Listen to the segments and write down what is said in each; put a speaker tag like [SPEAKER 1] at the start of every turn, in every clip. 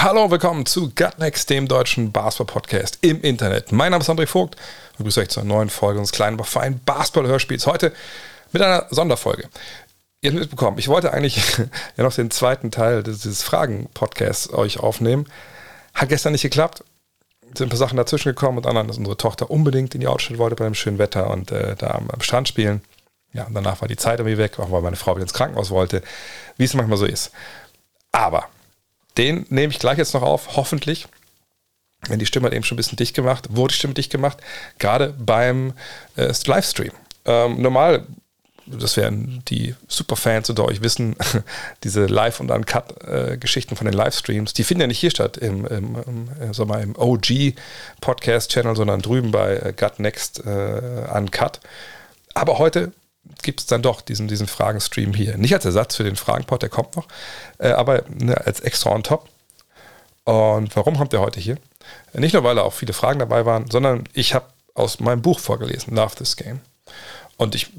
[SPEAKER 1] Hallo und willkommen zu Gutnext, dem deutschen Basketball-Podcast im Internet. Mein Name ist André Vogt und begrüße euch zur neuen Folge unseres kleinen, aber feinen Basketball-Hörspiels. Heute mit einer Sonderfolge. Ihr habt mitbekommen, ich wollte eigentlich ja noch den zweiten Teil dieses Fragen-Podcasts euch aufnehmen. Hat gestern nicht geklappt. Sind ein paar Sachen dazwischen gekommen und anderen, dass unsere Tochter unbedingt in die Outfit wollte bei dem schönen Wetter und äh, da am, am Strand spielen. Ja, und danach war die Zeit irgendwie weg, auch weil meine Frau wieder ins Krankenhaus wollte, wie es manchmal so ist. Aber den nehme ich gleich jetzt noch auf, hoffentlich. Denn die Stimme hat eben schon ein bisschen dicht gemacht, wurde die Stimme dicht gemacht, gerade beim äh, Livestream. Ähm, normal, das werden die Superfans unter euch wissen, diese Live- und Uncut-Geschichten von den Livestreams, die finden ja nicht hier statt im, im, im, äh, im OG-Podcast-Channel, sondern drüben bei äh, Gut Next äh, Uncut. Aber heute gibt es dann doch diesen, diesen Fragenstream hier. Nicht als Ersatz für den Fragenpod, der kommt noch, äh, aber ne, als extra on top. Und warum kommt der heute hier? Nicht nur, weil da auch viele Fragen dabei waren, sondern ich habe aus meinem Buch vorgelesen, Love This Game. Und ich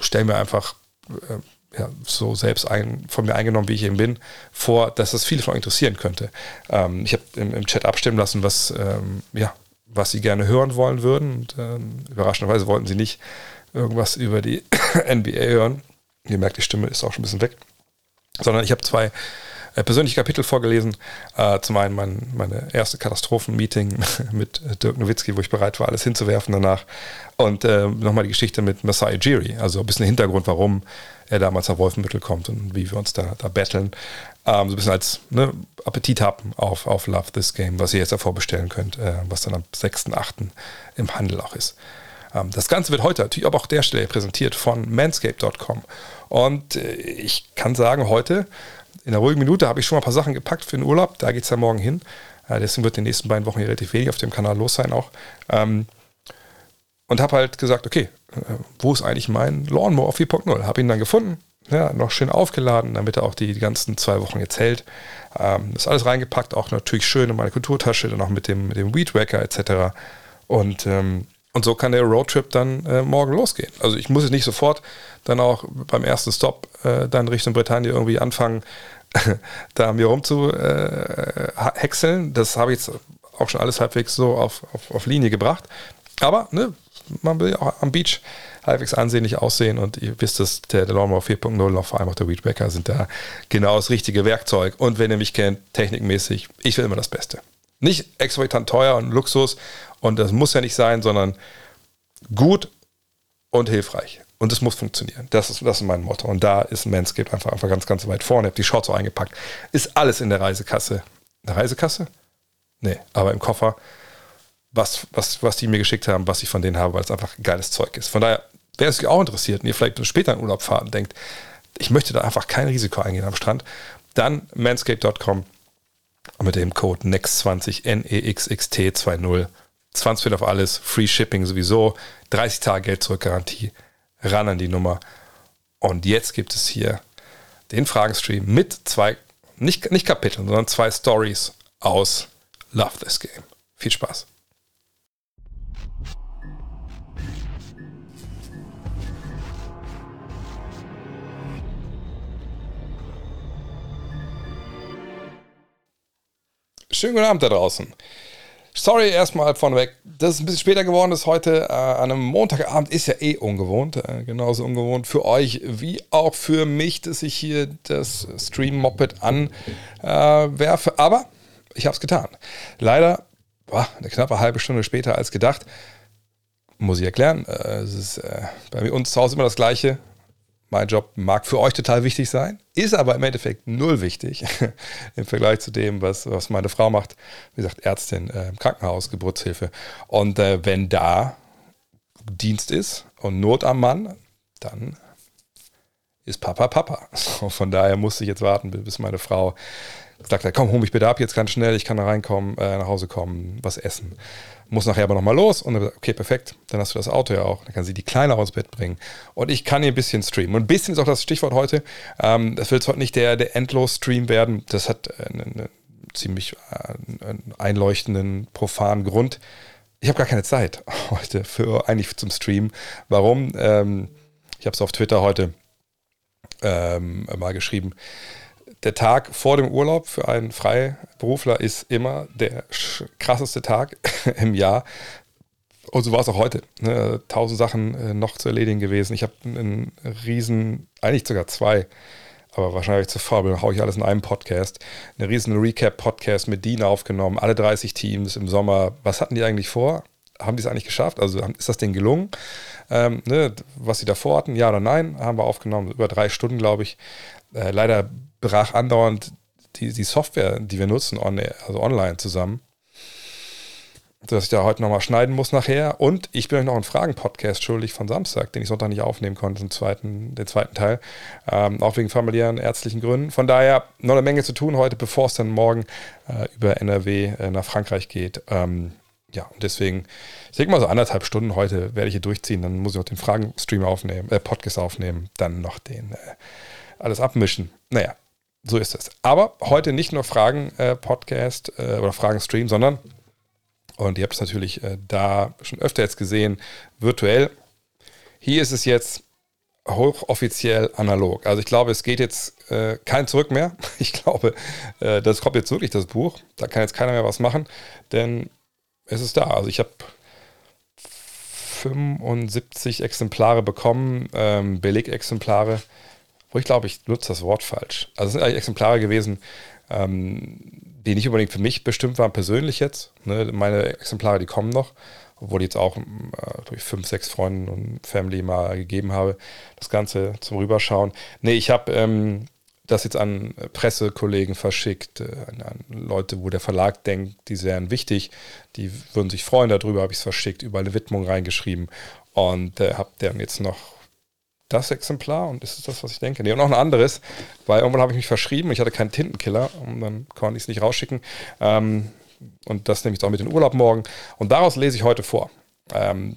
[SPEAKER 1] stelle mir einfach äh, ja, so selbst ein, von mir eingenommen, wie ich eben bin, vor, dass das viele von euch interessieren könnte. Ähm, ich habe im, im, Chat abstimmen lassen, was, ähm, ja, was sie gerne hören wollen würden. Und ähm, überraschenderweise wollten sie nicht irgendwas über die NBA hören. Ihr merkt, die Stimme ist auch schon ein bisschen weg. Sondern ich habe zwei äh, persönliche Kapitel vorgelesen. Äh, zum einen mein, meine erste Katastrophenmeeting mit Dirk Nowitzki, wo ich bereit war, alles hinzuwerfen danach. Und äh, nochmal die Geschichte mit Masai Jiri, also ein bisschen Hintergrund, warum er damals nach Wolfenbüttel kommt und wie wir uns da, da battlen. Ähm, so ein bisschen als ne, Appetit haben auf, auf Love This Game, was ihr jetzt davor bestellen könnt, äh, was dann am 6.8. im Handel auch ist. Ähm, das Ganze wird heute natürlich aber auch der Stelle präsentiert von manscape.com. Und äh, ich kann sagen, heute in der ruhigen Minute habe ich schon mal ein paar Sachen gepackt für den Urlaub. Da geht es ja morgen hin. Äh, deswegen wird in den nächsten beiden Wochen hier relativ wenig auf dem Kanal los sein auch. Ähm, und habe halt gesagt, okay, wo ist eigentlich mein Lawnmower 4.0? Habe ihn dann gefunden, ja, noch schön aufgeladen, damit er auch die, die ganzen zwei Wochen jetzt hält. Ähm, ist alles reingepackt, auch natürlich schön in meine Kulturtasche, dann auch mit dem, mit dem Weed Wacker etc. Und ähm, und so kann der Roadtrip dann äh, morgen losgehen. Also ich muss jetzt nicht sofort dann auch beim ersten Stop äh, dann Richtung Britannien irgendwie anfangen, da mir rum zu äh. Das habe ich jetzt auch schon alles halbwegs so auf, auf, auf Linie gebracht. Aber ne, man will ja auch am Beach halbwegs ansehnlich aussehen und ihr wisst, dass der, der Lawnmower 4.0 und vor allem auch der Weedbacker sind da genau das richtige Werkzeug. Und wenn ihr mich kennt, technikmäßig, ich will immer das Beste. Nicht exorbitant teuer und Luxus und das muss ja nicht sein, sondern gut und hilfreich. Und es muss funktionieren. Das ist, das ist mein Motto. Und da ist Manscaped einfach, einfach ganz, ganz weit vorne. Ich habe die Shorts auch eingepackt. Ist alles in der Reisekasse. In der Reisekasse? Nee, aber im Koffer. Was, was, was die mir geschickt haben, was ich von denen habe, weil es einfach geiles Zeug ist. Von daher, wer es sich auch interessiert und ihr vielleicht später in Urlaub fahrt und denkt, ich möchte da einfach kein Risiko eingehen am Strand, dann manscape.com mit dem Code NEXT20 NEXXT20 20 auf alles, Free Shipping sowieso, 30 Tage Geld zurück Garantie, ran an die Nummer. Und jetzt gibt es hier den Fragenstream mit zwei, nicht, nicht Kapiteln, sondern zwei Stories aus Love This Game. Viel Spaß. Schönen guten Abend da draußen. Sorry erstmal vorneweg, dass es ein bisschen später geworden ist heute äh, an einem Montagabend, ist ja eh ungewohnt, äh, genauso ungewohnt für euch wie auch für mich, dass ich hier das Stream-Moped anwerfe, äh, aber ich habe es getan. Leider, boah, eine knappe halbe Stunde später als gedacht, muss ich erklären, äh, es ist äh, bei uns zu Hause immer das Gleiche, mein Job mag für euch total wichtig sein, ist aber im Endeffekt null wichtig im Vergleich zu dem, was, was meine Frau macht. Wie gesagt, Ärztin äh, im Krankenhaus, Geburtshilfe. Und äh, wenn da Dienst ist und Not am Mann, dann ist Papa Papa. So, von daher musste ich jetzt warten, bis meine Frau hat, komm, hol mich bitte ab jetzt ganz schnell, ich kann da reinkommen, äh, nach Hause kommen, was essen. Muss nachher aber nochmal los und dann, okay, perfekt, dann hast du das Auto ja auch. Dann kann sie die Kleine aus Bett bringen. Und ich kann hier ein bisschen streamen. Und ein bisschen ist auch das Stichwort heute. Ähm, das wird heute nicht der, der Endlos-Stream werden. Das hat einen, einen ziemlich äh, einen einleuchtenden, profanen Grund. Ich habe gar keine Zeit heute für eigentlich zum Stream. Warum? Ähm, ich habe es auf Twitter heute ähm, mal geschrieben der Tag vor dem Urlaub für einen Freiberufler ist immer der krasseste Tag im Jahr. Und so war es auch heute. Ne? Tausend Sachen äh, noch zu erledigen gewesen. Ich habe einen riesen, eigentlich sogar zwei, aber wahrscheinlich zu faul, haue ich alles in einem Podcast. Eine riesen Recap-Podcast mit Dean aufgenommen, alle 30 Teams im Sommer. Was hatten die eigentlich vor? Haben die es eigentlich geschafft? Also ist das denen gelungen? Ähm, ne? Was sie davor hatten, ja oder nein, haben wir aufgenommen. Über drei Stunden, glaube ich. Äh, leider brach andauernd die, die Software, die wir nutzen, on, also online zusammen. Dass ich da heute nochmal schneiden muss nachher. Und ich bin euch noch einen Fragen-Podcast schuldig von Samstag, den ich Sonntag nicht aufnehmen konnte, den zweiten, den zweiten Teil. Ähm, auch wegen familiären ärztlichen Gründen. Von daher noch eine Menge zu tun heute, bevor es dann morgen äh, über NRW äh, nach Frankreich geht. Ähm, ja, und deswegen, ich denke mal so anderthalb Stunden heute werde ich hier durchziehen. Dann muss ich noch den Fragen-Stream aufnehmen, äh, Podcast aufnehmen, dann noch den äh, alles abmischen. Naja, so ist es. Aber heute nicht nur Fragen-Podcast äh, äh, oder Fragen-Stream, sondern, und ihr habt es natürlich äh, da schon öfter jetzt gesehen, virtuell. Hier ist es jetzt hochoffiziell analog. Also ich glaube, es geht jetzt äh, kein Zurück mehr. Ich glaube, äh, das kommt jetzt wirklich, das Buch. Da kann jetzt keiner mehr was machen, denn es ist da. Also ich habe 75 Exemplare bekommen, ähm, Belegexemplare wo ich glaube, ich nutze das Wort falsch. Also es sind eigentlich Exemplare gewesen, ähm, die nicht unbedingt für mich bestimmt waren, persönlich jetzt. Ne? Meine Exemplare, die kommen noch, obwohl ich jetzt auch äh, durch fünf, sechs Freunden und Family mal gegeben habe, das Ganze zum Rüberschauen. Nee, ich habe ähm, das jetzt an Pressekollegen verschickt, äh, an, an, Leute, wo der Verlag denkt, die wären wichtig, die würden sich freuen darüber, habe ich es verschickt, überall eine Widmung reingeschrieben und äh, habe dann jetzt noch das Exemplar und ist es das, was ich denke? Nee, und noch ein anderes, weil irgendwann habe ich mich verschrieben, ich hatte keinen Tintenkiller und dann konnte ich es nicht rausschicken. Ähm, und das nehme ich auch mit in den Urlaub morgen. Und daraus lese ich heute vor. Ähm,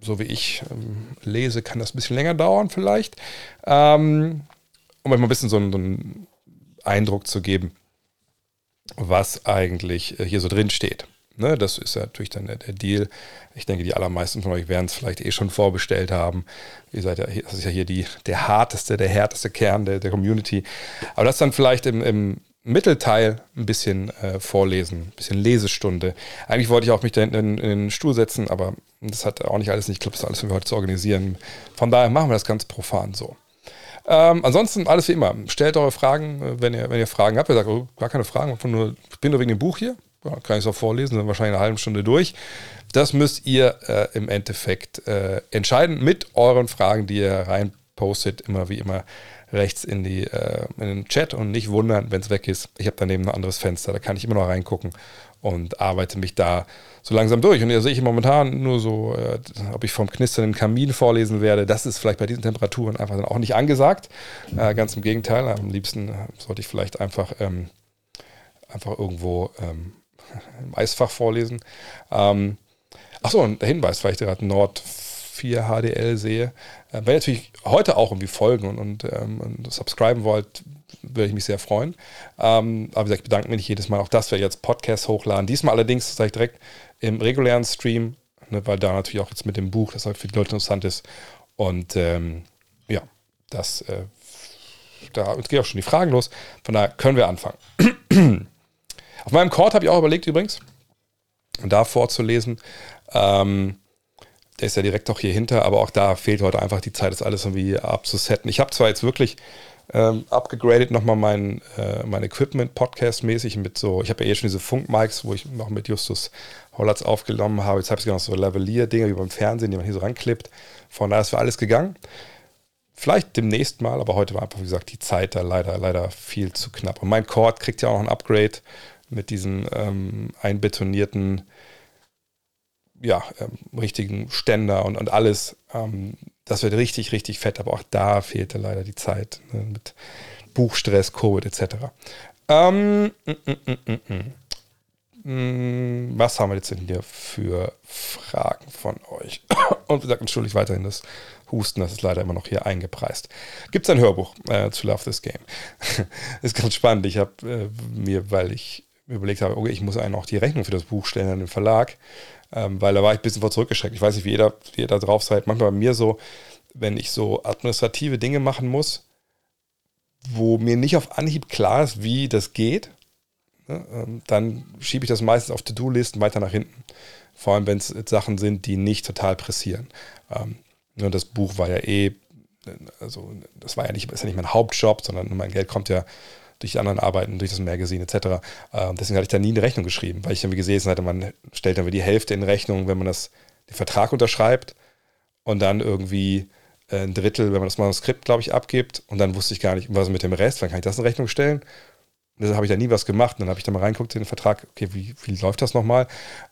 [SPEAKER 1] so wie ich ähm, lese, kann das ein bisschen länger dauern vielleicht. Ähm, um euch mal ein bisschen so einen, so einen Eindruck zu geben, was eigentlich äh, hier so drin steht. Ne, das ist natürlich dann der, der, Deal. Ich denke, die allermeisten von euch werden es vielleicht eh schon vorbestellt haben. Ihr seid ja, das ist ja hier die, der harteste, der härteste Kern der, der Community. Aber das dann vielleicht im, im Mittelteil ein bisschen äh, vorlesen, ein bisschen Lesestunde. Eigentlich wollte ich auch mich da hinten in, in, den Stuhl setzen, aber das hat auch nicht alles nicht geklappt, ist alles für heute zu organisieren. Von daher machen wir das ganz profan so. Ähm, ansonsten alles wie immer. Stellt eure Fragen, äh, wenn ihr, wenn ihr Fragen habt. Ihr sagt, oh, gar keine Fragen, ich bin nur wegen dem Buch hier ja, kann ich es auch vorlesen, sind wahrscheinlich eine halbe Stunde durch. Das müsst ihr äh, im Endeffekt äh, entscheiden mit euren Fragen, die ihr reinpostet, immer wie immer rechts in, die, äh, in den Chat und nicht wundern, wenn es weg ist. Ich habe daneben ein anderes Fenster, da kann ich immer noch reingucken und arbeite mich da so langsam durch. Und hier sehe ich momentan nur so, äh, ob ich vom knisternden Kamin vorlesen werde. Das ist vielleicht bei diesen Temperaturen einfach dann auch nicht angesagt. Äh, ganz im Gegenteil, am liebsten sollte ich vielleicht einfach, ähm, einfach irgendwo ähm, im Eisfach vorlesen. Ähm, Achso, und der Hinweis, weil ich gerade Nord 4 HDL sehe. Äh, wenn ihr natürlich heute auch irgendwie folgen und, und, ähm, und subscriben wollt, würde ich mich sehr freuen. Ähm, aber wie gesagt, ich bedanke mich jedes Mal. Auch das werde ich jetzt Podcast hochladen. Diesmal allerdings, sage ich direkt, im regulären Stream, ne, weil da natürlich auch jetzt mit dem Buch, das halt für die Leute interessant ist. Und ähm, ja, das, äh, da geht auch schon die Fragen los. Von daher können wir anfangen. Auf meinem Chord habe ich auch überlegt übrigens, da vorzulesen. Ähm, der ist ja direkt auch hier hinter, aber auch da fehlt heute einfach die Zeit, das alles irgendwie abzusetten. Ich habe zwar jetzt wirklich ähm, nochmal mein, äh, mein Equipment podcast-mäßig mit so, ich habe ja eh schon diese Funk-Mics, wo ich noch mit Justus Hollatz aufgenommen habe. Jetzt habe ich noch so Lavalier-Dinger wie beim Fernsehen, die man hier so ranklippt. Von daher ist für alles gegangen. Vielleicht demnächst mal, aber heute war einfach, wie gesagt, die Zeit da leider, leider viel zu knapp. Und mein Chord kriegt ja auch noch ein Upgrade mit diesen ähm, einbetonierten, ja, ähm, richtigen Ständer und, und alles. Ähm, das wird richtig, richtig fett, aber auch da fehlte leider die Zeit ne, mit Buchstress, Covid etc. Ähm, mm, mm, Hm, was haben wir jetzt denn hier für Fragen von euch? Und wie gesagt, entschuldigt weiterhin das Husten, das ist leider immer noch hier eingepreist. Gibt es ein Hörbuch äh, zu Love This Game? ist ganz spannend. Ich habe äh, mir, weil ich überlegt habe, okay, ich muss einen auch die Rechnung für das Buch stellen an den Verlag, ähm, weil da war ich ein bisschen vor zurückgeschreckt. Ich weiß nicht, wie da, wie ihr da drauf seid. Manchmal bei mir so, wenn ich so administrative Dinge machen muss, wo mir nicht auf Anhieb klar ist, wie das geht, ne, ähm, dann schiebe ich das meistens auf To-Do-Listen weiter nach hinten. Vor allem, wenn es Sachen sind, die nicht total pressieren. Ähm, ne, das Buch war ja eh, also das war ja nicht, ist ja nicht mein Hauptjob, sondern mein Geld kommt ja durch die anderen Arbeiten, durch das Magazin etc. Äh, deswegen hatte ich da nie eine Rechnung geschrieben, weil ich irgendwie gesehen hatte, man stellt dann die Hälfte in Rechnung, wenn man das, den Vertrag unterschreibt und dann irgendwie äh, ein Drittel, wenn man das Manuskript, glaube ich, abgibt. Und dann wusste ich gar nicht, was mit dem Rest, wann kann ich das in Rechnung stellen? Und deshalb habe ich da nie was gemacht. Und dann habe ich da mal reingeguckt in den Vertrag, okay, wie, wie läuft das nochmal?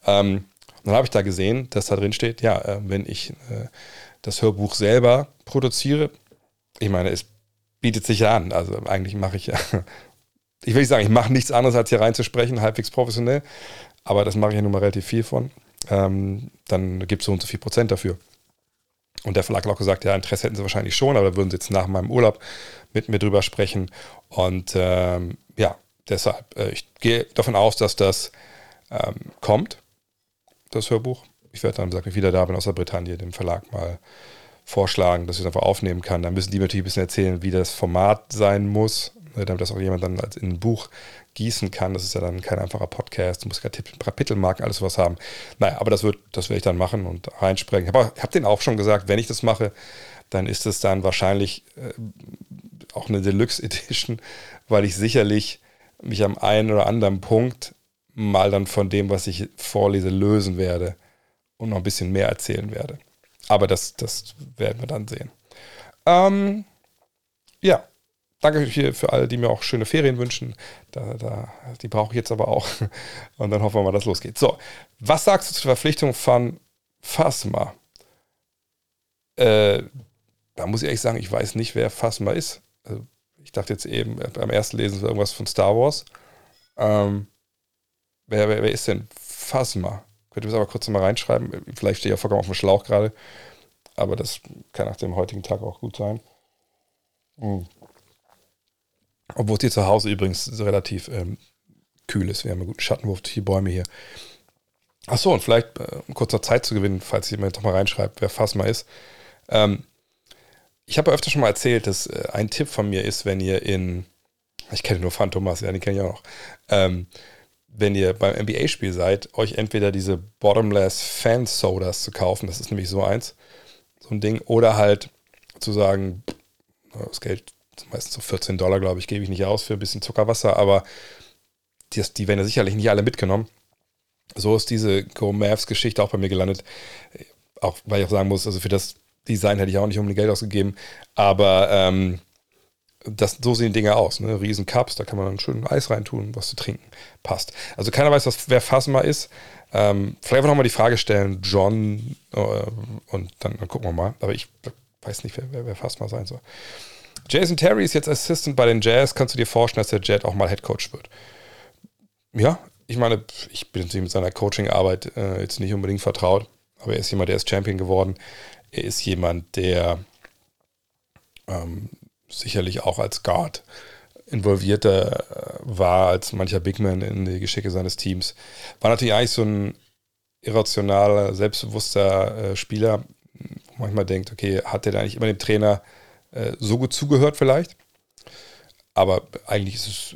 [SPEAKER 1] Ähm, und dann habe ich da gesehen, dass da drin steht, ja, äh, wenn ich äh, das Hörbuch selber produziere, ich meine, es bietet sich ja an. Also eigentlich mache ich ja, ich will nicht sagen, ich mache nichts anderes, als hier reinzusprechen, halbwegs professionell, aber das mache ich ja nun mal relativ viel von. Ähm, dann gibt es so und so viel Prozent dafür. Und der Verlag hat auch gesagt, ja, Interesse hätten sie wahrscheinlich schon, aber da würden sie jetzt nach meinem Urlaub mit mir drüber sprechen. Und ähm, ja, deshalb, äh, ich gehe davon aus, dass das ähm, kommt, das Hörbuch. Ich werde dann, sag ich wieder da bin aus der Bretagne, dem Verlag mal vorschlagen, dass ich es einfach aufnehmen kann. Dann müssen die natürlich ein bisschen erzählen, wie das Format sein muss, ne, damit das auch jemand dann als in ein Buch gießen kann. Das ist ja dann kein einfacher Podcast. Du musst Kapitelmarken, alles sowas haben. Naja, aber das wird, das werde ich dann machen und reinsprengen. Aber ich habe denen auch schon gesagt, wenn ich das mache, dann ist es dann wahrscheinlich äh, auch eine Deluxe Edition, weil ich sicherlich mich am einen oder anderen Punkt mal dann von dem, was ich vorlese, lösen werde und noch ein bisschen mehr erzählen werde. Aber das, das werden wir dann sehen. Ähm, ja, danke hier für alle, die mir auch schöne Ferien wünschen. Da, da, die brauche ich jetzt aber auch. Und dann hoffen wir mal, dass losgeht. So, was sagst du zur Verpflichtung von Phasma? Äh, da muss ich ehrlich sagen, ich weiß nicht, wer Phasma ist. Also, ich dachte jetzt eben äh, beim ersten Lesen irgendwas von Star Wars. Ähm, wer, wer, wer, ist denn Phasma? Könnt ihr das aber kurz mal reinschreiben? Vielleicht stehe ich ja vollkommen auf dem Schlauch gerade. Aber das kann nach dem heutigen Tag auch gut sein. Hm. Obwohl es hier zu Hause übrigens relativ ähm, kühl ist. Wir haben einen guten Schattenwurf durch die Bäume hier. Achso, und vielleicht äh, um kurzer Zeit zu gewinnen, falls jemand doch mal reinschreibt, wer Fasma ist. Ähm, ich habe ja öfter schon mal erzählt, dass äh, ein Tipp von mir ist, wenn ihr in, ich kenne nur Phantomas, ja, den kenne ich auch noch, ähm, wenn ihr beim NBA-Spiel seid, euch entweder diese Bottomless Fan Sodas zu kaufen, das ist nämlich so eins, so ein Ding, oder halt zu sagen, das Geld meistens so 14 Dollar, glaube ich, gebe ich nicht aus für ein bisschen Zuckerwasser, aber die, die werden ja sicherlich nicht alle mitgenommen. So ist diese Go Mavs-Geschichte auch bei mir gelandet. Auch weil ich auch sagen muss, also für das Design hätte ich auch nicht unbedingt Geld ausgegeben, aber ähm, das, so sehen Dinge aus. Ne? Riesen Cups, da kann man schön Eis reintun, was zu trinken passt. Also keiner weiß, was, wer Phasma ist. Ähm, vielleicht einfach nochmal die Frage stellen, John, äh, und dann, dann, gucken wir mal. Aber ich weiß nicht, wer, wer, wer Phasma sein soll. Jason Terry ist jetzt Assistant bei den Jazz. Kannst du dir vorstellen, dass der Jet auch mal Head Coach wird? Ja, ich meine, ich bin mit seiner Coaching-Arbeit äh, jetzt nicht unbedingt vertraut, aber er ist jemand, der ist Champion geworden. Er ist jemand, der ähm, sicherlich auch als Guard involvierter äh, war als mancher Big Man in die Geschicke seines Teams. War natürlich eigentlich so ein irrationaler, selbstbewusster äh, Spieler, wo man manchmal denkt, okay, hat der da eigentlich immer dem Trainer äh, so gut zugehört vielleicht. Aber eigentlich ist es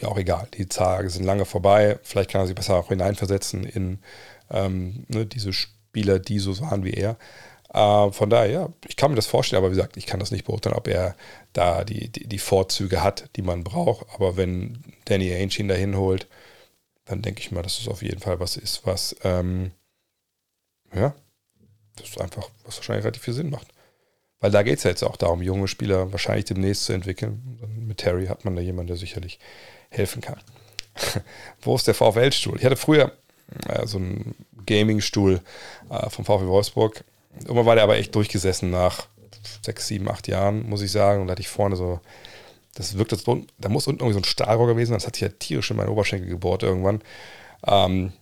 [SPEAKER 1] ja auch egal. Die Tage sind lange vorbei. Vielleicht kann er sich besser auch hineinversetzen in ähm, ne, diese Spieler, die so waren wie er. Äh, von daher, ja, ich kann mir das vorstellen, aber wie gesagt, ich kann das nicht beurteilen, ob er da die, die, die Vorzüge hat, die man braucht. Aber wenn Danny Ainge ihn dahin holt, dann denke ich mal, dass es auf jeden Fall was ist, was, ähm, ja, das ist einfach, was wahrscheinlich relativ viel Sinn macht. Weil da geht es ja jetzt auch darum, junge Spieler wahrscheinlich demnächst zu entwickeln. Mit Terry hat man da jemanden, der sicherlich helfen kann. Wo ist der VfL-Stuhl? Ich hatte früher äh, so einen Gaming-Stuhl äh, vom VfL Wolfsburg. Irgendwann war der aber echt durchgesessen nach sechs, sieben, acht Jahren, muss ich sagen. Und da hatte ich vorne so Das wirkt das, da muss unten irgendwie so ein Stahlrohr gewesen sein. Das hat sich ja tierisch in meinen Oberschenkel gebohrt irgendwann. Ähm,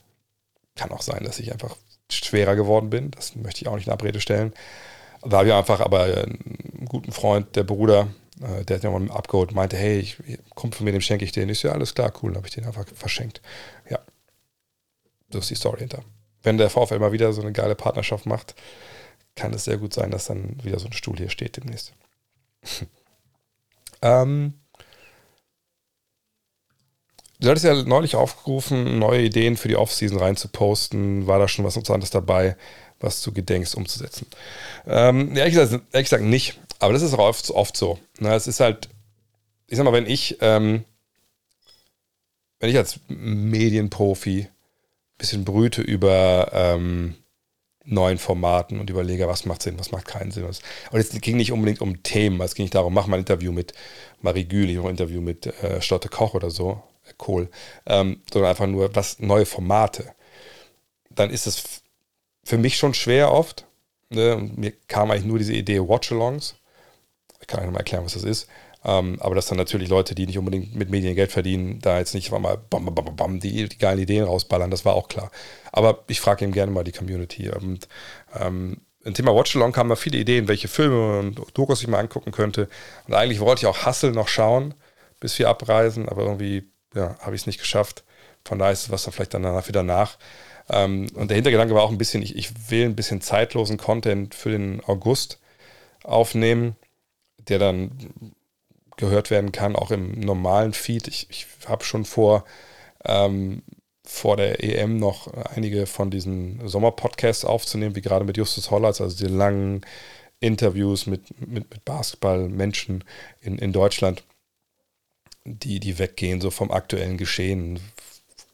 [SPEAKER 1] kann auch sein, dass ich einfach schwerer geworden bin. Das möchte ich auch nicht in Abrede stellen. Da habe ich einfach aber einen guten Freund, der Bruder, äh, der hat mir mal abgeholt, meinte, hey, ich, komm von mir, dem schenke ich den. So, ja, alles klar, cool. Dann habe ich den einfach verschenkt. Ja, das ist die Story hinter. Wenn der VfL mal wieder so eine geile Partnerschaft macht, kann es sehr gut sein, dass dann wieder so ein Stuhl hier steht demnächst. ähm, du hattest ja neulich aufgerufen, neue Ideen für die Offseason reinzuposten. War da schon was Interessantes dabei, was du gedenkst umzusetzen? Ähm, ehrlich, gesagt, ehrlich gesagt nicht, aber das ist auch oft, oft so. Na, es ist halt, ich sag mal, wenn ich, ähm, wenn ich als Medienprofi ein bisschen brüte über ähm, neuen Formaten und überlege, was macht Sinn, was macht keinen Sinn. Und es ging nicht unbedingt um Themen, es ging nicht darum, mach mal ein Interview mit Marie Güli oder ein Interview mit äh, Stotte Koch oder so, äh, Kohl, ähm, sondern einfach nur was neue Formate. Dann ist es für mich schon schwer oft. Ne? Mir kam eigentlich nur diese Idee Watch-Alongs. Ich kann euch nochmal erklären, was das ist. Ähm, aber dass dann natürlich Leute, die nicht unbedingt mit Medien Geld verdienen, da jetzt nicht mal bam, bam, bam, bam, die, die geilen Ideen rausballern, das war auch klar. Aber ich frage eben gerne mal die Community. Und ähm, im Thema Watchalong kamen da viele Ideen, welche Filme und Dokus ich mal angucken könnte. Und eigentlich wollte ich auch Hustle noch schauen, bis wir abreisen, aber irgendwie ja, habe ich es nicht geschafft. Von daher ist es was dann vielleicht danach wieder nach. Ähm, und der Hintergedanke war auch ein bisschen, ich, ich will ein bisschen zeitlosen Content für den August aufnehmen, der dann gehört werden kann, auch im normalen Feed. Ich, ich habe schon vor, ähm, vor der EM noch einige von diesen Sommerpodcasts aufzunehmen, wie gerade mit Justus Hollatz, also die langen Interviews mit, mit, mit Basketballmenschen in, in Deutschland, die, die weggehen, so vom aktuellen Geschehen.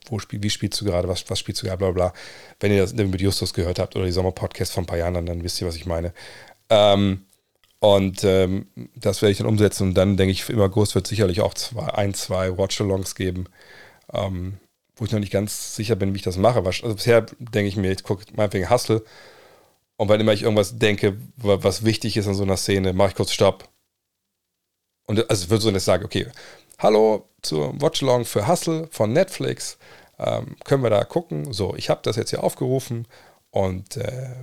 [SPEAKER 1] Wo spiel, wie spielst du gerade, was, was spielst du gerade, bla bla. Wenn ihr das mit Justus gehört habt oder die Sommerpodcasts von ein paar Jahren, dann, dann wisst ihr, was ich meine. Ähm, und ähm, das werde ich dann umsetzen. Und dann denke ich, im August wird es sicherlich auch zwei, ein, zwei Watch-Alongs geben, ähm, wo ich noch nicht ganz sicher bin, wie ich das mache. Also bisher denke ich mir, ich gucke meinetwegen Hustle. Und wenn immer ich irgendwas denke, was wichtig ist an so einer Szene, mache ich kurz Stopp. Und also würde so nicht sagen, okay, hallo zur Watch-Along für Hustle von Netflix. Ähm, können wir da gucken? So, ich habe das jetzt hier aufgerufen und äh,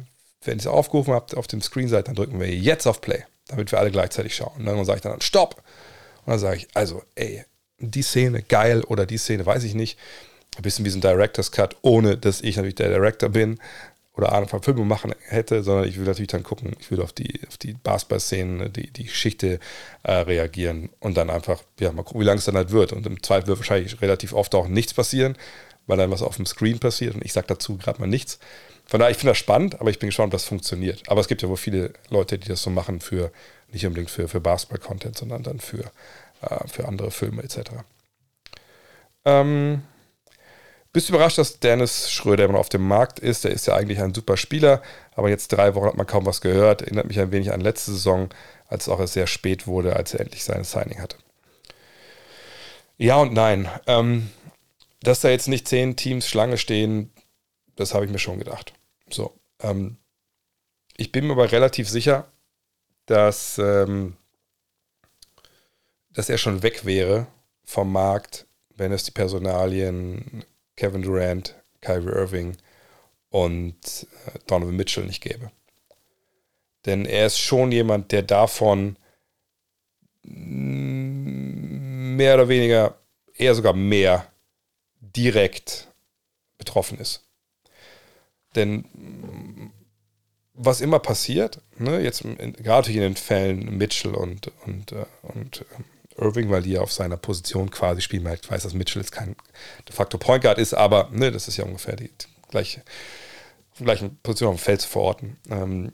[SPEAKER 1] wenn ihr es aufgerufen habt, auf dem Screen seid, dann drücken wir jetzt auf Play, damit wir alle gleichzeitig schauen. Und dann sage ich dann Stopp. Und dann sage ich, also, ey, die Szene geil oder die Szene weiß ich nicht. Ein bisschen wie so ein Director's Cut, ohne dass ich natürlich der Director bin oder Ahnung von Filmen machen hätte, sondern ich will natürlich dann gucken, ich würde auf die, auf die Basketball-Szenen, die, die Geschichte äh, reagieren und dann einfach, ja, mal gucken, wie lange es dann halt wird. Und im Zweifel wird wahrscheinlich relativ oft auch nichts passieren, weil dann was auf dem Screen passiert und ich sage dazu gerade mal nichts. Von daher, ich finde das spannend, aber ich bin gespannt, ob das funktioniert. Aber es gibt ja wohl viele Leute, die das so machen für, nicht unbedingt für, für Basketball-Content, sondern dann für, äh, für andere Filme etc. Ähm, bist du überrascht, dass Dennis Schröder immer noch auf dem Markt ist? Der ist ja eigentlich ein super Spieler, aber jetzt drei Wochen hat man kaum was gehört. Erinnert mich ein wenig an letzte Saison, als es auch sehr spät wurde, als er endlich sein Signing hatte. Ja und nein. Ähm, dass da jetzt nicht zehn Teams Schlange stehen, das habe ich mir schon gedacht. So. Ähm, ich bin mir aber relativ sicher, dass, ähm, dass er schon weg wäre vom Markt, wenn es die Personalien Kevin Durant, Kyrie Irving und äh, Donovan Mitchell nicht gäbe. Denn er ist schon jemand, der davon mehr oder weniger, eher sogar mehr direkt betroffen ist. Denn was immer passiert, ne, jetzt gerade in den Fällen Mitchell und, und, äh, und äh, Irving, weil die ja auf seiner Position quasi spielen, weil ich weiß, dass Mitchell jetzt kein de facto Point Guard ist, aber ne, das ist ja ungefähr die, gleiche, gleiche Position auf dem Feld zu verorten. Ähm,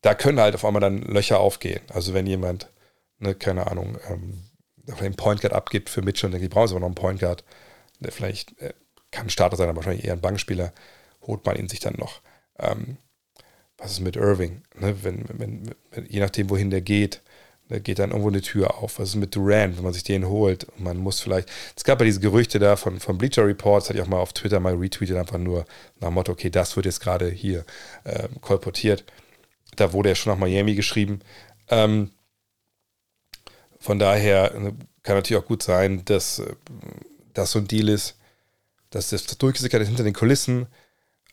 [SPEAKER 1] da können halt auf einmal dann Löcher aufgehen. Also wenn jemand, ne, keine Ahnung, ähm, einen Point Guard abgibt für Mitchell und denkt, die brauchen aber noch einen Point Guard, der vielleicht äh, kann Starter sein, aber wahrscheinlich eher ein Bankspieler holt man ihn sich dann noch. Ähm, was ist mit Irving? Ne? Wenn, wenn, wenn, je nachdem, wohin der geht, da geht dann irgendwo eine Tür auf. Was ist mit Durant, wenn man sich den holt? Und man muss vielleicht. Es gab ja diese Gerüchte da von, von Bleacher Reports, hatte ich auch mal auf Twitter mal retweetet, einfach nur nach dem Motto, okay, das wird jetzt gerade hier äh, kolportiert. Da wurde ja schon nach Miami geschrieben. Ähm, von daher ne, kann natürlich auch gut sein, dass äh, das so ein Deal ist, dass das durchgesickert ist hinter den Kulissen,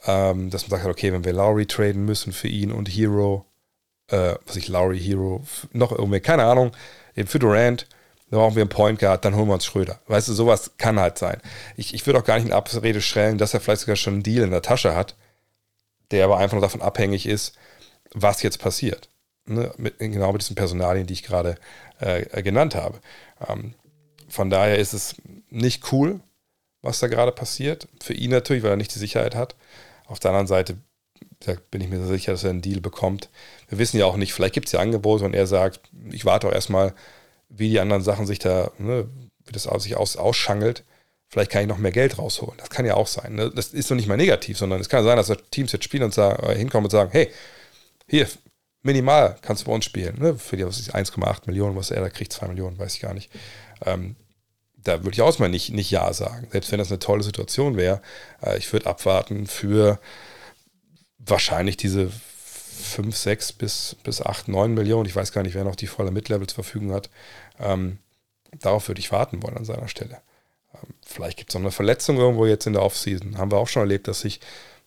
[SPEAKER 1] ähm, dass man sagt, okay, wenn wir Lowry traden müssen für ihn und Hero, äh, was ich, Lowry, Hero, noch irgendwie, keine Ahnung, eben für Durant, dann brauchen wir einen Point Guard, dann holen wir uns Schröder. Weißt du, sowas kann halt sein. Ich, ich würde auch gar nicht in Abrede stellen, dass er vielleicht sogar schon einen Deal in der Tasche hat, der aber einfach nur davon abhängig ist, was jetzt passiert. Ne? Mit, genau mit diesen Personalien, die ich gerade äh, genannt habe. Ähm, von daher ist es nicht cool, was da gerade passiert. Für ihn natürlich, weil er nicht die Sicherheit hat. Auf der anderen Seite bin ich mir sicher, dass er einen Deal bekommt. Wir wissen ja auch nicht, vielleicht gibt es ja Angebote und er sagt, ich warte auch erstmal, wie die anderen Sachen sich da, ne, wie das sich aus, ausschangelt. Vielleicht kann ich noch mehr Geld rausholen. Das kann ja auch sein. Ne? Das ist noch nicht mal negativ, sondern es kann sein, dass Teams jetzt spielen und sagen, äh, hinkommen und sagen, hey, hier, minimal kannst du bei uns spielen. Ne? Für die 1,8 Millionen, was er da kriegt, 2 Millionen, weiß ich gar nicht. Ähm, da würde ich auch mal nicht, nicht Ja sagen. Selbst wenn das eine tolle Situation wäre. Äh, ich würde abwarten für wahrscheinlich diese 5, 6 bis, bis 8, 9 Millionen. Ich weiß gar nicht, wer noch die volle Mid-Level zur Verfügung hat. Ähm, darauf würde ich warten wollen an seiner Stelle. Ähm, vielleicht gibt es noch eine Verletzung irgendwo jetzt in der Offseason. Haben wir auch schon erlebt, dass sich,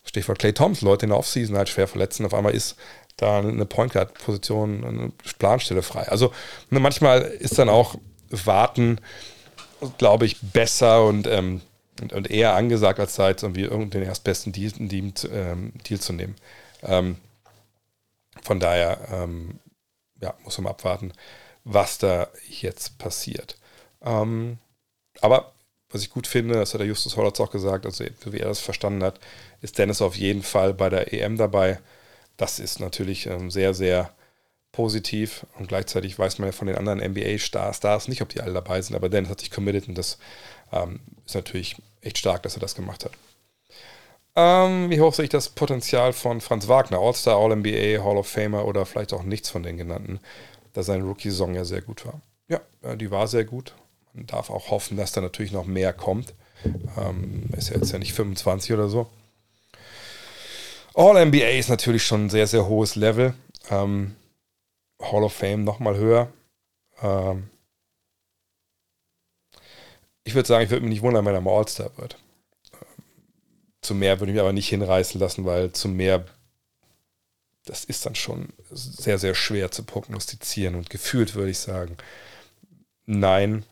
[SPEAKER 1] Stichwort Clay Thompson, Leute in der Offseason halt schwer verletzen. Auf einmal ist da eine Point Guard Position, eine Planstelle frei. Also ne, manchmal ist dann auch Warten, glaube ich, besser und, ähm, und, und, eher angesagt, als jetzt irgendwie irgendeinen erstbesten Deal, Deal, ähm, Deal zu nehmen. Ähm, von daher ähm, ja, muss man abwarten, was da jetzt passiert. Ähm, aber was ich gut finde, das hat der Justus Hollatz auch gesagt, also wie er das verstanden hat, ist Dennis auf jeden Fall bei der EM dabei. Das ist natürlich ähm, sehr, sehr positiv und gleichzeitig weiß man ja von den anderen NBA-Stars Stars nicht, ob die alle dabei sind, aber Dennis hat sich committed und das ähm, ist natürlich echt stark, dass er das gemacht hat. Ähm, wie hoch sehe ich das Potenzial von Franz Wagner, All-Star, All-NBA, Hall of Famer oder vielleicht auch nichts von den genannten, da seine Rookie-Saison ja sehr gut war? Ja, äh, die war sehr gut. Man darf auch hoffen, dass da natürlich noch mehr kommt. Ähm, ist ja jetzt ja nicht 25 oder so. All-NBA ist natürlich schon ein sehr, sehr hohes Level. Ähm, Hall of Fame nochmal höher. Ähm, ich würde sagen, ich würde mich nicht wundern, wenn er mal All-Star wird. Zu mehr würde ich mich aber nicht hinreißen lassen, weil zu mehr, das ist dann schon sehr, sehr schwer zu prognostizieren. Und gefühlt würde ich sagen, nein.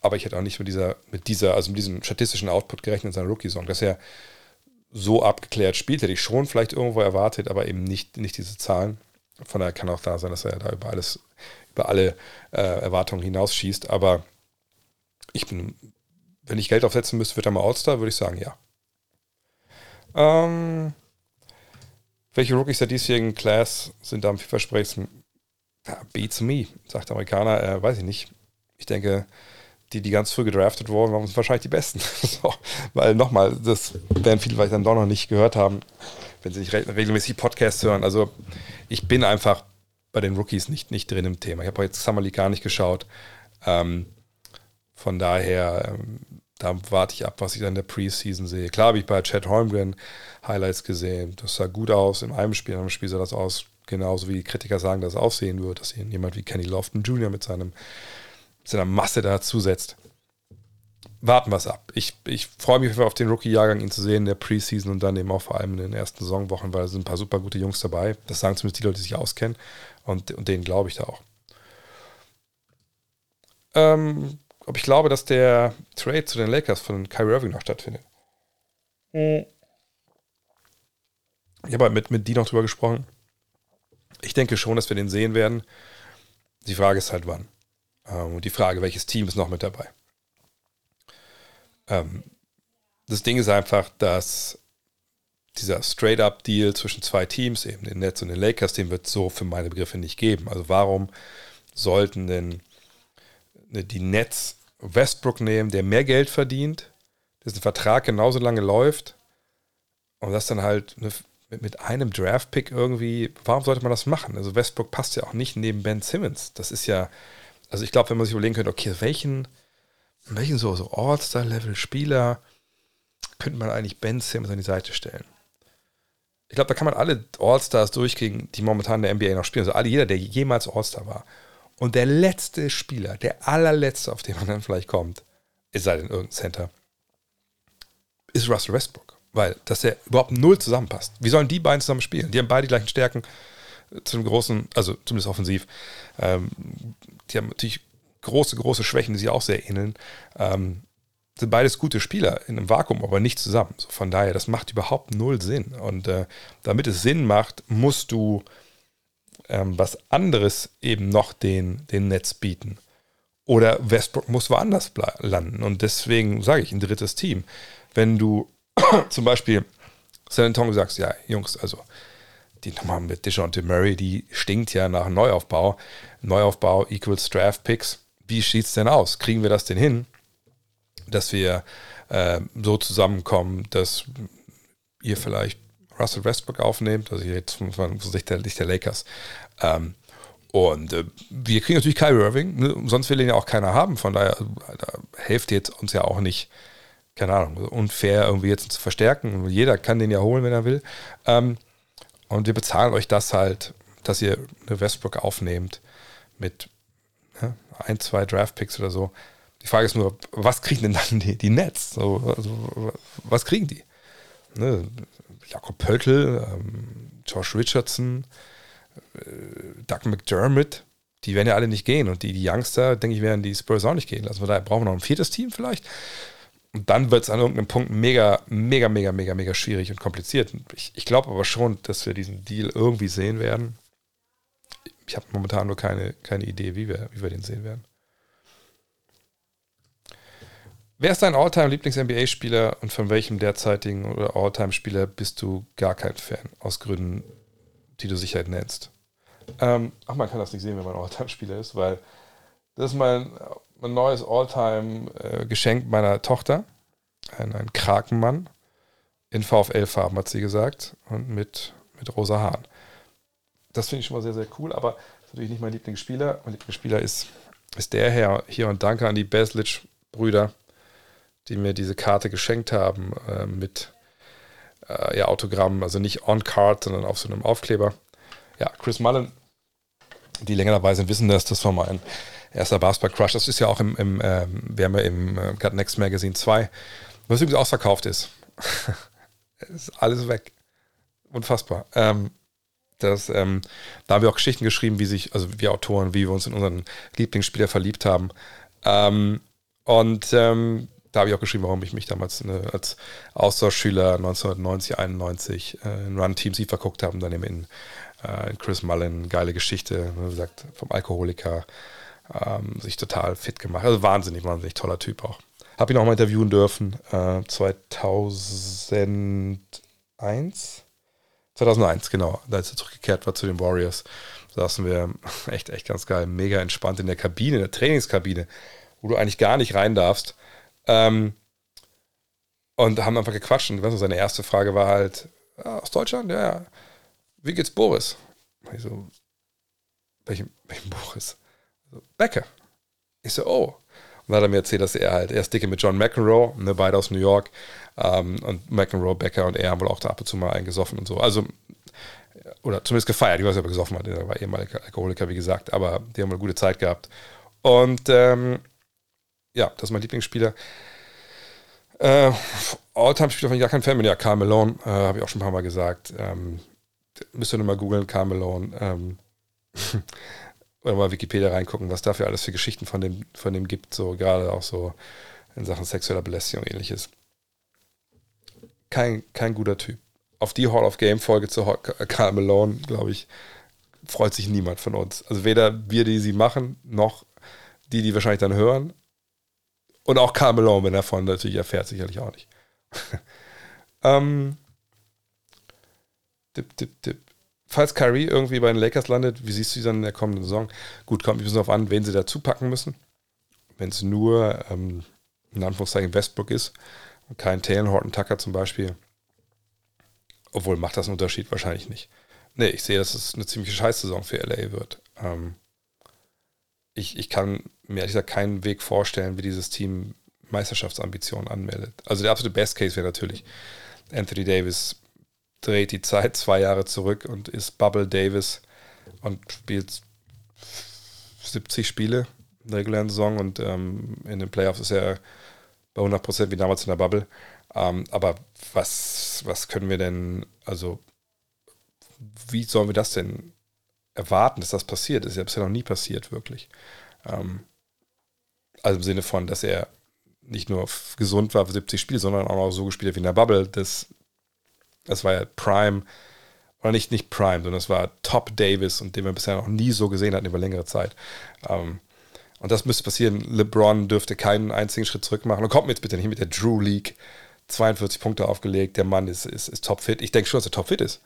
[SPEAKER 1] Aber ich hätte auch nicht mit dieser, mit dieser, also mit diesem statistischen Output gerechnet in seiner Rookie-Song. Dass er so abgeklärt spielt, hätte ich schon vielleicht irgendwo erwartet, aber eben nicht, nicht diese Zahlen. Von daher kann auch da sein, dass er da über alles, über alle äh, Erwartungen hinausschießt. Aber ich bin, wenn ich Geld aufsetzen müsste, wird er mal All-Star, würde ich sagen, ja. Ähm, welche Rookies der diesjährigen Class sind da am vielversprechendsten? Ja, beats me, sagt der Amerikaner. Äh, weiß ich nicht. Ich denke, die, die ganz früh gedraftet wurden, waren wahrscheinlich die besten. so, weil nochmal, das werden viele vielleicht dann doch noch nicht gehört haben, wenn sie nicht re regelmäßig Podcasts hören. Also ich bin einfach bei den Rookies nicht, nicht drin im Thema. Ich habe jetzt Summer League gar nicht geschaut. Ähm, von daher ähm, da warte ich ab, was ich dann in der Preseason sehe. Klar habe ich bei Chad Holmgren Highlights gesehen. Das sah gut aus. In einem Spiel, in einem Spiel sah das aus, genauso wie die Kritiker sagen, dass es aussehen wird, dass jemand wie Kenny Lofton Jr. mit seinem, mit seiner Masse da zusetzt. Warten wir es ab. Ich, ich freue mich auf den Rookie-Jahrgang, ihn zu sehen in der Preseason und dann eben auch vor allem in den ersten Saisonwochen, weil es sind ein paar super gute Jungs dabei. Das sagen zumindest die Leute, die sich auskennen. Und, und denen glaube ich da auch. Ähm, ob ich glaube, dass der Trade zu den Lakers von Kyrie Irving noch stattfindet. Mhm. Ich habe halt mit, mit die noch drüber gesprochen. Ich denke schon, dass wir den sehen werden. Die Frage ist halt wann. Ähm, und die Frage, welches Team ist noch mit dabei. Ähm, das Ding ist einfach, dass dieser Straight-up-Deal zwischen zwei Teams, eben den Nets und den Lakers, den wird es so für meine Begriffe nicht geben. Also warum sollten denn Ne, die Nets Westbrook nehmen, der mehr Geld verdient, dessen Vertrag genauso lange läuft und das dann halt ne, mit einem Draft-Pick irgendwie, warum sollte man das machen? Also Westbrook passt ja auch nicht neben Ben Simmons. Das ist ja, also ich glaube, wenn man sich überlegen könnte, okay, welchen, welchen so, so All-Star-Level-Spieler könnte man eigentlich Ben Simmons an die Seite stellen? Ich glaube, da kann man alle All-Stars durchkriegen, die momentan in der NBA noch spielen. Also alle, jeder, der jemals All-Star war. Und der letzte Spieler, der allerletzte, auf den man dann vielleicht kommt, es sei denn irgendein Center, ist Russell Westbrook. Weil, dass er überhaupt null zusammenpasst. Wie sollen die beiden zusammen spielen? Die haben beide die gleichen Stärken äh, zu einem großen, also zumindest offensiv. Ähm, die haben natürlich große, große Schwächen, die sich auch sehr ähneln. Ähm, sind beides gute Spieler in einem Vakuum, aber nicht zusammen. So von daher, das macht überhaupt null Sinn. Und äh, damit es Sinn macht, musst du ähm, was anderes eben noch den, den Netz bieten. Oder Westbrook muss woanders landen. Und deswegen sage ich, ein drittes Team. Wenn du zum Beispiel San Antonio sagst, ja, Jungs, also die Nummer mit DeJounte Murray, die stinkt ja nach Neuaufbau. Neuaufbau equals Draft Picks. Wie sieht es denn aus? Kriegen wir das denn hin, dass wir äh, so zusammenkommen, dass ihr vielleicht Russell Westbrook aufnehmt, also jetzt von, Sicht der, der Lakers. Ähm, und äh, wir kriegen natürlich Kyrie Irving, ne? sonst will ihn ja auch keiner haben. Von daher da hilft jetzt uns ja auch nicht, keine Ahnung, unfair irgendwie jetzt zu verstärken. Jeder kann den ja holen, wenn er will. Ähm, und wir bezahlen euch das halt, dass ihr eine Westbrook aufnehmt mit ein, zwei Draftpicks oder so. Die Frage ist nur, was kriegen denn dann die, die Nets? So, also, was kriegen die? Ne? Jakob Pöltl, ähm, Josh Richardson, äh, Doug McDermott, die werden ja alle nicht gehen. Und die, die Youngster, denke ich, werden die Spurs auch nicht gehen lassen. Daher brauchen wir noch ein viertes Team vielleicht. Und dann wird es an irgendeinem Punkt mega, mega, mega, mega, mega schwierig und kompliziert. Ich, ich glaube aber schon, dass wir diesen Deal irgendwie sehen werden. Ich habe momentan nur keine, keine Idee, wie wir, wie wir den sehen werden. Wer ist dein Alltime Lieblings-NBA-Spieler und von welchem derzeitigen oder Alltime-Spieler bist du gar kein Fan? Aus Gründen, die du Sicherheit nennst. Ähm, ach, man kann das nicht sehen, wenn man Alltime-Spieler ist, weil das ist mein, mein neues Alltime-Geschenk äh, meiner Tochter. Ein, ein Krakenmann in VfL-Farben, hat sie gesagt, und mit, mit rosa Haaren. Das finde ich schon mal sehr, sehr cool, aber ist natürlich nicht mein Lieblingsspieler. Mein Lieblingsspieler ist, ist der hier, hier und danke an die Beslic-Brüder die mir diese Karte geschenkt haben äh, mit äh, ja, Autogramm, also nicht on card, sondern auf so einem Aufkleber. Ja, Chris Mullen, die länger dabei sind, wissen das. Das war mein erster Basketball-Crush. Das ist ja auch im, im äh, wir haben ja im äh, Got Next Magazine 2, was übrigens ausverkauft ist. ist alles weg. Unfassbar. Ähm, das, ähm, da haben wir auch Geschichten geschrieben, wie sich, also wir Autoren, wie wir uns in unseren Lieblingsspieler verliebt haben. Ähm, und ähm, da habe ich auch geschrieben, warum ich mich damals ne, als Austauschschüler 1990, 91 äh, in Run Team Sie verguckt habe und dann eben in, äh, in Chris Mullen, geile Geschichte, wie gesagt, vom Alkoholiker, ähm, sich total fit gemacht. Also wahnsinnig, wahnsinnig toller Typ auch. Habe ihn auch mal interviewen dürfen, äh, 2001. 2001, genau, als er zurückgekehrt war zu den Warriors, saßen wir echt, echt ganz geil, mega entspannt in der Kabine, in der Trainingskabine, wo du eigentlich gar nicht rein darfst. Ähm, und haben einfach gequatscht. Und weißt du, seine erste Frage war halt, aus Deutschland? Ja, ja. Wie geht's Boris? Ich so, welchem, welchem Boris? So, Becker. Ich so, oh. Dann hat er mir erzählt, dass er halt, er ist dicke mit John McEnroe, ne, beide aus New York. Ähm, und McEnroe, Becker und er haben wohl auch da ab und zu mal eingesoffen und so. Also, oder zumindest gefeiert. Ich weiß nicht, ob er gesoffen hat. Er war ehemaliger Alkoholiker, wie gesagt. Aber die haben eine gute Zeit gehabt. Und ähm, ja, das ist mein Lieblingsspieler. Äh, All-Time-Spieler von gar kein Fan bin. Ja, Karl Malone, äh, habe ich auch schon ein paar Mal gesagt. Ähm, müsst ihr nur mal googeln, Karl Malone. Ähm, oder mal Wikipedia reingucken, was dafür alles für Geschichten von dem, von dem gibt. So gerade auch so in Sachen sexueller Belästigung und ähnliches. Kein, kein guter Typ. Auf die Hall of Game-Folge zu Karl Malone, glaube ich, freut sich niemand von uns. Also weder wir, die sie machen, noch die, die wahrscheinlich dann hören. Und auch Carmelo, wenn er davon natürlich erfährt, sicherlich auch nicht. ähm, dip, dip, dip. Falls Kyrie irgendwie bei den Lakers landet, wie siehst du sie dann in der kommenden Saison? Gut, kommt ein bisschen darauf an, wen sie dazu packen müssen. Wenn es nur, ähm, in Anführungszeichen, Westbrook ist und kein Taylor Horton Tucker zum Beispiel. Obwohl, macht das einen Unterschied? Wahrscheinlich nicht. Nee, ich sehe, dass es eine ziemliche Scheißsaison für LA wird. Ähm, ich, ich kann mir ehrlich gesagt keinen Weg vorstellen, wie dieses Team Meisterschaftsambitionen anmeldet. Also der absolute Best Case wäre natürlich, Anthony Davis dreht die Zeit zwei Jahre zurück und ist Bubble Davis und spielt 70 Spiele in der regulären Saison und ähm, in den Playoffs ist er bei 100 Prozent wie damals in der Bubble. Ähm, aber was, was können wir denn, also wie sollen wir das denn erwarten, dass das passiert? Das ist ja bisher noch nie passiert, wirklich. Ähm, also im Sinne von, dass er nicht nur gesund war für 70 Spiele, sondern auch noch so gespielt hat wie in der Bubble. Das, das war ja Prime, oder nicht, nicht Prime, sondern es war Top Davis und den wir bisher noch nie so gesehen hatten über längere Zeit. Ähm, und das müsste passieren. LeBron dürfte keinen einzigen Schritt zurück machen. Und kommt mir jetzt bitte nicht mit der Drew League. 42 Punkte aufgelegt, der Mann ist, ist, ist topfit. Ich denke schon, dass er topfit ist.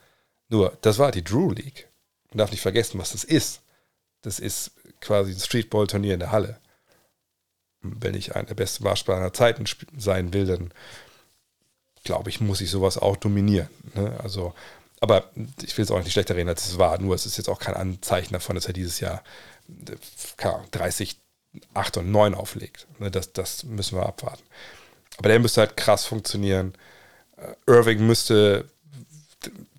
[SPEAKER 1] Nur, das war die Drew League. Man darf nicht vergessen, was das ist. Das ist quasi ein Streetball-Turnier in der Halle. Wenn ich einer der besten Basketballer aller Zeiten sein will, dann glaube ich, muss ich sowas auch dominieren. Ne? Also, aber ich will es auch nicht schlechter reden, als es war. Nur es ist jetzt auch kein Anzeichen davon, dass er dieses Jahr 30, 8 und 9 auflegt. Ne? Das, das müssen wir abwarten. Aber der müsste halt krass funktionieren. Äh, Irving müsste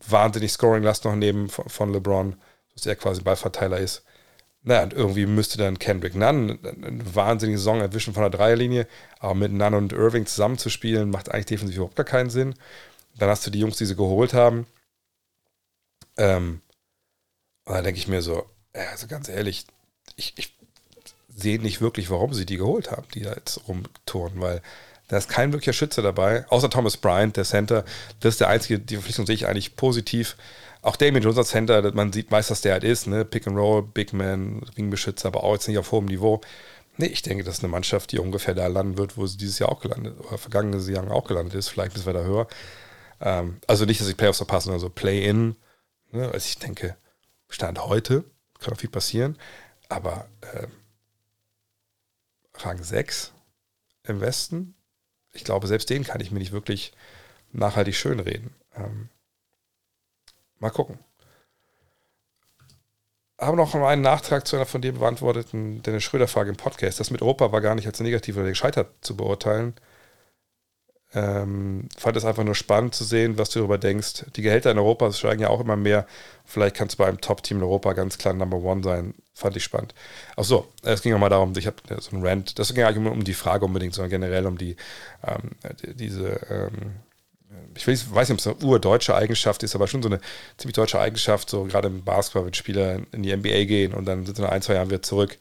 [SPEAKER 1] wahnsinnig Scoring-Last noch nehmen von, von LeBron, dass er quasi Ballverteiler ist. Naja, und irgendwie müsste dann Kendrick Nunn eine wahnsinnige Saison erwischen von der Dreierlinie, aber mit Nunn und Irving zusammenzuspielen, macht eigentlich defensiv überhaupt gar keinen Sinn. Dann hast du die Jungs, die sie geholt haben. Ähm, und dann denke ich mir so, also ganz ehrlich, ich, ich sehe nicht wirklich, warum sie die geholt haben, die da jetzt rumtouren, weil da ist kein wirklicher Schütze dabei, außer Thomas Bryant, der Center. Das ist der einzige, die Verpflichtung sehe ich eigentlich positiv. Auch Damien Jones als Center, man sieht, weiß, was der halt ist, ne? Pick and Roll, Big Man, Ringbeschützer, aber auch jetzt nicht auf hohem Niveau. Nee, ich denke, das ist eine Mannschaft, die ungefähr da landen wird, wo sie dieses Jahr auch gelandet, oder vergangenes Jahr auch gelandet ist, vielleicht bis weiter höher. Ähm, also nicht, dass ich Playoffs verpassen, sondern so Play-In. Ne? Also ich denke, Stand heute, kann auch viel passieren, aber äh, Rang 6 im Westen, ich glaube, selbst den kann ich mir nicht wirklich nachhaltig schönreden. Ähm, mal gucken. Habe noch einen Nachtrag zu einer von dir beantworteten Dennis Schröder-Frage im Podcast. Das mit Europa war gar nicht als negativ oder gescheitert zu beurteilen. Ähm, fand es einfach nur spannend zu sehen, was du darüber denkst. Die Gehälter in Europa steigen ja auch immer mehr. Vielleicht kannst du bei einem Top-Team in Europa ganz klar Number One sein. Fand ich spannend. Ach so, es ging auch mal darum, ich habe so einen Rant. Das ging eigentlich um die Frage unbedingt, sondern generell um die, ähm, diese, ähm, ich weiß, nicht, ob es eine urdeutsche Eigenschaft ist, aber schon so eine ziemlich deutsche Eigenschaft, so gerade im Basketball, wenn Spieler in die NBA gehen und dann sind sie nach ein, zwei Jahren wieder zurück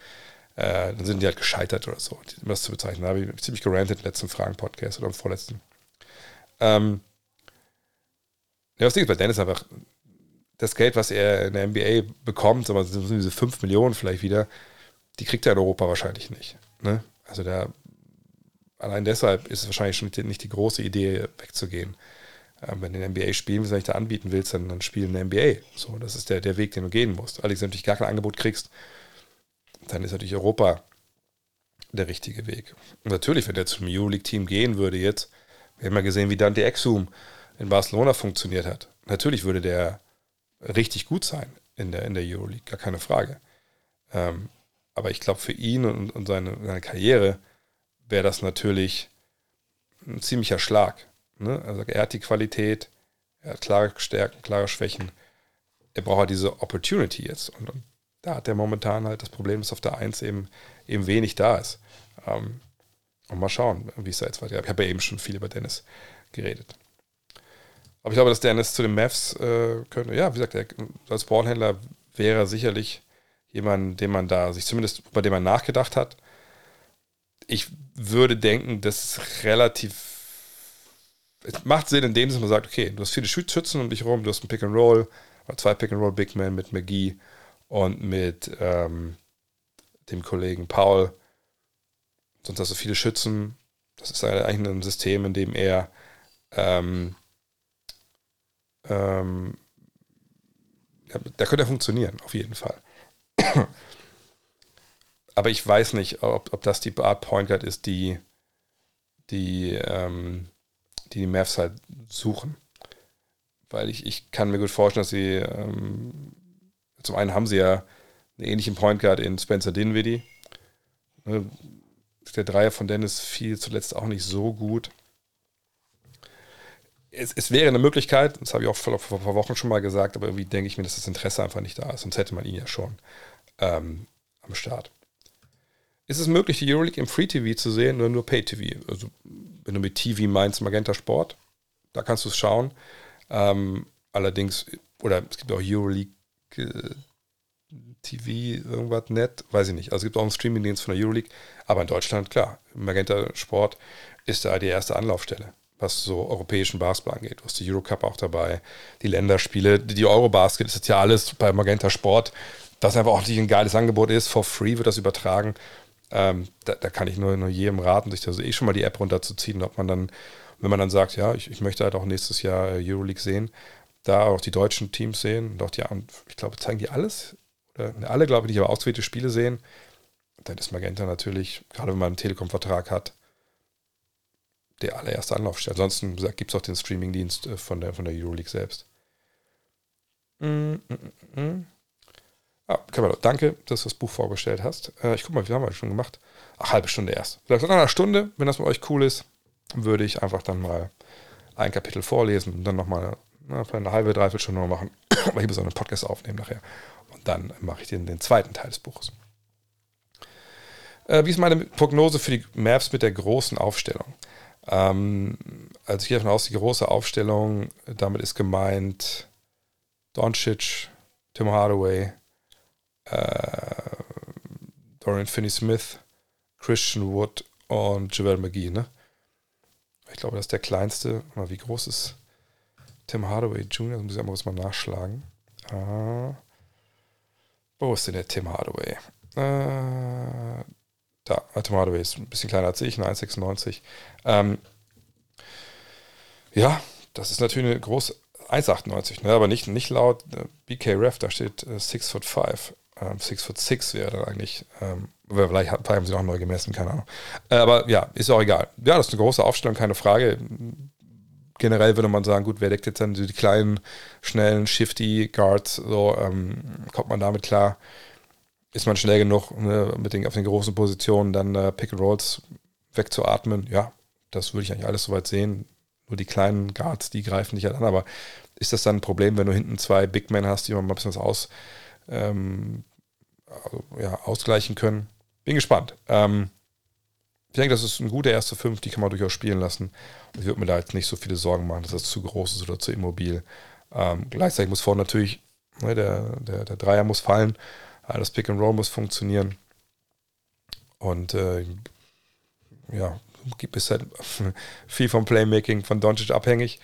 [SPEAKER 1] äh, dann sind die halt gescheitert oder so, um das zu bezeichnen. Da habe ich ziemlich gerantet im letzten Fragen-Podcast oder im vorletzten. Ähm, ja, was Ding ist bei Dennis einfach, das Geld, was er in der NBA bekommt, aber sind diese 5 Millionen vielleicht wieder, die kriegt er in Europa wahrscheinlich nicht. Ne? Also da, allein deshalb ist es wahrscheinlich schon nicht die große Idee, wegzugehen. Wenn du in NBA spielen willst, wenn ich da anbieten willst, dann, dann spiel in der NBA. So, das ist der, der Weg, den du gehen musst. Allerdings, wenn du gar kein Angebot kriegst, dann ist natürlich Europa der richtige Weg. Und natürlich, wenn der zum Euroleague-Team gehen würde jetzt, wir haben ja gesehen, wie Dante Exum in Barcelona funktioniert hat. Natürlich würde der richtig gut sein in der, in der Euroleague, gar keine Frage. Ähm, aber ich glaube, für ihn und, und seine, seine Karriere wäre das natürlich ein ziemlicher Schlag. Ne? Also er hat die Qualität, er hat klare Stärken, klare Schwächen. Er braucht halt diese Opportunity jetzt. Und, und da hat er momentan halt das Problem, dass auf der 1 eben, eben wenig da ist. Ähm, und mal schauen, wie es da jetzt weitergeht. Ich habe ja eben schon viel über Dennis geredet. Aber ich glaube, dass Dennis zu den Mavs äh, könnte, ja, wie gesagt, er, als Ballhändler wäre sicherlich jemand, den man da sich zumindest, bei dem man nachgedacht hat. Ich würde denken, dass es relativ es macht Sinn in dem, dass man sagt, okay, du hast viele Schützen um dich herum, du hast ein Pick and Roll oder zwei Pick and Roll Big Men mit McGee und mit ähm, dem Kollegen Paul. Sonst hast du viele Schützen. Das ist eigentlich ein System, in dem er ähm, ähm, ja, da könnte er funktionieren, auf jeden Fall. Aber ich weiß nicht, ob, ob das die Art Point Guard ist, die die, ähm, die, die Mavs halt suchen. Weil ich, ich kann mir gut vorstellen, dass sie ähm, zum einen haben sie ja einen ähnlichen Point Guard in Spencer Dinwiddie. Ne, der Dreier von Dennis fiel zuletzt auch nicht so gut. Es, es wäre eine Möglichkeit, das habe ich auch vor, vor ein Wochen schon mal gesagt, aber irgendwie denke ich mir, dass das Interesse einfach nicht da ist, sonst hätte man ihn ja schon. Ähm, am Start. Ist es möglich, die Euroleague im Free TV zu sehen oder nur Pay TV? Also, wenn du mit TV meinst, Magenta Sport, da kannst du es schauen. Ähm, allerdings, oder es gibt auch Euroleague äh, TV, irgendwas net, weiß ich nicht. Also es gibt auch einen Streamingdienst von der Euroleague, aber in Deutschland, klar, Magenta Sport ist da die erste Anlaufstelle, was so europäischen Basketball angeht. Du hast die Eurocup auch dabei, die Länderspiele, die Eurobasket ist jetzt ja alles bei Magenta Sport, was einfach auch ein geiles Angebot ist. For free wird das übertragen. Ähm, da, da, kann ich nur, nur jedem raten, sich da eh schon mal die App runterzuziehen, ob man dann, wenn man dann sagt, ja, ich, ich möchte halt auch nächstes Jahr Euroleague sehen, da auch die deutschen Teams sehen und die, ich glaube, zeigen die alles, oder alle, glaube ich, nicht, aber ausgewählte Spiele sehen, dann ist Magenta natürlich, gerade wenn man einen Telekom-Vertrag hat, der allererste Anlaufstelle. Ansonsten gibt es auch den Streamingdienst äh, von der, von der Euroleague selbst. Mm, mm, mm. Ah, danke, dass du das Buch vorgestellt hast. Äh, ich guck mal, wie haben wir das schon gemacht? Ach, halbe Stunde erst. Vielleicht nach einer Stunde, wenn das mit euch cool ist, würde ich einfach dann mal ein Kapitel vorlesen und dann nochmal eine, eine halbe, dreiviertel Stunde machen, weil ich muss auch einen Podcast aufnehmen nachher. Und dann mache ich den, den zweiten Teil des Buches. Äh, wie ist meine Prognose für die Mavs mit der großen Aufstellung? Ähm, also ich gehe davon aus, die große Aufstellung, damit ist gemeint Doncic, Tim Hardaway, äh, Dorian Finney-Smith, Christian Wood und Javel McGee. Ne? Ich glaube, das ist der kleinste. Wie groß ist Tim Hardaway Jr.? Das muss ich einmal mal nachschlagen. Ah. Wo ist denn der Tim Hardaway? Äh, da, Tim Hardaway ist ein bisschen kleiner als ich, 1,96. Ähm, ja, das ist natürlich eine große 1,98, ne, aber nicht, nicht laut äh, BK Ref, da steht äh, 6 foot 5. Ähm, 6 foot 6 wäre dann eigentlich, ähm, vielleicht haben sie noch neu gemessen, keine Ahnung. Äh, aber ja, ist auch egal. Ja, das ist eine große Aufstellung, keine Frage. Generell würde man sagen, gut, wer deckt jetzt dann die kleinen, schnellen, shifty Guards, so ähm, kommt man damit klar ist man schnell genug, ne, mit den, auf den großen Positionen dann äh, Pick and Rolls wegzuatmen. Ja, das würde ich eigentlich alles soweit sehen. Nur die kleinen Guards, die greifen nicht halt an. Aber ist das dann ein Problem, wenn du hinten zwei Big Men hast, die man mal ein bisschen was aus, ähm, also, ja, ausgleichen können? Bin gespannt. Ähm, ich denke, das ist eine gute erste Fünf, die kann man durchaus spielen lassen. ich würde mir da jetzt nicht so viele Sorgen machen, dass das zu groß ist oder zu immobil. Ähm, gleichzeitig muss vorne natürlich, ne, der, der, der Dreier muss fallen. Das Pick and Roll muss funktionieren. Und äh, ja, gibt es halt viel vom Playmaking von Doncic abhängig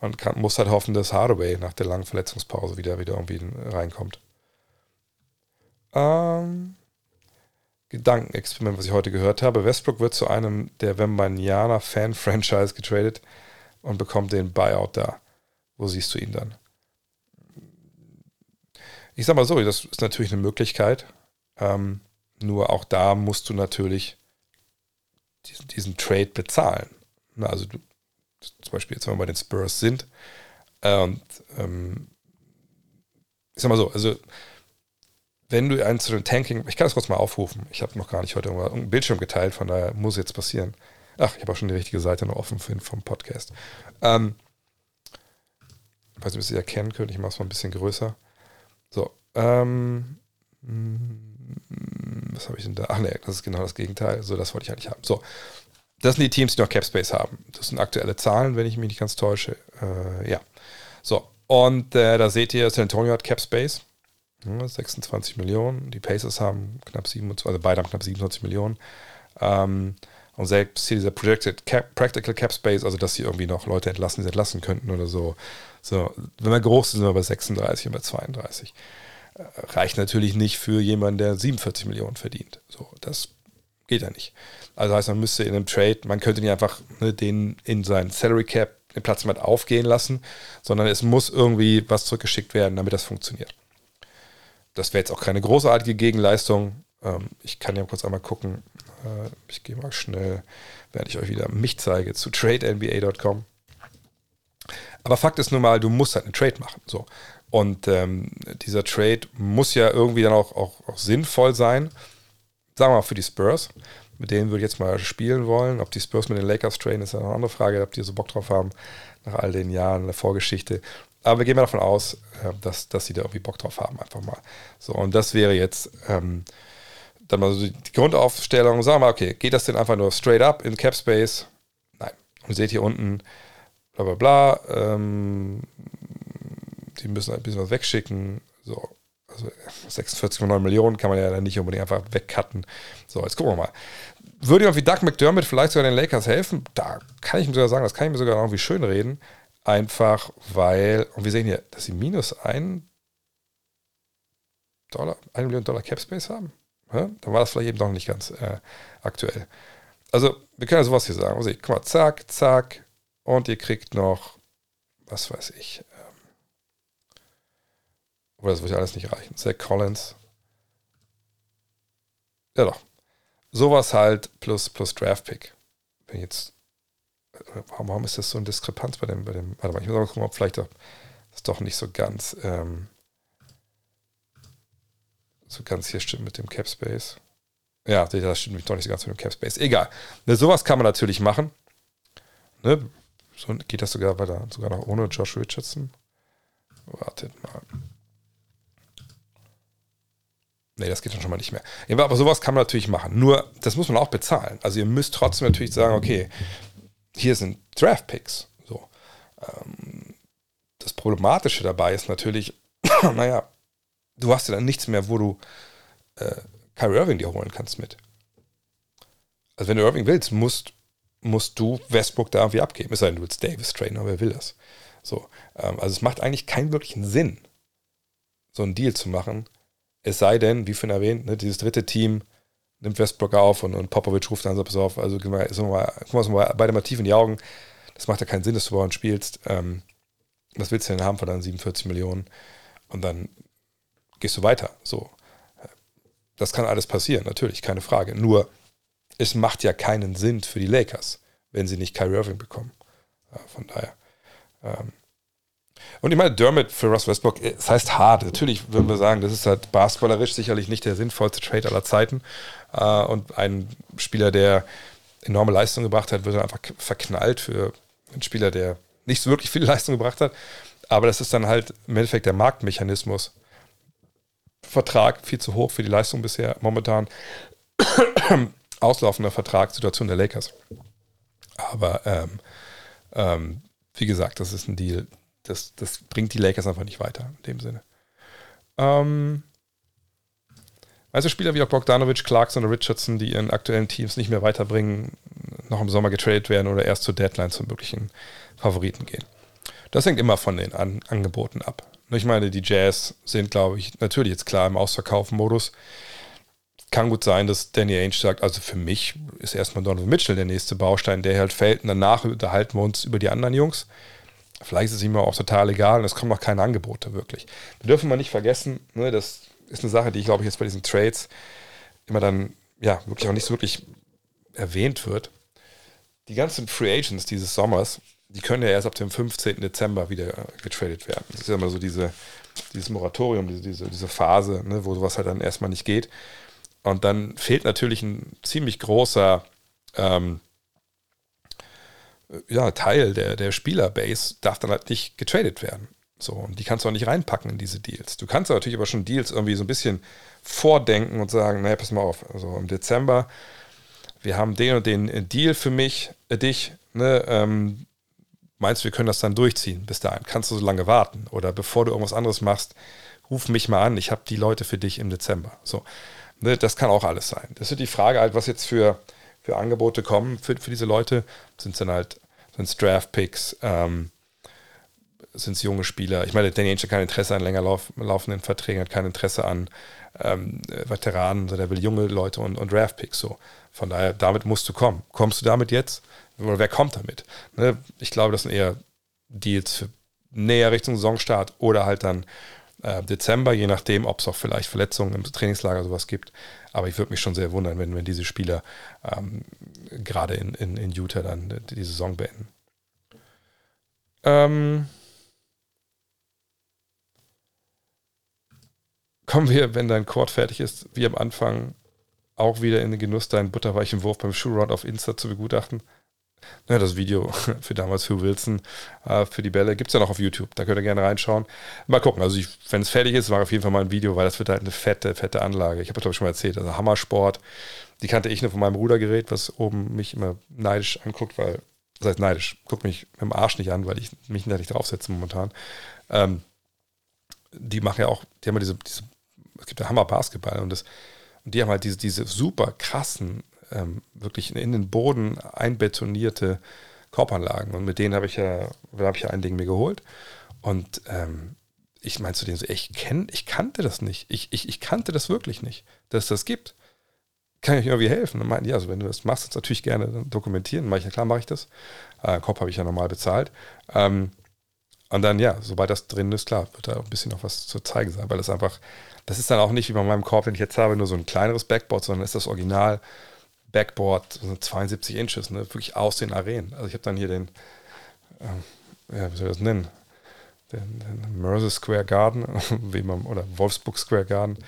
[SPEAKER 1] und kann, muss halt hoffen, dass Hardaway nach der langen Verletzungspause wieder, wieder irgendwie reinkommt. Ähm, Gedankenexperiment, was ich heute gehört habe. Westbrook wird zu einem der Wembanyama Fan-Franchise getradet und bekommt den Buyout da. Wo siehst du ihn dann? Ich sag mal so, das ist natürlich eine Möglichkeit. Ähm, nur auch da musst du natürlich diesen, diesen Trade bezahlen. Na, also du, zum Beispiel jetzt, wenn wir bei den Spurs sind, äh, und ähm, ich sag mal so, also wenn du einen zu den Tanking, ich kann das kurz mal aufrufen, ich habe noch gar nicht heute einen Bildschirm geteilt, von daher muss jetzt passieren. Ach, ich habe auch schon die richtige Seite noch offen für, vom Podcast. Ähm, ich weiß nicht, ob ihr erkennen könnt, ich mache es mal ein bisschen größer. So, ähm, was habe ich denn da? Ach nee, das ist genau das Gegenteil. So, das wollte ich eigentlich haben. So, das sind die Teams, die noch Cap Space haben. Das sind aktuelle Zahlen, wenn ich mich nicht ganz täusche. Äh, ja. So, und äh, da seht ihr, San Antonio hat Cap Space. 26 Millionen. Die Pacers haben knapp 27, also beide haben knapp 27 Millionen. Ähm, und selbst hier dieser Projected Cap, Practical Cap Space, also dass sie irgendwie noch Leute entlassen, die sie entlassen könnten oder so. So, wenn wir groß sind, sind wir bei 36 und bei 32. Äh, reicht natürlich nicht für jemanden, der 47 Millionen verdient. So, das geht ja nicht. Also heißt, man müsste in einem Trade, man könnte nicht einfach ne, den in seinen Salary Cap den Platz mit aufgehen lassen, sondern es muss irgendwie was zurückgeschickt werden, damit das funktioniert. Das wäre jetzt auch keine großartige Gegenleistung. Ähm, ich kann ja kurz einmal gucken. Äh, ich gehe mal schnell, während ich euch wieder mich zeige, zu tradenba.com. Aber Fakt ist nun mal, du musst halt einen Trade machen. So. Und ähm, dieser Trade muss ja irgendwie dann auch, auch, auch sinnvoll sein. Sagen wir mal für die Spurs. Mit denen würde ich jetzt mal spielen wollen. Ob die Spurs mit den Lakers traden, ist eine andere Frage, ob die so Bock drauf haben, nach all den Jahren der Vorgeschichte. Aber wir gehen mal davon aus, äh, dass, dass sie da irgendwie Bock drauf haben, einfach mal. So, und das wäre jetzt ähm, dann mal so die, Grundaufstellung, sagen wir mal, okay, geht das denn einfach nur straight up in Cap Space? Nein. Und ihr seht hier unten, bla bla bla, ähm, die müssen ein bisschen was wegschicken. So, also 46,9 Millionen kann man ja dann nicht unbedingt einfach wegcutten. So, jetzt gucken wir mal. Würde irgendwie Doug McDermott vielleicht sogar den Lakers helfen? Da kann ich mir sogar sagen, das kann ich mir sogar irgendwie schön reden. Einfach weil, und wir sehen hier, dass sie minus ein Dollar, eine Million Dollar Cap Space haben. Ja? Dann war das vielleicht eben doch nicht ganz äh, aktuell. Also, wir können ja sowas hier sagen. Also, guck mal, zack, zack. Und ihr kriegt noch, was weiß ich. Ähm, oder das wird ja alles nicht reichen. Zach Collins. Ja, doch. Sowas halt plus, plus Draft Pick. Wenn jetzt. Warum, ist das so eine Diskrepanz bei dem, bei dem. Warte mal, ich muss mal gucken, ob vielleicht das doch nicht so ganz. Ähm, so ganz hier stimmt mit dem Cap Space. Ja, das stimmt doch nicht so ganz mit dem Cap Space. Egal. Ne, sowas kann man natürlich machen. Ne, so geht das sogar weiter, sogar noch ohne Josh Richardson. Wartet mal. Nee, das geht dann schon mal nicht mehr. Aber sowas kann man natürlich machen. Nur, das muss man auch bezahlen. Also ihr müsst trotzdem natürlich sagen, okay, hier sind Draft Picks. So. Ähm, das Problematische dabei ist natürlich, naja, du hast ja dann nichts mehr, wo du äh, Kyrie Irving dir holen kannst mit. Also wenn du Irving willst, musst, musst du Westbrook da irgendwie abgeben. Es sei denn, du willst Davis trainen, aber wer will das? So, ähm, also es macht eigentlich keinen wirklichen Sinn, so einen Deal zu machen. Es sei denn, wie vorhin erwähnt, ne, dieses dritte Team nimmt Westbrook auf und, und Popovic ruft dann so, pass auf, also wir, gucken wir, wir mal beide mal tief in die Augen. Das macht ja keinen Sinn, dass du bei uns spielst. Ähm, was willst du denn haben von deinen 47 Millionen? Und dann gehst du weiter. So. Das kann alles passieren, natürlich, keine Frage. Nur, es macht ja keinen Sinn für die Lakers, wenn sie nicht Kyrie Irving bekommen. Ja, von daher. Ähm. Und ich meine, Dermot für Russ Westbrook, es heißt hart. Natürlich würden wir sagen, das ist halt basketballerisch sicherlich nicht der sinnvollste Trade aller Zeiten. Äh, und ein Spieler, der enorme Leistung gebracht hat, wird dann einfach verknallt für einen Spieler, der nicht so wirklich viel Leistung gebracht hat. Aber das ist dann halt im Endeffekt der Marktmechanismus. Vertrag viel zu hoch für die Leistung bisher momentan. Auslaufender Vertragssituation der Lakers. Aber ähm, ähm, wie gesagt, das ist ein Deal, das, das bringt die Lakers einfach nicht weiter in dem Sinne. Ähm, also Spieler wie auch Bogdanovic, Clarkson und Richardson, die ihren aktuellen Teams nicht mehr weiterbringen, noch im Sommer getradet werden oder erst zur Deadline zum möglichen Favoriten gehen. Das hängt immer von den An Angeboten ab. Ich meine, die Jazz sind, glaube ich, natürlich jetzt klar im Ausverkaufmodus. Kann gut sein, dass Danny Ainge sagt, also für mich ist erstmal Donovan Mitchell der nächste Baustein, der halt fällt und danach unterhalten wir uns über die anderen Jungs. Vielleicht ist es ihm auch total egal und es kommen noch keine Angebote wirklich. Wir dürfen mal nicht vergessen, ne, das ist eine Sache, die, glaube ich, jetzt bei diesen Trades immer dann, ja, wirklich auch nicht so wirklich erwähnt wird. Die ganzen Free Agents dieses Sommers, die können ja erst ab dem 15. Dezember wieder getradet werden. Das ist ja immer so diese, dieses Moratorium, diese, diese, diese Phase, ne, wo sowas halt dann erstmal nicht geht. Und dann fehlt natürlich ein ziemlich großer ähm, ja, Teil der, der Spielerbase, darf dann halt nicht getradet werden. So, und die kannst du auch nicht reinpacken in diese Deals. Du kannst natürlich aber schon Deals irgendwie so ein bisschen vordenken und sagen, naja, pass mal auf, also im Dezember, wir haben den und den Deal für mich, äh, dich, ne, ähm, meinst du, wir können das dann durchziehen bis dahin? Kannst du so lange warten? Oder bevor du irgendwas anderes machst, ruf mich mal an, ich habe die Leute für dich im Dezember. So, ne, das kann auch alles sein. Das ist die Frage halt, was jetzt für, für Angebote kommen für, für diese Leute. Sind es dann halt, sind Draft-Picks, ähm, sind es junge Spieler? Ich meine, Danny Ainge hat kein Interesse an länger lauf, laufenden Verträgen, hat kein Interesse an ähm, Veteranen, sondern er will junge Leute und, und Draft-Picks so. Von daher, damit musst du kommen. Kommst du damit jetzt? Oder wer kommt damit? Ne? Ich glaube, das sind eher Deals für näher Richtung Saisonstart oder halt dann äh, Dezember, je nachdem, ob es auch vielleicht Verletzungen im Trainingslager sowas gibt. Aber ich würde mich schon sehr wundern, wenn, wenn diese Spieler ähm, gerade in, in, in Utah dann die Saison beenden. Ähm kommen wir, wenn dein Chord fertig ist, wie am Anfang, auch wieder in den Genuss, deinen butterweichen Wurf beim Shootout auf Insta zu begutachten. Ja, das Video für damals für Wilson, äh, für die Bälle, gibt es ja noch auf YouTube. Da könnt ihr gerne reinschauen. Mal gucken. Also, wenn es fertig ist, ich auf jeden Fall mal ein Video, weil das wird halt eine fette, fette Anlage. Ich habe das, glaube ich, schon mal erzählt. Also, Hammersport. Die kannte ich nur von meinem Rudergerät, was oben mich immer neidisch anguckt, weil, das heißt neidisch, guckt mich mit dem Arsch nicht an, weil ich mich da nicht draufsetze momentan. Ähm, die machen ja auch, die haben ja diese, diese es gibt ja Hammer Basketball und das, und die haben halt diese, diese super krassen ähm, wirklich in den Boden einbetonierte Korbanlagen. Und mit denen habe ich ja, habe ich ja ein Ding mir geholt. Und ähm, ich meine zu denen so, ich, kenn, ich kannte das nicht. Ich, ich, ich kannte das wirklich nicht, dass das gibt. Kann ich irgendwie helfen? Und meinten, ja, also wenn du das machst, das natürlich gerne dokumentieren. Mach ich, ja, klar mache ich das. Äh, Kopf habe ich ja normal bezahlt. Ähm, und dann, ja, sobald das drin ist, klar, wird da ein bisschen noch was zu zeigen sein, weil das einfach, das ist dann auch nicht wie bei meinem Korb, den ich jetzt habe, nur so ein kleineres Backboard, sondern ist das Original Backboard, 72 Inches, ne, wirklich aus den Arenen. Also ich habe dann hier den, äh, ja, wie soll ich das nennen? Den, den Mercer Square Garden, wie man, oder Wolfsburg Square Garden,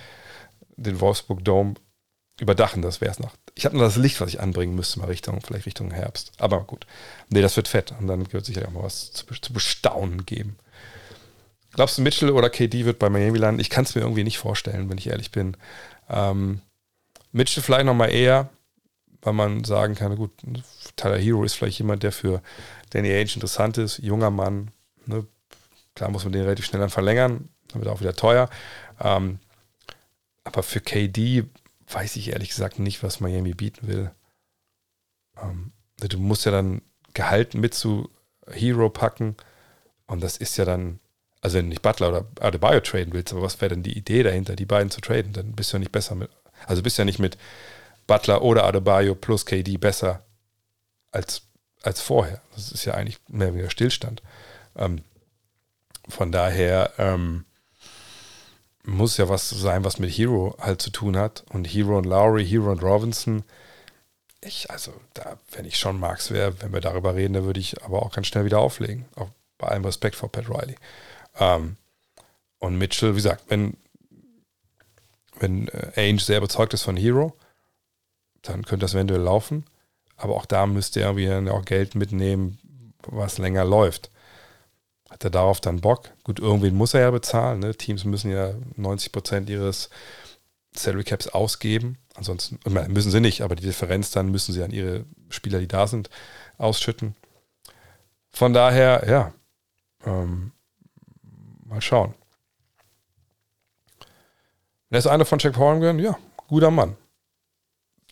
[SPEAKER 1] den Wolfsburg Dome überdachen, das wäre es noch. Ich habe nur das Licht, was ich anbringen müsste, mal Richtung, vielleicht Richtung Herbst. Aber gut. Nee, das wird fett. Und dann wird sicherlich auch mal was zu, zu bestaunen geben. Glaubst du, Mitchell oder KD wird bei Miami landen? Ich kann es mir irgendwie nicht vorstellen, wenn ich ehrlich bin. Ähm, Mitchell vielleicht nochmal eher, weil man sagen kann, gut, Tyler Hero ist vielleicht jemand, der für Danny Ainge interessant ist, junger Mann. Ne? Klar muss man den relativ schnell dann verlängern, dann wird auch wieder teuer. Ähm, aber für KD weiß ich ehrlich gesagt nicht, was Miami bieten will. Ähm, du musst ja dann Gehalt mit zu Hero packen und das ist ja dann, also wenn du nicht Butler oder Adebayo traden willst, aber was wäre denn die Idee dahinter, die beiden zu traden? Dann bist du ja nicht besser mit, also bist du ja nicht mit Butler oder Adebayo plus KD besser als, als vorher. Das ist ja eigentlich mehr wie der Stillstand. Ähm, von daher ähm, muss ja was sein, was mit Hero halt zu tun hat. Und Hero und Lowry, Hero und Robinson, ich, also da, wenn ich schon Marx wäre, wenn wir darüber reden, dann würde ich aber auch ganz schnell wieder auflegen. Auch bei allem Respekt vor Pat Riley. Ähm, und Mitchell, wie gesagt, wenn, wenn äh, Ainge sehr überzeugt ist von Hero, dann könnte das eventuell laufen. Aber auch da müsste er irgendwie auch Geld mitnehmen, was länger läuft. Hat er darauf dann Bock? Gut, irgendwen muss er ja bezahlen. Ne? Teams müssen ja 90 Prozent ihres Salary Caps ausgeben. Ansonsten müssen sie nicht, aber die Differenz dann müssen sie an ihre Spieler, die da sind, ausschütten. Von daher, ja, ähm, mal schauen. Der ist einer von Jack Holmgren, ja, guter Mann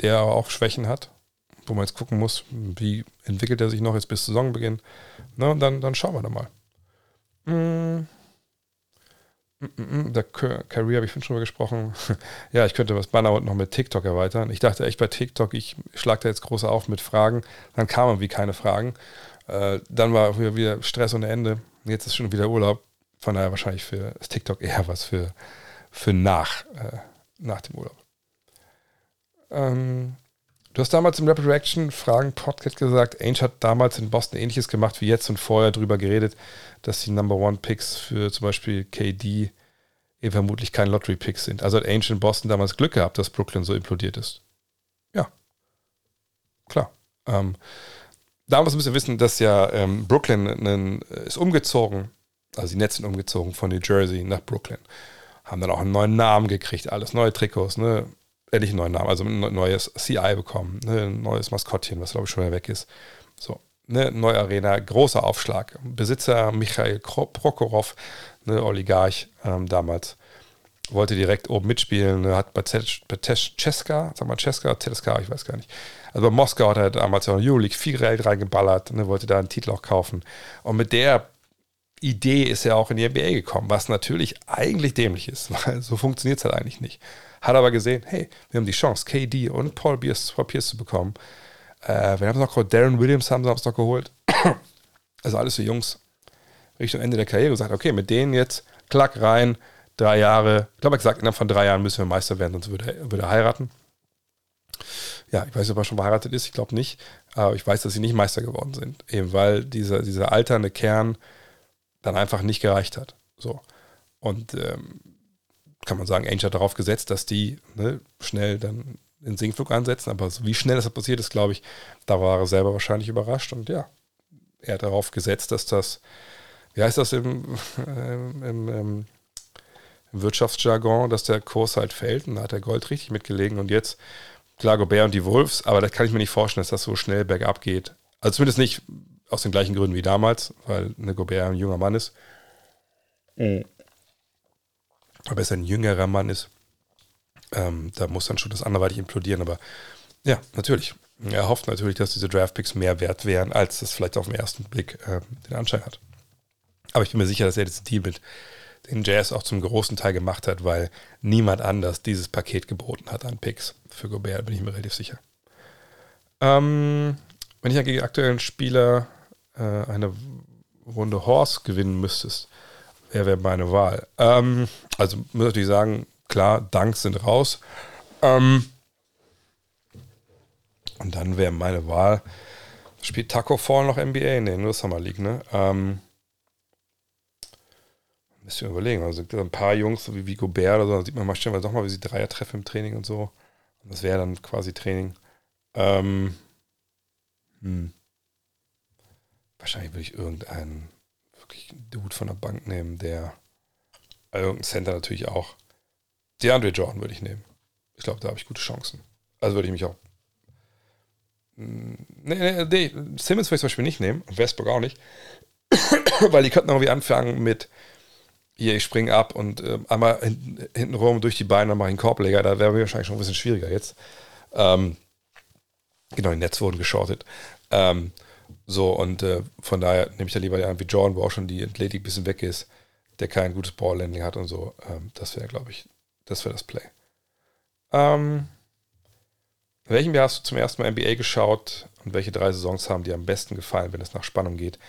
[SPEAKER 1] der aber auch Schwächen hat, wo man jetzt gucken muss, wie entwickelt er sich noch jetzt bis Saisonbeginn. Na, dann, dann schauen wir da mal. Mm. Mm, mm, der Career habe ich schon mal gesprochen. ja, ich könnte das Banner unten noch mit TikTok erweitern. Ich dachte echt bei TikTok, ich schlage da jetzt groß auf mit Fragen. Dann kamen irgendwie keine Fragen. Äh, dann war wieder Stress ohne Ende. Jetzt ist schon wieder Urlaub. Von daher wahrscheinlich für das TikTok eher was für, für nach, äh, nach dem Urlaub. Ähm, du hast damals im Rapid Reaction Fragen Podcast gesagt, Ainge hat damals in Boston ähnliches gemacht wie jetzt und vorher darüber geredet, dass die Number One Picks für zum Beispiel KD eben vermutlich kein Lottery Picks sind. Also hat Ainge in Boston damals Glück gehabt, dass Brooklyn so implodiert ist. Ja, klar. Ähm, damals müsst ihr wissen, dass ja ähm, Brooklyn ist umgezogen, also die Nets sind umgezogen von New Jersey nach Brooklyn. Haben dann auch einen neuen Namen gekriegt, alles neue Trikots, ne? äh, nicht einen neuen Namen, also ein neues CI bekommen, ne, ein neues Maskottchen, was glaube ich schon wieder weg ist. So, ne, neue Arena, großer Aufschlag. Besitzer Michael Prokhorov, ne, Oligarch ähm, damals, wollte direkt oben mitspielen, ne, hat bei Ceska, sag mal Ceska, Ceska, ich weiß gar nicht. Also bei Moskau hat er damals auch in Euroleague viel Geld reingeballert, ne, wollte da einen Titel auch kaufen. Und mit der Idee ist er auch in die NBA gekommen, was natürlich eigentlich dämlich ist, weil so funktioniert es halt eigentlich nicht. Hat aber gesehen, hey, wir haben die Chance, KD und Paul Pierce, Paul Pierce zu bekommen. Äh, wir haben noch Darren Williams haben sie uns noch geholt. also alles für Jungs Richtung Ende der Karriere gesagt, okay, mit denen jetzt klack rein, drei Jahre. Ich glaube, er gesagt, innerhalb von drei Jahren müssen wir Meister werden, sonst würde er, würde er heiraten. Ja, ich weiß nicht, ob er schon verheiratet ist, ich glaube nicht. Aber ich weiß, dass sie nicht Meister geworden sind. Eben weil dieser, dieser alternde Kern dann einfach nicht gereicht hat. So. Und ähm, kann man sagen, Ainge hat darauf gesetzt, dass die ne, schnell dann den Sinkflug einsetzen, aber so wie schnell das passiert ist, glaube ich, da war er selber wahrscheinlich überrascht und ja, er hat darauf gesetzt, dass das, wie heißt das im, äh, im, im, im Wirtschaftsjargon, dass der Kurs halt fällt und da hat der Gold richtig mitgelegen und jetzt, klar, Gobert und die Wolves, aber das kann ich mir nicht vorstellen, dass das so schnell bergab geht. Also zumindest nicht aus den gleichen Gründen wie damals, weil eine Gobert ein junger Mann ist. Mhm. Aber es ein jüngerer Mann ist. Ähm, da muss dann schon das anderweitig implodieren. Aber ja, natürlich. Er hofft natürlich, dass diese Draftpicks mehr wert wären, als das vielleicht auf den ersten Blick äh, den Anschein hat. Aber ich bin mir sicher, dass er das Deal mit den Jazz auch zum großen Teil gemacht hat, weil niemand anders dieses Paket geboten hat an Picks. Für Gobert bin ich mir relativ sicher. Ähm, wenn ich ja gegen aktuellen Spieler äh, eine Runde Horse gewinnen müsstest, wer wäre meine Wahl? Ähm, also muss ich natürlich sagen, klar, Danks sind raus. Ähm, und dann wäre meine Wahl, spielt Taco Fall noch NBA? Nee, nur Summer League, ne? Ähm, müssen wir überlegen. Also ein paar Jungs, so wie, wie Gobert oder so, da sieht man mal stellenweise doch mal, wie sie Dreier treffen im Training und so. Das wäre dann quasi Training. Ähm, hm. Wahrscheinlich würde ich irgendeinen wirklich Dude von der Bank nehmen, der äh, irgendein Center natürlich auch. DeAndre Jordan würde ich nehmen. Ich glaube, da habe ich gute Chancen. Also würde ich mich auch. Nee, nee, nee, Simmons würde ich zum Beispiel nicht nehmen und Westbrook auch nicht. Weil die könnten irgendwie anfangen mit hier, ich springe ab und äh, einmal hin, hinten rum durch die Beine, dann mache ich einen Korbleger. Da wäre mir wahrscheinlich schon ein bisschen schwieriger jetzt. Ähm, genau, die Netz wurden geschortet. Ähm, so, und äh, von daher nehme ich da lieber einen wie Jordan, wo auch schon die Athletik ein bisschen weg ist, der kein gutes Balllanding hat und so. Ähm, das wäre, glaube ich, das wäre das Play. Ähm, in welchem Jahr hast du zum ersten Mal NBA geschaut und welche drei Saisons haben dir am besten gefallen, wenn es nach Spannung geht?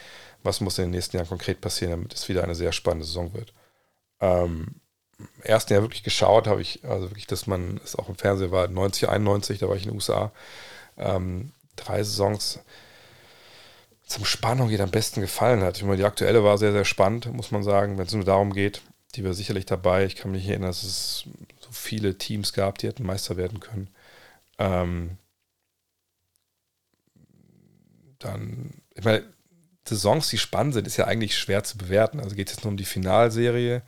[SPEAKER 1] Was muss in den nächsten Jahren konkret passieren, damit es wieder eine sehr spannende Saison wird? Ähm, Im ersten Jahr wirklich geschaut habe ich, also wirklich, dass man es auch im Fernsehen war, 90, 91, da war ich in den USA. Ähm, drei Saisons zum Spannung geht am besten gefallen hat. Ich meine, die aktuelle war sehr, sehr spannend, muss man sagen, wenn es nur darum geht. Die war sicherlich dabei. Ich kann mich erinnern, dass es so viele Teams gab, die hätten Meister werden können. Ähm, dann, ich meine, Saisons, die spannend sind, ist ja eigentlich schwer zu bewerten. Also geht es jetzt nur um die Finalserie,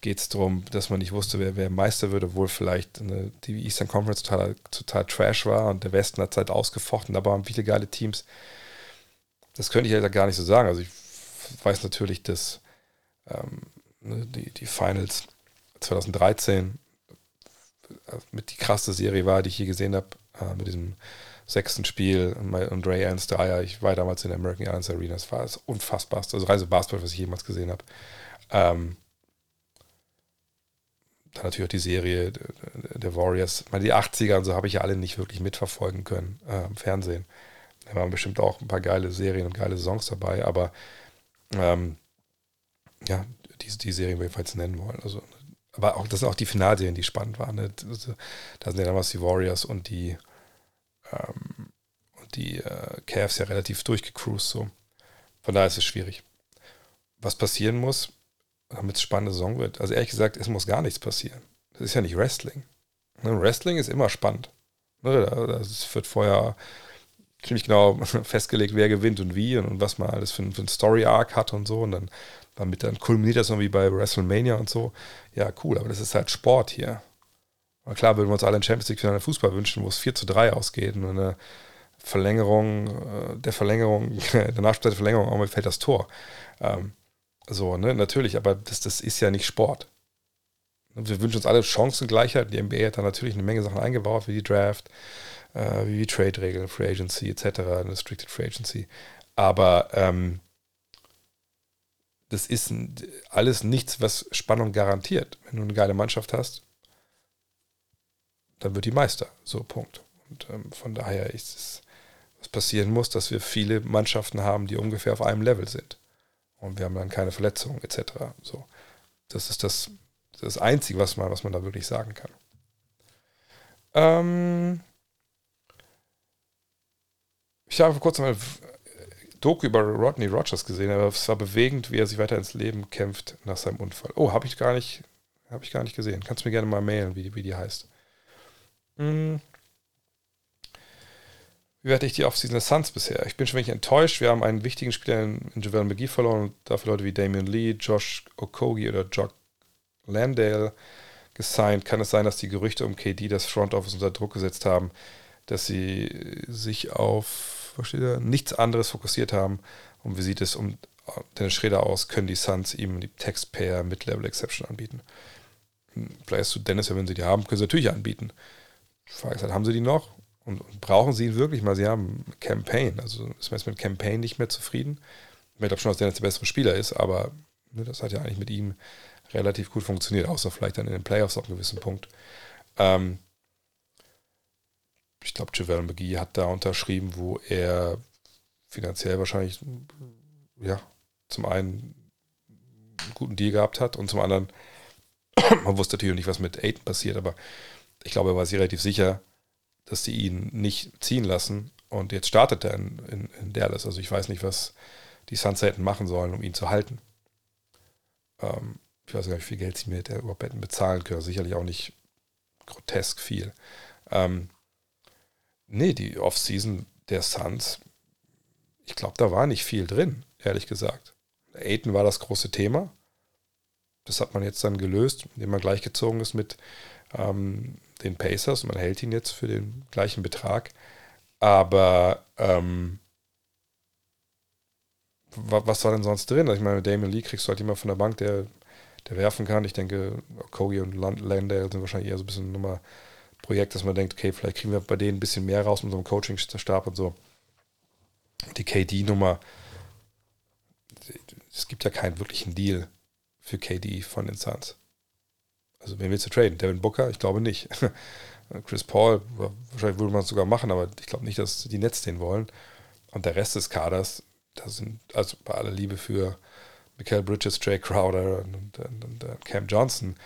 [SPEAKER 1] geht es darum, dass man nicht wusste, wer, wer Meister würde, obwohl vielleicht eine, die Eastern Conference total, total Trash war und der Westen hat Zeit ausgefochten, aber haben viele geile Teams. Das könnte ich ja gar nicht so sagen. Also ich weiß natürlich, dass ähm, ne, die, die Finals 2013 äh, mit die krasse Serie war, die ich je gesehen habe, äh, mit diesem sechsten Spiel und Ray Ernst Dyer. Ich war damals in der American Airlines Arena. Das war das unfassbarste, also Reise Basketball, was ich jemals gesehen habe. Ähm, dann natürlich auch die Serie der Warriors. Die 80er und so habe ich ja alle nicht wirklich mitverfolgen können äh, im Fernsehen. Da waren bestimmt auch ein paar geile Serien und geile Songs dabei, aber ähm, ja, die, die Serien wir jedenfalls nennen wollen. Also, aber auch, das sind auch die Finalserien, die spannend waren. Ne? Da sind ja damals die Warriors und die ähm, und die äh, Cavs ja relativ durchgecruised so. Von daher ist es schwierig. Was passieren muss, damit es spannende Saison wird. Also ehrlich gesagt, es muss gar nichts passieren. Das ist ja nicht Wrestling. Ne? Wrestling ist immer spannend. Ne? Das wird vorher ziemlich genau festgelegt, wer gewinnt und wie und, und was man alles für, für einen Story-Arc hat und so. Und dann, damit dann kulminiert das noch wie bei WrestleMania und so. Ja, cool, aber das ist halt Sport hier. Aber klar würden wir uns alle ein Champions League Finale Fußball wünschen, wo es 4 zu 3 ausgeht und eine Verlängerung, äh, der Verlängerung, der Nachspiel der Verlängerung auch mal fällt das Tor. Ähm, so, ne, natürlich, aber das, das ist ja nicht Sport. Wir wünschen uns alle Chancengleichheit. Die NBA hat da natürlich eine Menge Sachen eingebaut, wie die Draft, äh, wie Trade-Regeln, Free Agency etc., Restricted Free Agency. Aber ähm, das ist alles nichts, was Spannung garantiert. Wenn du eine geile Mannschaft hast, dann wird die Meister. So, Punkt. Und ähm, von daher ist es, was passieren muss, dass wir viele Mannschaften haben, die ungefähr auf einem Level sind. Und wir haben dann keine Verletzungen etc. So. Das ist das, das Einzige, was man, was man da wirklich sagen kann. Ähm ich habe vor kurzem mal Doku über Rodney Rogers gesehen, aber es war bewegend, wie er sich weiter ins Leben kämpft nach seinem Unfall. Oh, habe ich gar nicht, habe ich gar nicht gesehen. Kannst du mir gerne mal mailen, wie, wie die heißt. Hm. wie werde ich die Offseason der Suns bisher? Ich bin schon wenig enttäuscht. Wir haben einen wichtigen Spieler in, in Javel McGee verloren und dafür Leute wie Damian Lee, Josh Okogie oder Jock Landale gesigned. Kann es sein, dass die Gerüchte um KD das Front Office unter Druck gesetzt haben, dass sie sich auf da, nichts anderes fokussiert haben? Und wie sieht es um Dennis Schreder aus? Können die Suns ihm die Taxpayer Mid-Level Exception anbieten? Hm, vielleicht zu Dennis, wenn sie die haben, können sie natürlich anbieten. Die Frage ist halt, haben sie die noch? Und, und brauchen sie ihn wirklich mal? Sie haben Campaign. Also ist man jetzt mit Campaign nicht mehr zufrieden. Ich glaube schon, dass Dennis der bessere Spieler ist, aber ne, das hat ja eigentlich mit ihm relativ gut funktioniert, außer vielleicht dann in den Playoffs auf einem gewissen Punkt. Ähm, ich glaube, Javel McGee hat da unterschrieben, wo er finanziell wahrscheinlich, ja, zum einen einen guten Deal gehabt hat und zum anderen, man wusste natürlich nicht, was mit Aiden passiert, aber ich glaube, er war sich relativ sicher, dass sie ihn nicht ziehen lassen. Und jetzt startet er in, in, in Dallas. Also ich weiß nicht, was die Suns hätten machen sollen, um ihn zu halten. Ähm, ich weiß gar nicht, wie viel Geld sie mir der überhaupt hätten bezahlen können. Sicherlich auch nicht grotesk viel. Ähm, nee, die Offseason der Suns, ich glaube, da war nicht viel drin, ehrlich gesagt. Aiden war das große Thema. Das hat man jetzt dann gelöst, indem man gleichgezogen ist mit ähm, den Pacers und man hält ihn jetzt für den gleichen Betrag. Aber ähm, was war denn sonst drin? Ich meine, Damien Lee kriegst du halt immer von der Bank, der, der werfen kann. Ich denke, Kogi und Landale sind wahrscheinlich eher so ein bisschen Nummer Projekt, dass man denkt, okay, vielleicht kriegen wir bei denen ein bisschen mehr raus mit einem Coaching-Stab und so. Die KD-Nummer, es gibt ja keinen wirklichen Deal für KD von den Suns. Also wen willst du traden? Devin Booker? Ich glaube nicht. Chris Paul, wahrscheinlich würde man es sogar machen, aber ich glaube nicht, dass die Nets den wollen. Und der Rest des Kaders, das sind, also bei aller Liebe für Michael Bridges, Jay Crowder und, und, und, und, Cam Johnson,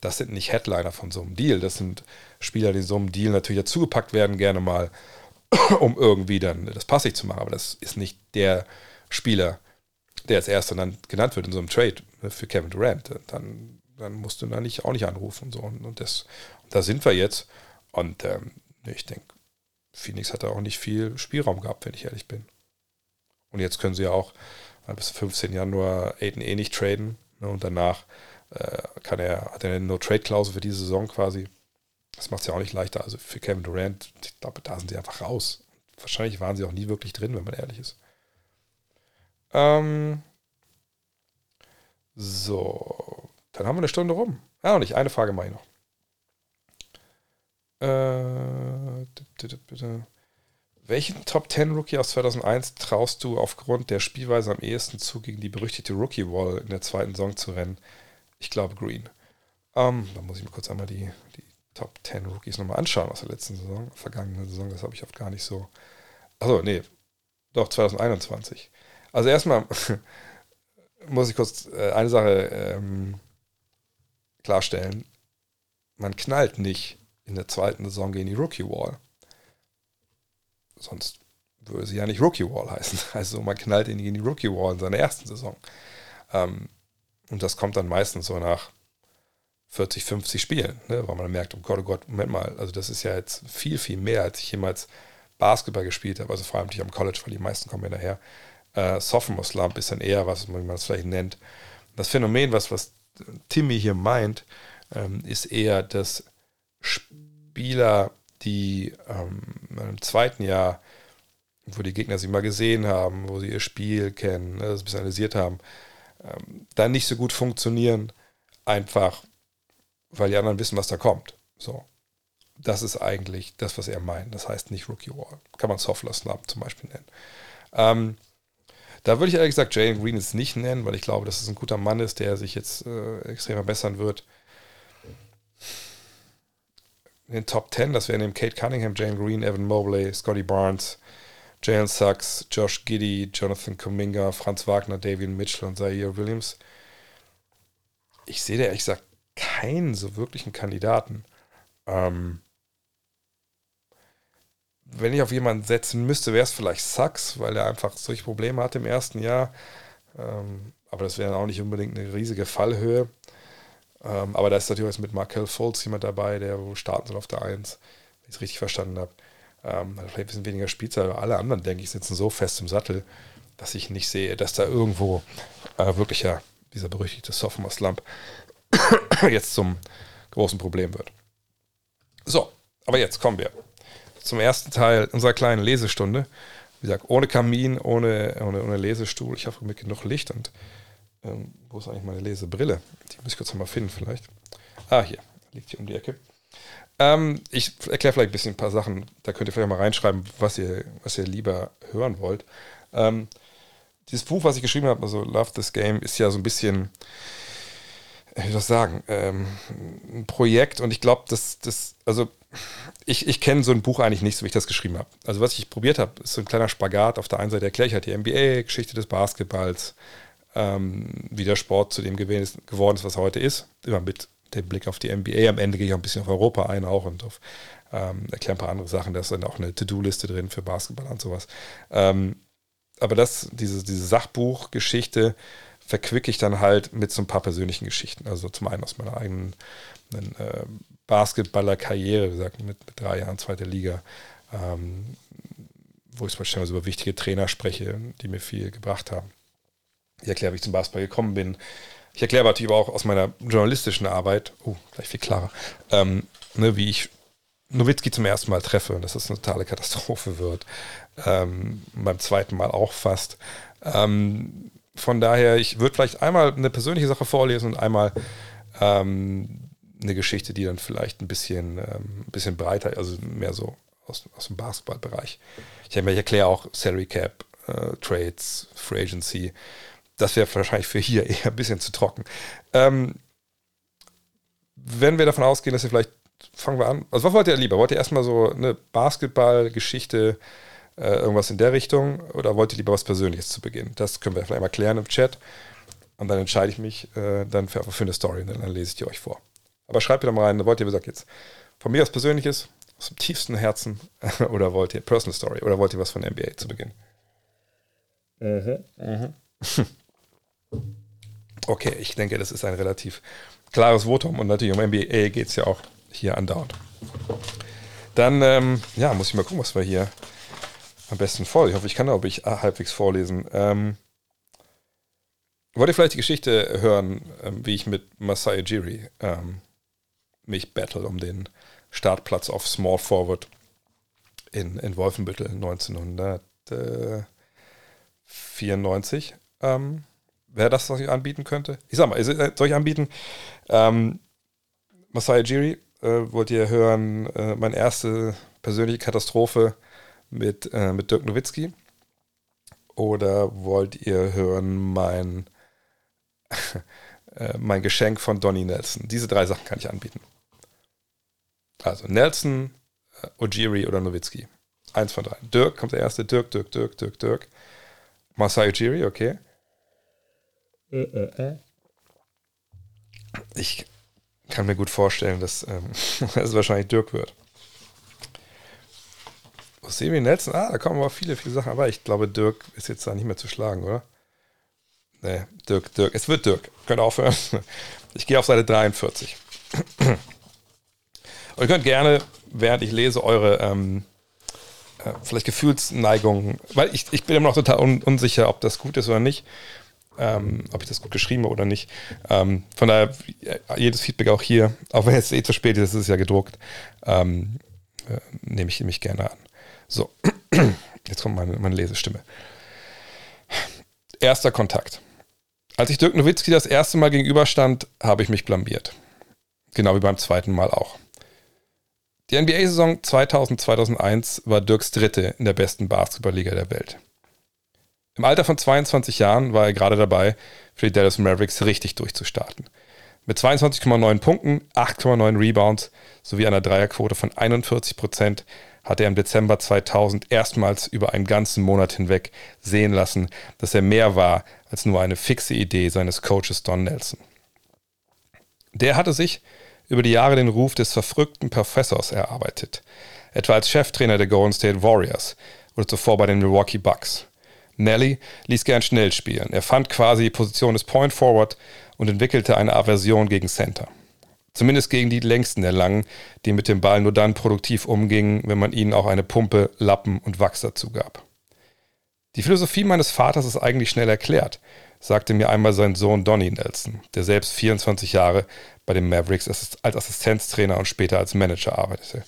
[SPEAKER 1] das sind nicht Headliner von so einem Deal. Das sind Spieler, die in so einem Deal natürlich dazugepackt werden, gerne mal, um irgendwie dann das passig zu machen. Aber das ist nicht der Spieler, der als erster dann genannt wird in so einem Trade für Kevin Durant. Dann dann musst du da nicht, auch nicht anrufen und so. Und, und das, da sind wir jetzt. Und ähm, ich denke, Phoenix hat da auch nicht viel Spielraum gehabt, wenn ich ehrlich bin. Und jetzt können sie ja auch äh, bis 15 Januar Aiden eh nicht traden. Ne, und danach äh, kann er, hat er eine No-Trade-Klausel für diese Saison quasi. Das macht es ja auch nicht leichter. Also für Kevin Durant, ich glaube, da sind sie einfach raus. Wahrscheinlich waren sie auch nie wirklich drin, wenn man ehrlich ist. Ähm, so, dann haben wir eine Stunde rum. Ah, noch nicht. Eine Frage mache ich noch. Äh, welchen Top 10 Rookie aus 2001 traust du aufgrund der Spielweise am ehesten zu, gegen die berüchtigte Rookie Wall in der zweiten Saison zu rennen? Ich glaube Green. Ähm, da muss ich mir kurz einmal die, die Top 10 Rookies nochmal anschauen aus der letzten Saison, vergangenen Saison. Das habe ich oft gar nicht so. Achso, nee. Doch, 2021. Also erstmal muss ich kurz äh, eine Sache ähm, klarstellen. Man knallt nicht in der zweiten Saison gegen die Rookie Wall. Sonst würde sie ja nicht Rookie Wall heißen. Also man knallt gegen die Rookie Wall in seiner ersten Saison. Ähm, und das kommt dann meistens so nach 40, 50 Spielen, ne? weil man merkt, oh Gott, oh Gott, Moment mal, also das ist ja jetzt viel, viel mehr, als ich jemals Basketball gespielt habe, also vor allem nicht am College, weil die meisten kommen ja daher. Äh, Sophomore Slump ist dann eher was, wie man es vielleicht nennt. Das Phänomen, was, was Timmy hier meint, ähm, ist eher, dass Spieler, die ähm, im zweiten Jahr, wo die Gegner sie mal gesehen haben, wo sie ihr Spiel kennen, ne, das ein bisschen analysiert haben, ähm, dann nicht so gut funktionieren, einfach weil die anderen wissen, was da kommt. So. Das ist eigentlich das, was er meint. Das heißt nicht Rookie Wall. Kann man Software Slump zum Beispiel nennen. Ähm, da würde ich ehrlich gesagt Jalen Green jetzt nicht nennen, weil ich glaube, dass es ein guter Mann ist, der sich jetzt äh, extrem verbessern wird. In den Top 10, das wären eben Kate Cunningham, Jalen Green, Evan Mobley, Scotty Barnes, Jalen Sachs, Josh Giddy, Jonathan Kuminga, Franz Wagner, Davian Mitchell und Zaire Williams. Ich sehe da ehrlich gesagt keinen so wirklichen Kandidaten. Ähm, wenn ich auf jemanden setzen müsste, wäre es vielleicht Sachs, weil er einfach solche Probleme hat im ersten Jahr. Ähm, aber das wäre auch nicht unbedingt eine riesige Fallhöhe. Ähm, aber da ist natürlich jetzt mit Markel Fultz jemand dabei, der wo starten soll auf der 1, wenn ich es richtig verstanden habe. Ähm, vielleicht ein bisschen weniger Spielzeit, aber alle anderen, denke ich, sitzen so fest im Sattel, dass ich nicht sehe, dass da irgendwo äh, wirklich ja dieser berüchtigte Sophomore-Slump jetzt zum großen Problem wird. So, aber jetzt kommen wir zum ersten Teil unserer kleinen Lesestunde. Wie gesagt, ohne Kamin, ohne, ohne, ohne Lesestuhl. Ich hoffe mit genug Licht und ähm, wo ist eigentlich meine Lesebrille? Die muss ich kurz mal finden vielleicht. Ah, hier, liegt hier um die Ecke. Ähm, ich erkläre vielleicht ein bisschen ein paar Sachen. Da könnt ihr vielleicht mal reinschreiben, was ihr, was ihr lieber hören wollt. Ähm, dieses Buch, was ich geschrieben habe, also Love This Game, ist ja so ein bisschen, wie soll ich sagen, ähm, ein Projekt und ich glaube, dass das, also ich, ich kenne so ein Buch eigentlich nicht, so wie ich das geschrieben habe. Also was ich probiert habe, ist so ein kleiner Spagat. Auf der einen Seite erkläre ich halt die NBA, Geschichte des Basketballs, ähm, wie der Sport zu dem geworden ist, was heute ist. Immer mit dem Blick auf die NBA. Am Ende gehe ich auch ein bisschen auf Europa ein auch und auf ähm, erkläre ein paar andere Sachen. Da ist dann auch eine To-Do-Liste drin für Basketball und sowas. Ähm, aber das, diese, diese Sachbuchgeschichte verquicke ich dann halt mit so ein paar persönlichen Geschichten. Also zum einen aus meiner eigenen äh, Basketballer-Karriere, wie gesagt, mit, mit, drei Jahren zweiter Liga, ähm, wo ich beispielsweise über wichtige Trainer spreche, die mir viel gebracht haben. Ich erkläre, wie ich zum Basketball gekommen bin. Ich erkläre natürlich aber auch aus meiner journalistischen Arbeit, oh, gleich viel klarer, ähm, ne, wie ich Nowitzki zum ersten Mal treffe und dass das eine totale Katastrophe wird. Ähm, beim zweiten Mal auch fast. Ähm, von daher, ich würde vielleicht einmal eine persönliche Sache vorlesen und einmal ähm, eine Geschichte, die dann vielleicht ein bisschen, ähm, ein bisschen breiter, also mehr so aus, aus dem Basketballbereich. Ich, ich erkläre auch Salary Cap, äh, Trades, Free Agency. Das wäre wahrscheinlich für hier eher ein bisschen zu trocken. Ähm, wenn wir davon ausgehen, dass wir vielleicht, fangen wir an. Also was wollt ihr lieber? Wollt ihr erstmal so eine Basketball-Geschichte äh, irgendwas in der Richtung oder wollt ihr lieber was Persönliches zu Beginn? Das können wir vielleicht mal klären im Chat. Und dann entscheide ich mich äh, dann für, für, eine Story und dann lese ich die euch vor. Aber schreibt mir doch mal rein, wollt ihr, wie gesagt, jetzt von mir was Persönliches, aus dem tiefsten Herzen oder wollt ihr Personal Story oder wollt ihr was von NBA zu Beginn? Mhm. Mhm. okay, ich denke, das ist ein relativ klares Votum und natürlich um NBA geht es ja auch hier andauernd. Dann, ähm, ja, muss ich mal gucken, was wir hier am besten voll. Ich hoffe, ich kann auch ich halbwegs vorlesen. Ähm, wollt ihr vielleicht die Geschichte hören, ähm, wie ich mit Masai Jiri ähm, mich battle um den Startplatz auf Small Forward in, in Wolfenbüttel 1994? Ähm, Wäre das, ich anbieten könnte? Ich sag mal, soll ich anbieten? Ähm, Masai Jiri, äh, wollt ihr hören, äh, meine erste persönliche Katastrophe mit, äh, mit Dirk Nowitzki? Oder wollt ihr hören mein, äh, mein Geschenk von Donny Nelson? Diese drei Sachen kann ich anbieten. Also Nelson, äh, Ojiri oder Nowitzki. Eins von drei. Dirk kommt der erste. Dirk, Dirk, Dirk, Dirk, Dirk. Masai Ojiri, okay. Ich kann mir gut vorstellen, dass ähm, es wahrscheinlich Dirk wird. Semi Nelson, ah, da kommen aber viele, viele Sachen. Aber ich glaube, Dirk ist jetzt da nicht mehr zu schlagen, oder? Nee, Dirk, Dirk. Es wird Dirk. Könnt aufhören. Ich gehe auf Seite 43. Und ihr könnt gerne, während ich lese, eure ähm, äh, vielleicht Gefühlsneigungen, weil ich, ich bin immer noch total un unsicher, ob das gut ist oder nicht. Ähm, ob ich das gut geschrieben habe oder nicht. Ähm, von daher, jedes Feedback auch hier, auch wenn es eh zu spät ist, ist es ja gedruckt, ähm, äh, nehme ich mich gerne an. So, jetzt kommt meine, meine Lesestimme. Erster Kontakt. Als ich Dirk Nowitzki das erste Mal gegenüberstand, habe ich mich blamiert. Genau wie beim zweiten Mal auch. Die NBA-Saison 2000-2001 war Dirks dritte in der besten Basketballliga der Welt. Im Alter von 22 Jahren war er gerade dabei, für die Dallas Mavericks richtig durchzustarten. Mit 22,9 Punkten, 8,9 Rebounds sowie einer Dreierquote von 41 Prozent hat er im Dezember 2000 erstmals über einen ganzen Monat hinweg sehen lassen, dass er mehr war als nur eine fixe Idee seines Coaches Don Nelson. Der hatte sich über die Jahre den Ruf des verfrückten Professors erarbeitet, etwa als Cheftrainer der Golden State Warriors oder zuvor bei den Milwaukee Bucks. Nelly ließ gern schnell spielen. Er fand quasi die Position des Point Forward und entwickelte eine Aversion gegen Center. Zumindest gegen die längsten der Langen, die mit dem Ball nur dann produktiv umgingen, wenn man ihnen auch eine Pumpe, Lappen und Wachs dazu gab. Die Philosophie meines Vaters ist eigentlich schnell erklärt, sagte mir einmal sein Sohn Donnie Nelson, der selbst 24 Jahre bei den Mavericks als Assistenztrainer und später als Manager arbeitete.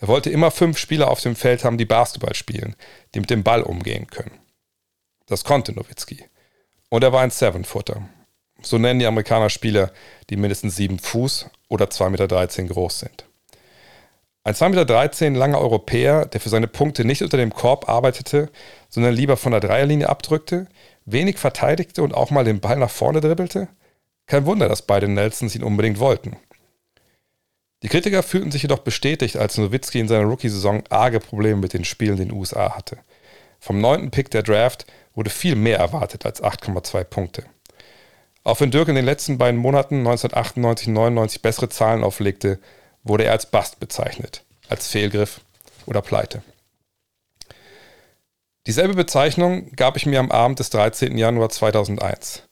[SPEAKER 1] Er wollte immer fünf Spieler auf dem Feld haben, die Basketball spielen, die mit dem Ball umgehen können. Das konnte Nowitzki. Und er war ein Seven-Footer. So nennen die Amerikaner Spieler, die mindestens 7 Fuß oder 2,13 Meter groß sind. Ein 2,13 Meter langer Europäer, der für seine Punkte nicht unter dem Korb arbeitete, sondern lieber von der Dreierlinie abdrückte, wenig verteidigte und auch mal den Ball nach vorne dribbelte? Kein Wunder, dass beide Nelsons ihn unbedingt wollten. Die Kritiker fühlten sich jedoch bestätigt, als Nowitzki in seiner Rookie-Saison arge Probleme mit den Spielen in den USA hatte. Vom neunten Pick der Draft wurde viel mehr erwartet als 8,2 Punkte. Auch wenn Dirk in den letzten beiden Monaten 1998 99 bessere Zahlen auflegte, wurde er als Bast bezeichnet, als Fehlgriff oder Pleite. Dieselbe Bezeichnung gab ich mir am Abend des 13. Januar 2001.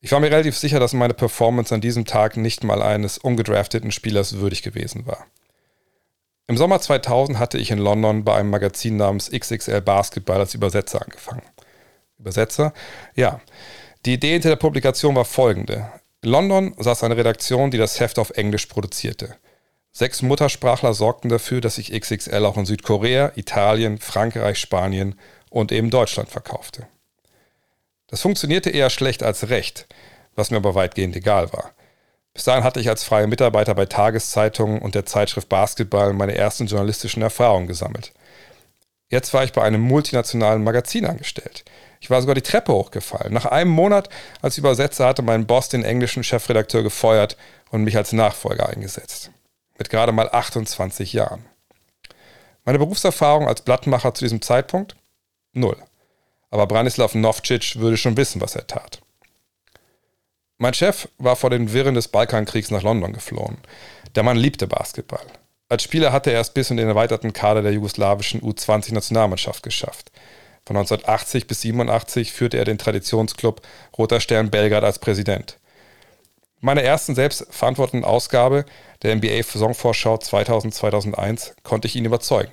[SPEAKER 1] Ich war mir relativ sicher, dass meine Performance an diesem Tag nicht mal eines ungedrafteten Spielers würdig gewesen war. Im Sommer 2000 hatte ich in London bei einem Magazin namens XXL Basketball als Übersetzer angefangen. Übersetzer? Ja. Die Idee hinter der Publikation war folgende. In London saß eine Redaktion, die das Heft auf Englisch produzierte. Sechs Muttersprachler sorgten dafür, dass sich XXL auch in Südkorea, Italien, Frankreich, Spanien und eben Deutschland verkaufte. Das funktionierte eher schlecht als recht, was mir aber weitgehend egal war. Bis dahin hatte ich als freier Mitarbeiter bei Tageszeitungen und der Zeitschrift Basketball meine ersten journalistischen Erfahrungen gesammelt. Jetzt war ich bei einem multinationalen Magazin angestellt. Ich war sogar die Treppe hochgefallen. Nach einem Monat als Übersetzer hatte mein Boss den englischen Chefredakteur gefeuert und mich als Nachfolger eingesetzt. Mit gerade mal 28 Jahren. Meine Berufserfahrung als Blattmacher zu diesem Zeitpunkt? Null. Aber Branislav Novcic würde schon wissen, was er tat. Mein Chef war vor den Wirren des Balkankriegs nach London geflohen. Der Mann liebte Basketball. Als Spieler hatte er es bis in den erweiterten Kader der jugoslawischen U20-Nationalmannschaft geschafft. Von 1980 bis 87 führte er den Traditionsclub Roter Stern Belgrad als Präsident. In meiner ersten selbstverantworteten Ausgabe der NBA-Saisonvorschau 2000-2001 konnte ich ihn überzeugen.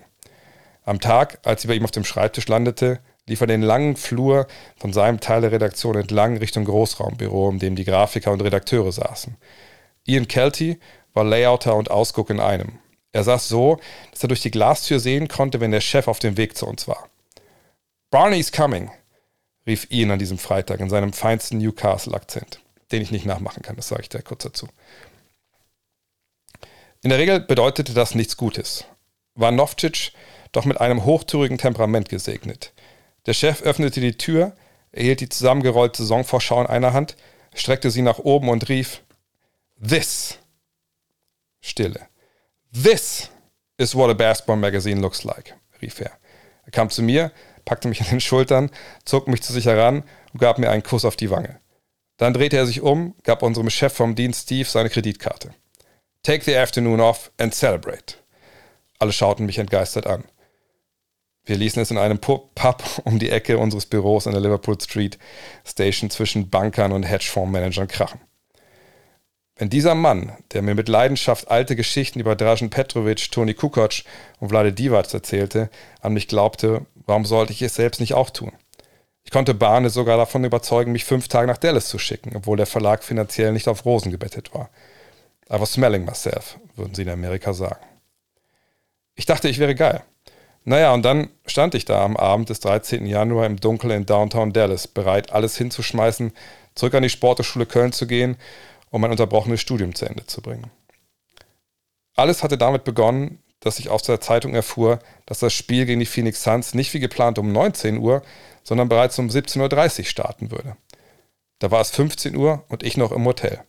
[SPEAKER 1] Am Tag, als sie bei ihm auf dem Schreibtisch landete, lief er den langen Flur von seinem Teil der Redaktion entlang Richtung Großraumbüro, in dem die Grafiker und Redakteure saßen. Ian Kelty war Layouter und Ausguck in einem. Er saß so, dass er durch die Glastür sehen konnte, wenn der Chef auf dem Weg zu uns war. Barney's coming, rief Ian an diesem Freitag in seinem feinsten Newcastle-Akzent, den ich nicht nachmachen kann, das sage ich dir kurz dazu. In der Regel bedeutete das nichts Gutes. War Novcic doch mit einem hochtürigen Temperament gesegnet. Der Chef öffnete die Tür, erhielt die zusammengerollte Saisonvorschau in einer Hand, streckte sie nach oben und rief: This. Stille. This is what a basketball magazine looks like, rief er. Er kam zu mir, packte mich an den Schultern, zog mich zu sich heran und gab mir einen Kuss auf die Wange. Dann drehte er sich um, gab unserem Chef vom Dienst Steve seine Kreditkarte. Take the afternoon off and celebrate. Alle schauten mich entgeistert an. Wir ließen es in einem Pub um die Ecke unseres Büros an der Liverpool Street Station zwischen Bankern und Hedgefondsmanagern krachen. Wenn dieser Mann, der mir mit Leidenschaft alte Geschichten über Dražen Petrovic, Toni Kukoc und Vlade Divac erzählte, an mich glaubte, warum sollte ich es selbst nicht auch tun? Ich konnte Barne sogar davon überzeugen, mich fünf Tage nach Dallas zu schicken, obwohl der Verlag finanziell nicht auf Rosen gebettet war. I was smelling myself, würden sie in Amerika sagen. Ich dachte, ich wäre geil. Naja, und dann stand ich da am Abend des 13. Januar im Dunkeln in Downtown Dallas, bereit, alles hinzuschmeißen, zurück an die Sporteschule Köln zu gehen um mein unterbrochenes Studium zu Ende zu bringen. Alles hatte damit begonnen, dass ich aus der Zeitung erfuhr, dass das Spiel gegen die Phoenix Suns nicht wie geplant um 19 Uhr, sondern bereits um 17.30 Uhr starten würde. Da war es 15 Uhr und ich noch im Hotel.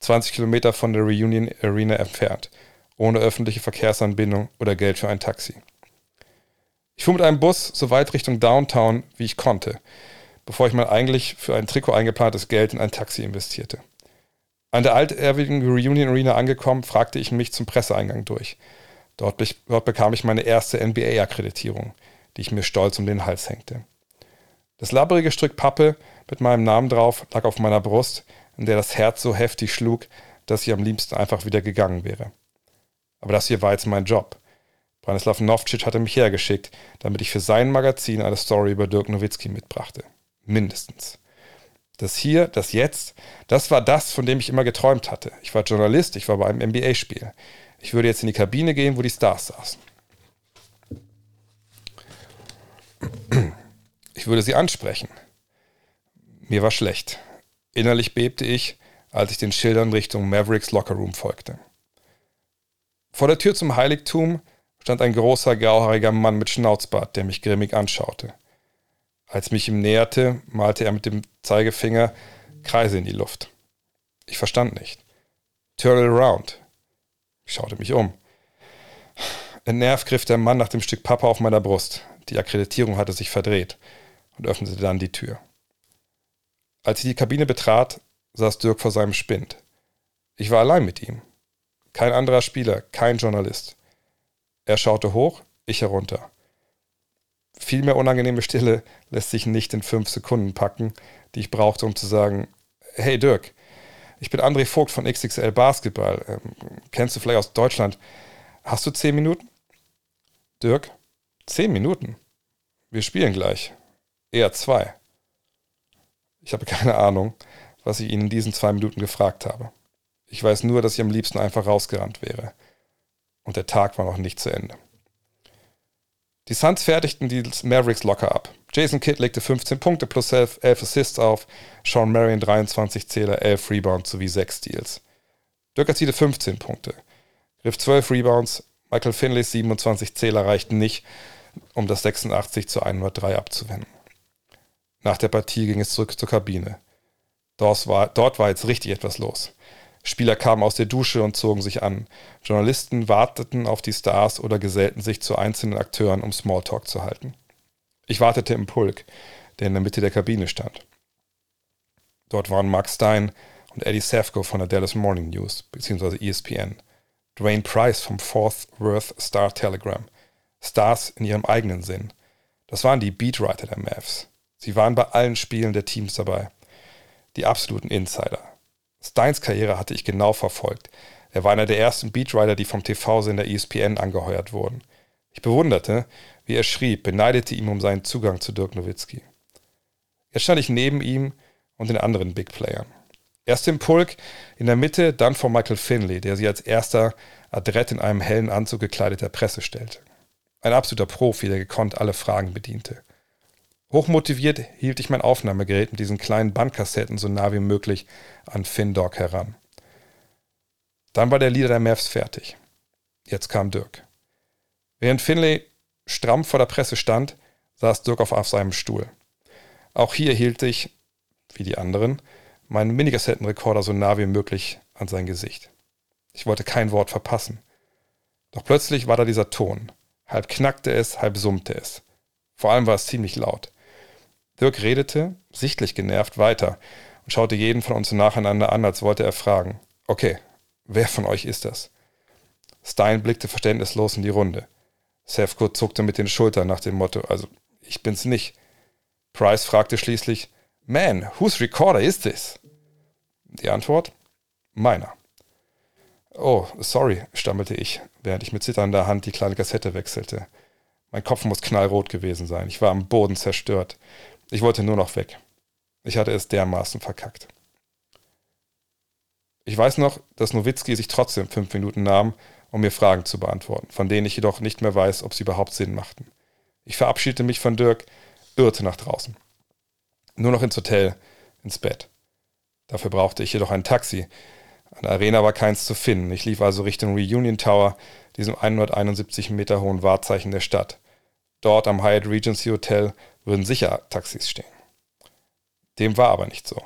[SPEAKER 1] 20 Kilometer von der Reunion Arena entfernt, ohne öffentliche Verkehrsanbindung oder Geld für ein Taxi. Ich fuhr mit einem Bus so weit Richtung Downtown, wie ich konnte, bevor ich mein eigentlich für ein Trikot eingeplantes Geld in ein Taxi investierte. An der altehrwürdigen Reunion Arena angekommen, fragte ich mich zum Presseeingang durch. Dort, be dort bekam ich meine erste NBA-Akkreditierung, die ich mir stolz um den Hals hängte. Das labbrige Stück Pappe mit meinem Namen drauf lag auf meiner Brust, in der das Herz so heftig schlug, dass ich am liebsten einfach wieder gegangen wäre. Aber das hier war jetzt mein Job. Branislav Novcic hatte mich hergeschickt, damit ich für sein Magazin eine Story über Dirk Nowitzki mitbrachte. Mindestens. Das hier, das jetzt, das war das, von dem ich immer geträumt hatte. Ich war Journalist, ich war bei einem NBA-Spiel. Ich würde jetzt in die Kabine gehen, wo die Stars saßen. Ich würde sie ansprechen. Mir war schlecht. Innerlich bebte ich, als ich den Schildern Richtung Mavericks Lockerroom folgte. Vor der Tür zum Heiligtum stand ein großer, grauhaariger Mann mit Schnauzbart, der mich grimmig anschaute. Als mich ihm näherte, malte er mit dem Zeigefinger Kreise in die Luft. Ich verstand nicht. Turn it around. Ich schaute mich um. Entnervt griff der Mann nach dem Stück Pappe auf meiner Brust. Die Akkreditierung hatte sich verdreht und öffnete dann die Tür. Als ich die Kabine betrat, saß Dirk vor seinem Spind. Ich war allein mit ihm. Kein anderer Spieler, kein Journalist. Er schaute hoch, ich herunter. Viel mehr unangenehme Stille lässt sich nicht in fünf Sekunden packen, die ich brauchte, um zu sagen, hey Dirk, ich bin André Vogt von XXL Basketball. Ähm, kennst du vielleicht aus Deutschland? Hast du zehn Minuten? Dirk, zehn Minuten? Wir spielen gleich. Eher zwei. Ich habe keine Ahnung, was ich ihn in diesen zwei Minuten gefragt habe. Ich weiß nur, dass ich am liebsten einfach rausgerannt wäre. Und der Tag war noch nicht zu Ende. Die Suns fertigten die Mavericks locker ab. Jason Kidd legte 15 Punkte plus 11, 11 Assists auf, Sean Marion 23 Zähler, 11 Rebounds sowie 6 Steals. Dirk erzielte 15 Punkte, griff 12 Rebounds, Michael Finleys 27 Zähler reichten nicht, um das 86 zu 103 abzuwenden. Nach der Partie ging es zurück zur Kabine. Dort war, dort war jetzt richtig etwas los. Spieler kamen aus der Dusche und zogen sich an. Journalisten warteten auf die Stars oder gesellten sich zu einzelnen Akteuren, um Smalltalk zu halten. Ich wartete im Pulk, der in der Mitte der Kabine stand. Dort waren Mark Stein und Eddie Safko von der Dallas Morning News bzw. ESPN, Dwayne Price vom Fourth Worth Star Telegram, Stars in ihrem eigenen Sinn. Das waren die Beatwriter der Mavs. Sie waren bei allen Spielen der Teams dabei. Die absoluten Insider. Steins Karriere hatte ich genau verfolgt. Er war einer der ersten Beatwriter, die vom TV-Sender ESPN angeheuert wurden. Ich bewunderte, wie er schrieb, beneidete ihn um seinen Zugang zu Dirk Nowitzki. Jetzt stand ich neben ihm und den anderen Big Playern. Erst im Pulk, in der Mitte, dann vor Michael Finley, der sie als erster adrett in einem hellen Anzug gekleideter Presse stellte. Ein absoluter Profi, der gekonnt alle Fragen bediente. Hochmotiviert hielt ich mein Aufnahmegerät mit diesen kleinen Bandkassetten so nah wie möglich an FinDog heran. Dann war der Leader der Mavs fertig. Jetzt kam Dirk. Während Finlay stramm vor der Presse stand, saß Dirk auf, auf seinem Stuhl. Auch hier hielt ich, wie die anderen, meinen Minikassettenrekorder so nah wie möglich an sein Gesicht. Ich wollte kein Wort verpassen. Doch plötzlich war da dieser Ton. Halb knackte es, halb summte es. Vor allem war es ziemlich laut. Dirk redete, sichtlich genervt, weiter und schaute jeden von uns nacheinander an, als wollte er fragen. Okay, wer von euch ist das? Stein blickte verständnislos in die Runde. Sefko zuckte mit den Schultern nach dem Motto, also ich bin's nicht. Price fragte schließlich, Man, whose recorder is this? Die Antwort? Meiner. Oh, sorry, stammelte ich, während ich mit zitternder Hand die kleine Kassette wechselte. Mein Kopf muss knallrot gewesen sein. Ich war am Boden zerstört. Ich wollte nur noch weg. Ich hatte es dermaßen verkackt. Ich weiß noch, dass Nowitzki sich trotzdem fünf Minuten nahm, um mir Fragen zu beantworten, von denen ich jedoch nicht mehr weiß, ob sie überhaupt Sinn machten. Ich verabschiedete mich von Dirk, irrte nach draußen. Nur noch ins Hotel, ins Bett. Dafür brauchte ich jedoch ein Taxi. An der Arena war keins zu finden. Ich lief also Richtung Reunion Tower, diesem 171 Meter hohen Wahrzeichen der Stadt. Dort am Hyatt Regency Hotel würden sicher Taxis stehen. Dem war aber nicht so.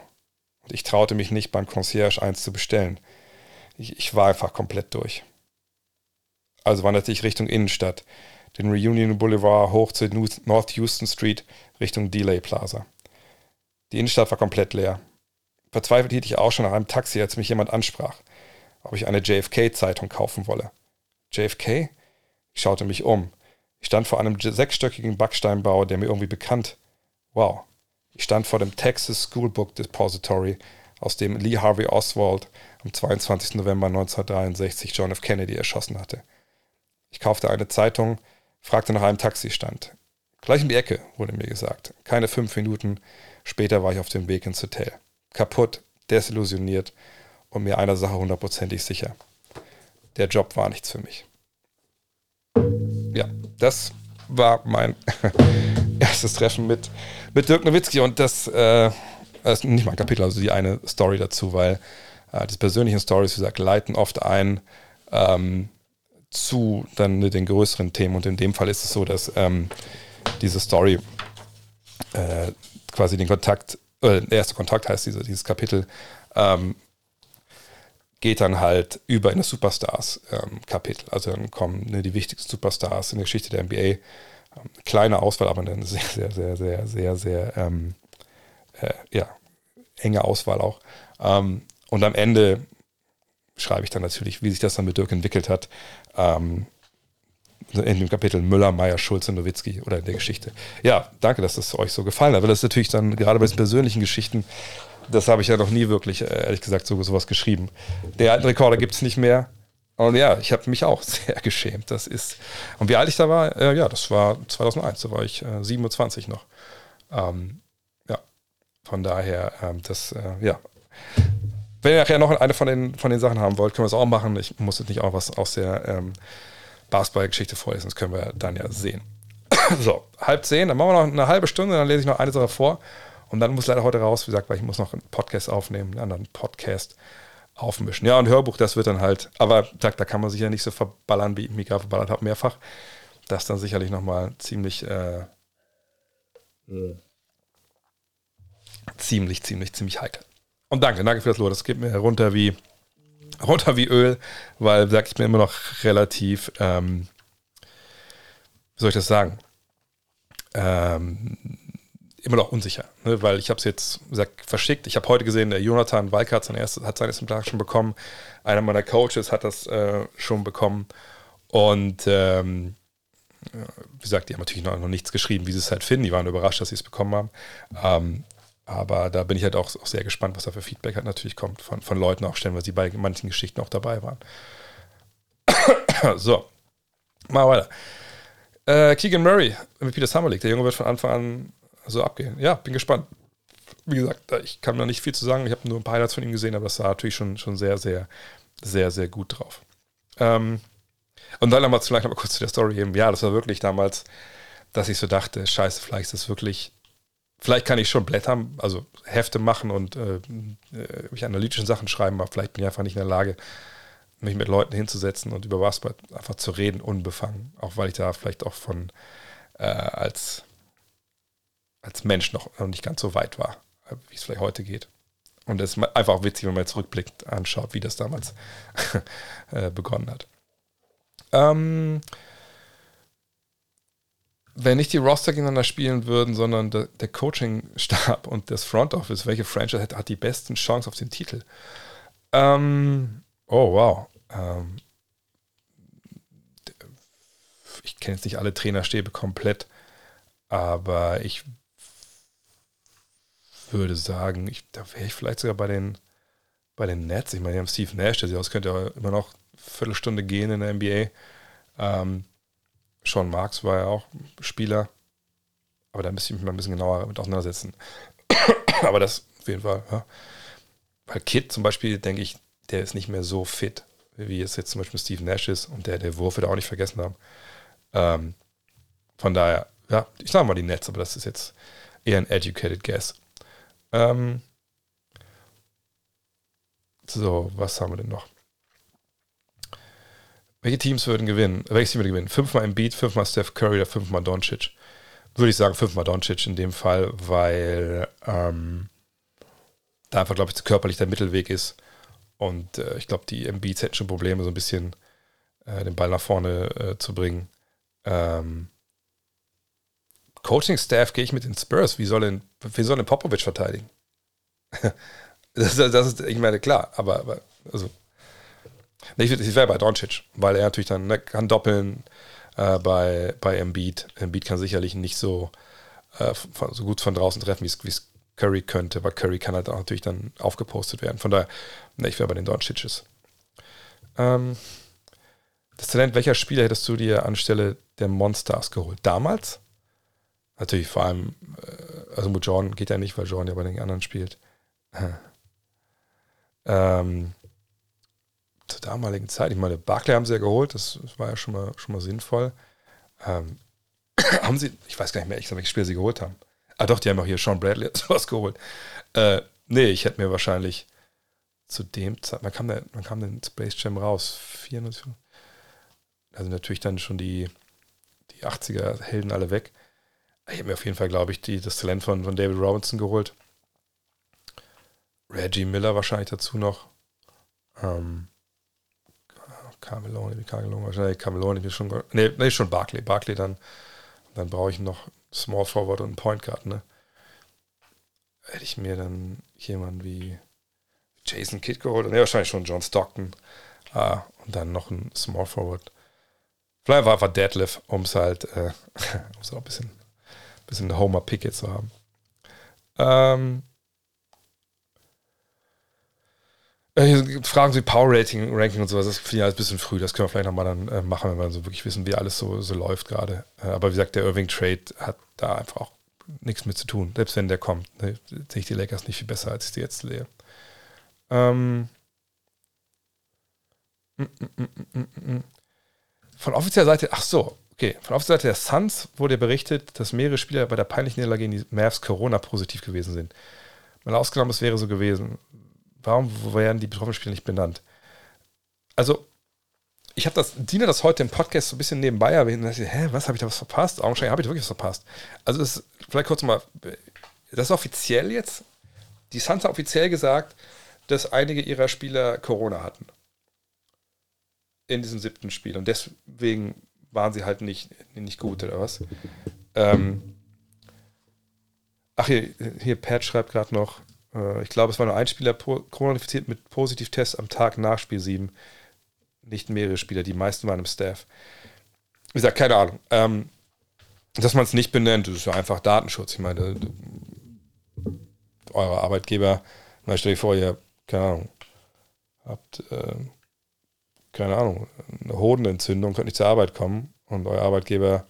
[SPEAKER 1] Und ich traute mich nicht, beim Concierge eins zu bestellen. Ich, ich war einfach komplett durch. Also wanderte ich Richtung Innenstadt, den Reunion Boulevard hoch zur North Houston Street Richtung Delay Plaza. Die Innenstadt war komplett leer. Verzweifelt hielt ich auch schon nach einem Taxi, als mich jemand ansprach, ob ich eine JFK-Zeitung kaufen wolle. JFK? Ich schaute mich um. Ich stand vor einem sechsstöckigen Backsteinbau, der mir irgendwie bekannt. Wow. Ich stand vor dem Texas Schoolbook Depository aus dem Lee Harvey Oswald am 22. November 1963 John F. Kennedy erschossen hatte. Ich kaufte eine Zeitung, fragte nach einem Taxistand. Gleich um die Ecke, wurde mir gesagt. Keine fünf Minuten später war ich auf dem Weg ins Hotel. Kaputt, desillusioniert und mir einer Sache hundertprozentig sicher. Der Job war nichts für mich. Ja, das war mein erstes Treffen mit, mit Dirk Nowitzki. Und das, äh, das ist nicht mal ein Kapitel, also die eine Story dazu, weil äh, die persönlichen Stories, wie gesagt, leiten oft ein ähm, zu dann den größeren Themen. Und in dem Fall ist es so, dass ähm, diese Story äh, quasi den Kontakt, äh, der erste Kontakt heißt diese, dieses Kapitel, ähm, geht dann halt über in das Superstars-Kapitel. Ähm, also dann kommen ne, die wichtigsten Superstars in der Geschichte der NBA. Ähm, kleine Auswahl, aber eine sehr, sehr, sehr, sehr, sehr, sehr ähm, äh, ja, enge Auswahl auch. Ähm, und am Ende schreibe ich dann natürlich, wie sich das dann mit Dirk entwickelt hat. Ähm, in dem Kapitel Müller, Meier, Schulze, Nowitzki oder in der Geschichte. Ja, danke, dass das euch so gefallen hat. Weil das ist natürlich dann gerade bei diesen persönlichen Geschichten, das habe ich ja noch nie wirklich, äh, ehrlich gesagt, so sowas geschrieben. Der alten Rekorder gibt es nicht mehr. Und ja, ich habe mich auch sehr geschämt. Das ist. Und wie alt ich da war, äh, ja, das war 2001, da war ich äh, 27 noch. Ähm, ja, von daher, ähm, das, äh, ja. Wenn ihr nachher noch eine von den, von den Sachen haben wollt, können wir es auch machen. Ich muss jetzt nicht auch was aus der ähm, Basketball-Geschichte vorlesen. Das können wir dann ja sehen. so, halb zehn, dann machen wir noch eine halbe Stunde, dann lese ich noch eine Sache vor. Und dann muss leider heute raus, wie gesagt, weil ich muss noch einen Podcast aufnehmen, einen anderen Podcast aufmischen. Ja, und Hörbuch, das wird dann halt, aber da, da kann man sich ja nicht so verballern, wie ich mich gerade verballert habe, mehrfach. Das dann sicherlich nochmal ziemlich, äh, ziemlich, ziemlich, ziemlich heikel. Und danke, danke für das Lob. Das geht mir runter wie, runter wie Öl, weil, sag ich bin immer noch relativ, ähm, wie soll ich das sagen? Ähm, immer noch unsicher, ne? weil ich habe es jetzt gesagt, verschickt. Ich habe heute gesehen, der Jonathan Walker hat sein erstes, hat sein Exemplar schon bekommen. Einer meiner Coaches hat das äh, schon bekommen. Und ähm, wie gesagt, die haben natürlich noch, noch, nichts geschrieben, wie sie es halt finden. Die waren überrascht, dass sie es bekommen haben. Ähm, aber da bin ich halt auch, auch, sehr gespannt, was da für Feedback halt natürlich kommt von, von Leuten, auch stellen, weil sie bei manchen Geschichten auch dabei waren. so, mal weiter. Äh, Keegan Murray, MVP des Summer League. Der Junge wird von Anfang an so abgehen. Ja, bin gespannt. Wie gesagt, ich kann da nicht viel zu sagen. Ich habe nur ein paar Highlights von ihm gesehen, aber das sah natürlich schon, schon sehr, sehr, sehr, sehr gut drauf. Ähm, und dann nochmal vielleicht noch mal kurz zu der Story eben. Ja, das war wirklich damals, dass ich so dachte, scheiße, vielleicht ist das wirklich vielleicht kann ich schon blättern, also Hefte machen und äh, äh, analytische Sachen schreiben, aber vielleicht bin ich einfach nicht in der Lage, mich mit Leuten hinzusetzen und über Basketball einfach zu reden, unbefangen. Auch weil ich da vielleicht auch von äh, als, als Mensch noch, nicht ganz so weit war, wie es vielleicht heute geht. Und es ist einfach auch witzig, wenn man jetzt rückblickt, anschaut, wie das damals äh, begonnen hat. Ähm, wenn nicht die Roster gegeneinander spielen würden, sondern der, der Coaching-Stab und das Front Office, welche Franchise hat, hat die besten Chancen auf den Titel? Ähm, oh, wow. Ähm, ich kenne jetzt nicht alle Trainerstäbe komplett, aber ich würde sagen, ich, da wäre ich vielleicht sogar bei den, bei den Nets. Ich meine, die haben Steve Nash, der sich aus könnte ja immer noch eine Viertelstunde gehen in der NBA. Ähm, Sean Marks war ja auch Spieler. Aber da müsste ich mich mal ein bisschen genauer mit auseinandersetzen. aber das auf jeden Fall, ja. Weil Kid zum Beispiel, denke ich, der ist nicht mehr so fit, wie es jetzt zum Beispiel Steve Nash ist und der, der Wurf wird auch nicht vergessen haben. Ähm, von daher, ja, ich sage mal die Nets, aber das ist jetzt eher ein educated guess. Ähm, so, was haben wir denn noch? Welche Teams würden gewinnen? Welches Team würde gewinnen? Fünfmal Embiid, fünfmal Steph Curry oder fünfmal Doncic? Würde ich sagen, fünfmal Doncic in dem Fall, weil ähm, da einfach, glaube ich, körperlich der Mittelweg ist. Und äh, ich glaube, die Embiids hätten schon Probleme, so ein bisschen äh, den Ball nach vorne äh, zu bringen. Ähm, Coaching-Staff gehe ich mit den Spurs. Wie soll denn, wie soll denn Popovic verteidigen? das, das, ist, ich meine, klar, aber, aber also ich, ich wäre bei Doncic, weil er natürlich dann ne, kann doppeln äh, bei, bei Embiid. Embiid kann sicherlich nicht so, äh, von, so gut von draußen treffen, wie es Curry könnte, aber Curry kann halt auch natürlich dann aufgepostet werden. Von daher, ne, ich wäre bei den Doncic's. Ähm, das Talent, welcher Spieler hättest du dir anstelle der Monsters geholt? Damals? Natürlich vor allem, äh, also mit Jordan geht ja nicht, weil Jordan ja bei den anderen spielt. ähm, zur damaligen Zeit, ich meine, Barclay haben sie ja geholt, das, war ja schon mal, schon mal sinnvoll. Ähm, haben sie, ich weiß gar nicht mehr, ich welche Spieler sie geholt haben. Ah doch, die haben auch hier Sean Bradley sowas geholt. Äh, nee, ich hätte mir wahrscheinlich zu dem Zeit, wann kam, wann kam denn Space Jam raus? 94? Also natürlich dann schon die, die 80er Helden alle weg. Ich habe mir auf jeden Fall, glaube ich, die, das Talent von, von David Robinson geholt. Reggie Miller wahrscheinlich dazu noch. Ähm, Carmelone, Carmelone, wahrscheinlich Carmelone ist schon. Nee, nee, schon Barkley. Barkley dann. Dann brauche ich noch Small Forward und Point Guard, ne? Hätte ich mir dann jemanden wie Jason Kidd geholt. Ne, wahrscheinlich schon John Stockton. Ah, und dann noch ein Small Forward. Vielleicht war einfach Deadlift, um es halt, äh, um es auch ein bisschen, bisschen Homer Pickett zu haben. Ähm, äh, Fragen Sie Power Rating, Ranking und sowas, das finde ich alles ein bisschen früh. Das können wir vielleicht nochmal dann äh, machen, wenn wir so wirklich wissen, wie alles so, so läuft gerade. Äh, aber wie gesagt, der Irving Trade hat da einfach auch nichts mit zu tun. Selbst wenn der kommt, ne, sehe ich die Lakers nicht viel besser, als ich die jetzt sehe. Ähm, mm, mm, mm, von offizieller Seite, ach so, okay, von offizieller Seite der Suns wurde berichtet, dass mehrere Spieler bei der peinlichen Niederlage gegen die Mavs Corona-positiv gewesen sind. Mal ausgenommen, es wäre so gewesen. Warum werden die betroffenen Spieler nicht benannt? Also, ich habe das, Dina das heute im Podcast so ein bisschen nebenbei erwähnt und dachte, hä, was, habe ich da was verpasst? Augenscheinlich habe ich da wirklich was verpasst. Also, das, vielleicht kurz mal, das ist offiziell jetzt, die Suns haben offiziell gesagt, dass einige ihrer Spieler Corona hatten in diesem siebten Spiel. Und deswegen waren sie halt nicht, nicht gut, oder was? Ähm, ach, hier, hier Pat schreibt gerade noch, äh, ich glaube, es war nur ein Spieler Corona-infiziert mit Positivtest am Tag nach Spiel 7. Nicht mehrere Spieler, die meisten waren im Staff. Wie gesagt, keine Ahnung. Ähm, dass man es nicht benennt, das ist ja einfach Datenschutz. Ich meine, eure Arbeitgeber, mal stell dir vor, ihr, keine Ahnung, habt äh, keine Ahnung, eine Hodenentzündung, könnt nicht zur Arbeit kommen und euer Arbeitgeber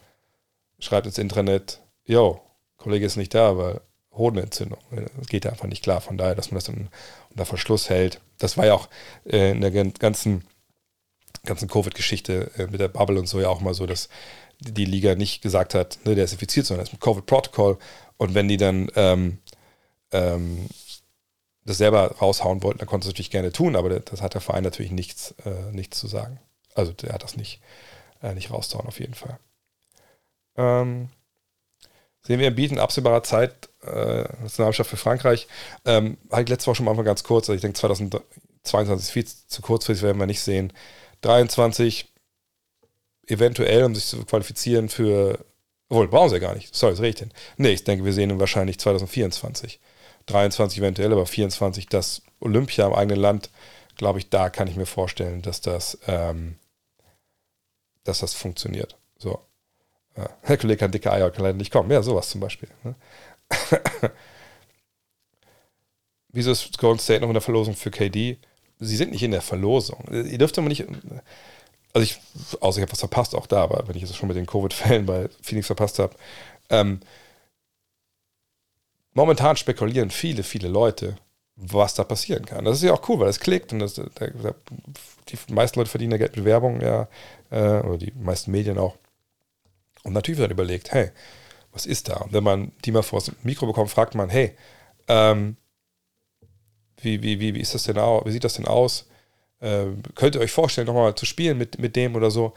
[SPEAKER 1] schreibt ins Intranet, yo, Kollege ist nicht da, weil Hodenentzündung. Das geht einfach nicht klar. Von daher, dass man das dann unter Verschluss hält. Das war ja auch äh, in der ganzen, ganzen Covid-Geschichte äh, mit der Bubble und so ja auch mal so, dass die Liga nicht gesagt hat, ne, der ist infiziert, sondern das ist ein Covid-Protokoll. Und wenn die dann ähm, ähm, das selber raushauen wollten, dann konnte es natürlich gerne tun, aber das hat der Verein natürlich nichts, äh, nichts zu sagen. Also der hat das nicht, äh, nicht rausgehauen auf jeden Fall. Ähm, sehen wir Bieten absehbarer Zeit äh, Nationalmannschaft für Frankreich. Ähm, ich letzte Woche schon mal ganz kurz, also ich denke 2022 ist viel zu kurzfristig, werden wir nicht sehen. 23 eventuell, um sich zu qualifizieren für, obwohl, brauchen sie ja gar nicht, sorry, das rede ich denn. Nee, ich denke, wir sehen ihn wahrscheinlich 2024. 23 eventuell, aber 24 das Olympia im eigenen Land, glaube ich, da kann ich mir vorstellen, dass das, ähm, dass das funktioniert. So. Ja. Herr Kollege kann dicke Eier, kann leider nicht kommen. Ja, sowas zum Beispiel. Ne? Wieso ist Golden State noch in der Verlosung für KD? Sie sind nicht in der Verlosung. Ihr dürft aber nicht. Also ich, außer ich habe was verpasst, auch da, aber wenn ich es schon mit den Covid-Fällen bei Phoenix verpasst habe, ähm, momentan spekulieren viele, viele Leute, was da passieren kann. Das ist ja auch cool, weil es klickt und das, da, da, die meisten Leute verdienen ja Geld mit Werbung, ja, äh, oder die meisten Medien auch. Und natürlich wird dann überlegt, hey, was ist da? Und wenn man die mal vor das Mikro bekommt, fragt man, hey, ähm, wie, wie, wie, wie ist das denn aus? Wie sieht das denn aus? Äh, könnt ihr euch vorstellen, nochmal zu spielen mit, mit dem oder so?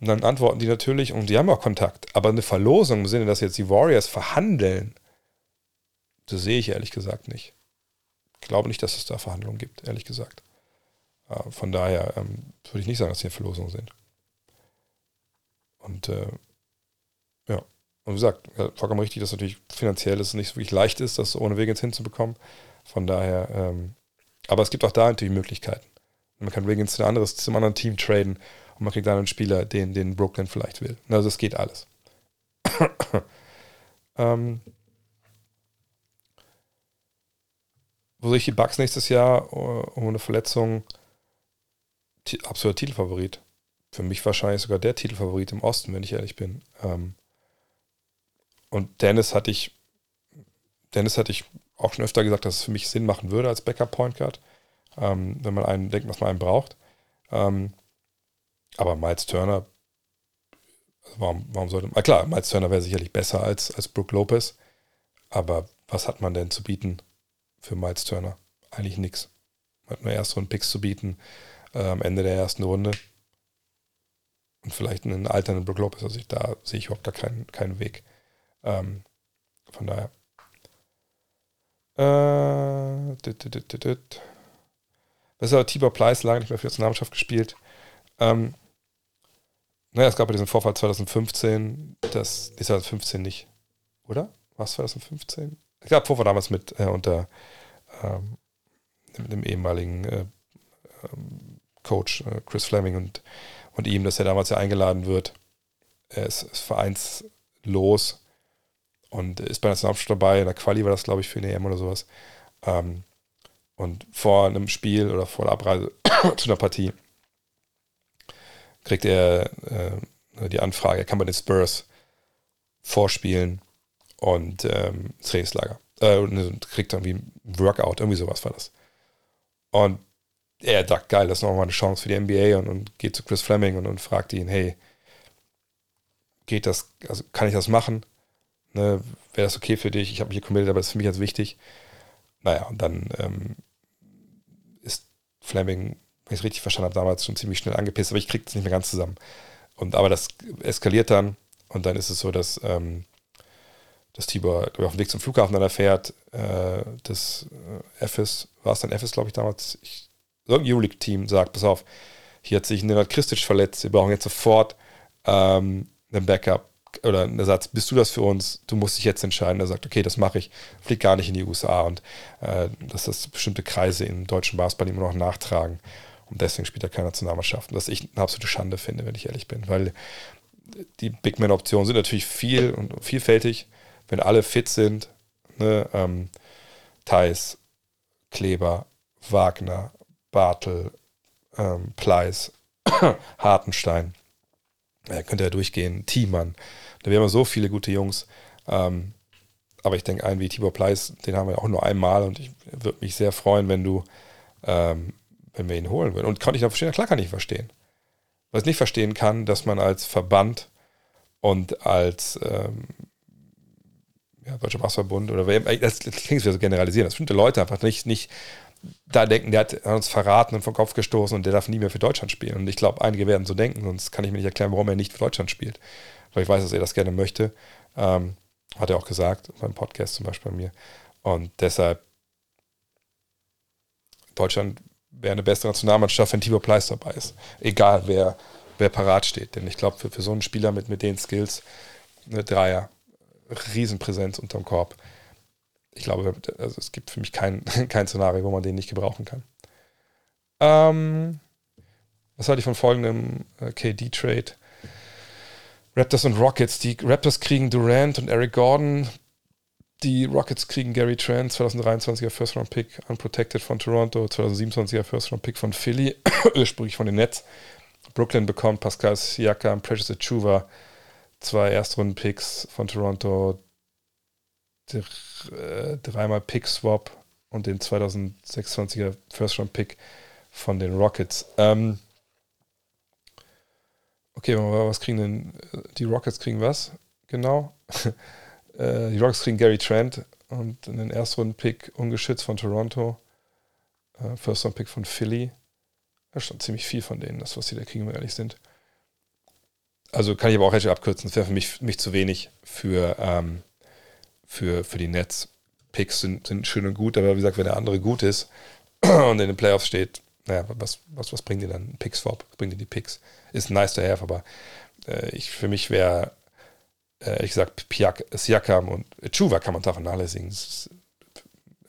[SPEAKER 1] Und dann antworten die natürlich und die haben auch Kontakt. Aber eine Verlosung im Sinne, dass jetzt die Warriors verhandeln, das sehe ich ehrlich gesagt nicht. Ich glaube nicht, dass es da Verhandlungen gibt, ehrlich gesagt. Äh, von daher ähm, würde ich nicht sagen, dass hier Verlosungen sind. Und äh, ja, und wie gesagt, vollkommen richtig, dass natürlich finanziell es nicht wirklich leicht ist, das ohne Wiggins hinzubekommen. Von daher, ähm, aber es gibt auch da natürlich Möglichkeiten. Man kann Wiggins zu, anderes, zum anderen Team traden und man kriegt dann einen Spieler, den, den Brooklyn vielleicht will. Also es geht alles. ähm, wo sehe ich die Bugs nächstes Jahr um eine Verletzung? Absoluter Titelfavorit. Für mich wahrscheinlich sogar der Titelfavorit im Osten, wenn ich ehrlich bin. Ähm, und Dennis hatte ich, Dennis hatte ich auch schon öfter gesagt, dass es für mich Sinn machen würde als Backup Point Guard, ähm, wenn man einen denkt, was man einen braucht. Ähm, aber Miles Turner, warum, warum sollte man, klar, Miles Turner wäre sicherlich besser als, als Brooke Lopez, aber was hat man denn zu bieten für Miles Turner? Eigentlich nichts. Hat nur erste Runde Picks zu bieten äh, am Ende der ersten Runde. Und vielleicht einen alternden Brook Lopez. Also ich, da sehe ich überhaupt gar keinen, keinen Weg. Ähm, von daher. Äh, dit, dit, dit, Besser Tibor Pleiss lange nicht mehr für die Nationalmannschaft gespielt. Ähm, naja, es gab ja diesen Vorfall 2015, das ist 2015 nicht, oder? War es 2015? Ich glaube, Vorfall damals mit äh, unter ähm, dem, dem, ehemaligen äh, ähm, Coach äh, Chris Fleming und, und ihm, dass er damals ja eingeladen wird. Er ist, ist vereinslos und ist bei der Nationalmannschaft dabei. In der Quali war das, glaube ich, für eine EM oder sowas. Ähm, und vor einem Spiel oder vor der Abreise zu einer Partie kriegt er äh, die Anfrage, er kann bei den Spurs vorspielen und ähm, Trainingslager. Äh, kriegt dann wie ein Workout, irgendwie sowas war das. Und er dachte, geil, das ist nochmal eine Chance für die NBA und, und geht zu Chris Fleming und, und fragt ihn, hey, geht das, also kann ich das machen? Ne, Wäre das okay für dich? Ich habe mich hier committed, aber das ist für mich ganz wichtig. Naja, und dann ähm, ist Fleming, wenn ich es richtig verstanden habe, damals schon ziemlich schnell angepisst, aber ich kriege es nicht mehr ganz zusammen. Und aber das eskaliert dann und dann ist es so, dass, ähm, dass Tibor auf dem Weg zum Flughafen dann erfährt, äh, das äh, FS, war es dann FS, glaube ich, damals, ich irgendein Euroleague-Team sagt, pass auf, hier hat sich Nenad Kristic verletzt, wir brauchen jetzt sofort ähm, einen Backup oder einen Ersatz, bist du das für uns? Du musst dich jetzt entscheiden. Er sagt, okay, das mache ich, fliegt gar nicht in die USA und äh, dass das bestimmte Kreise im deutschen Basketball immer noch nachtragen. Und deswegen spielt er keine Nationalmannschaft. Was ich eine absolute Schande finde, wenn ich ehrlich bin, weil die Big Man-Optionen sind natürlich viel und vielfältig. Wenn alle fit sind, ne, ähm, Thais, Kleber, Wagner, Bartel, ähm, Pleis, Hartenstein, ja, könnte ja durchgehen, Thiemann, da wären wir so viele gute Jungs. Ähm, aber ich denke, einen wie Tibor Pleis, den haben wir auch nur einmal und ich würde mich sehr freuen, wenn du, ähm, wenn wir ihn holen würden. Und kann ich da verstehen? Klar kann ich verstehen. Was ich nicht verstehen kann, dass man als Verband und als ähm, ja, Deutscher Basketballbund oder das klingt wieder so generalisieren, dass bestimmte Leute einfach nicht, nicht da denken, der hat uns verraten und vom Kopf gestoßen und der darf nie mehr für Deutschland spielen. Und ich glaube, einige werden so denken, sonst kann ich mir nicht erklären, warum er nicht für Deutschland spielt. Weil ich weiß, dass er das gerne möchte. Ähm, hat er auch gesagt, beim Podcast zum Beispiel bei mir. Und deshalb, Deutschland wäre eine bessere Nationalmannschaft, wenn Tibor Pleiss dabei ist. Egal, wer, wer parat steht. Denn ich glaube, für, für so einen Spieler mit, mit den Skills, eine Dreier, Riesenpräsenz unterm Korb, ich glaube, also es gibt für mich kein, kein Szenario, wo man den nicht gebrauchen kann. Ähm, was halte ich von folgendem äh, KD-Trade? Raptors und Rockets. Die Raptors kriegen Durant und Eric Gordon. Die Rockets kriegen Gary Trent, 2023er First Round Pick, unprotected von Toronto, 2027er First Round Pick von Philly, ursprünglich von den Nets. Brooklyn bekommt Pascal Siakam, Precious Achuva, zwei Erstrunden Picks von Toronto, äh, dreimal Pick-Swap und den 2026er First-Round-Pick von den Rockets. Ähm, okay, was kriegen denn äh, die Rockets kriegen was? Genau. Äh, die Rockets kriegen Gary Trent und einen Erstrunden-Pick ungeschützt von Toronto. First-Round-Pick von Philly. Das ist schon ziemlich viel von denen, das, was sie da kriegen, wenn wir ehrlich sind. Also kann ich aber auch recht abkürzen. Das wäre für mich, mich zu wenig für, ähm, für, für die Nets. Picks sind, sind schön und gut, aber wie gesagt, wenn der andere gut ist und in den Playoffs steht, naja, was, was, was bringt dir dann ein Pick-Swap? Was bringt dir die Picks? Ist nice to have, aber äh, ich, für mich wäre, äh, ehrlich gesagt, Piak, Siakam und Chuva kann man da vernachlässigen.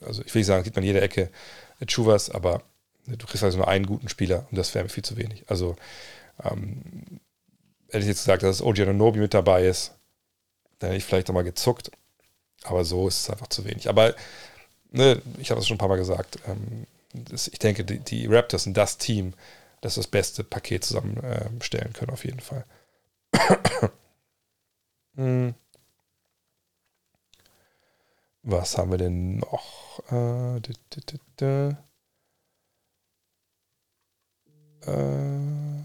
[SPEAKER 1] Also ich will nicht sagen, sieht man jede Ecke Chuvas, aber du kriegst also nur einen guten Spieler und das wäre mir viel zu wenig. Also ähm, hätte ich jetzt gesagt, dass OG Nobi mit dabei ist, dann hätte ich vielleicht nochmal gezuckt. Aber so ist es einfach zu wenig. Aber ne, ich habe es schon ein paar Mal gesagt, ähm, das, ich denke, die, die, Raptors sind das Team, das das beste Paket zusammenstellen ähm, können, auf jeden Fall. hm. Was haben wir denn noch? Äh, d -d -d äh,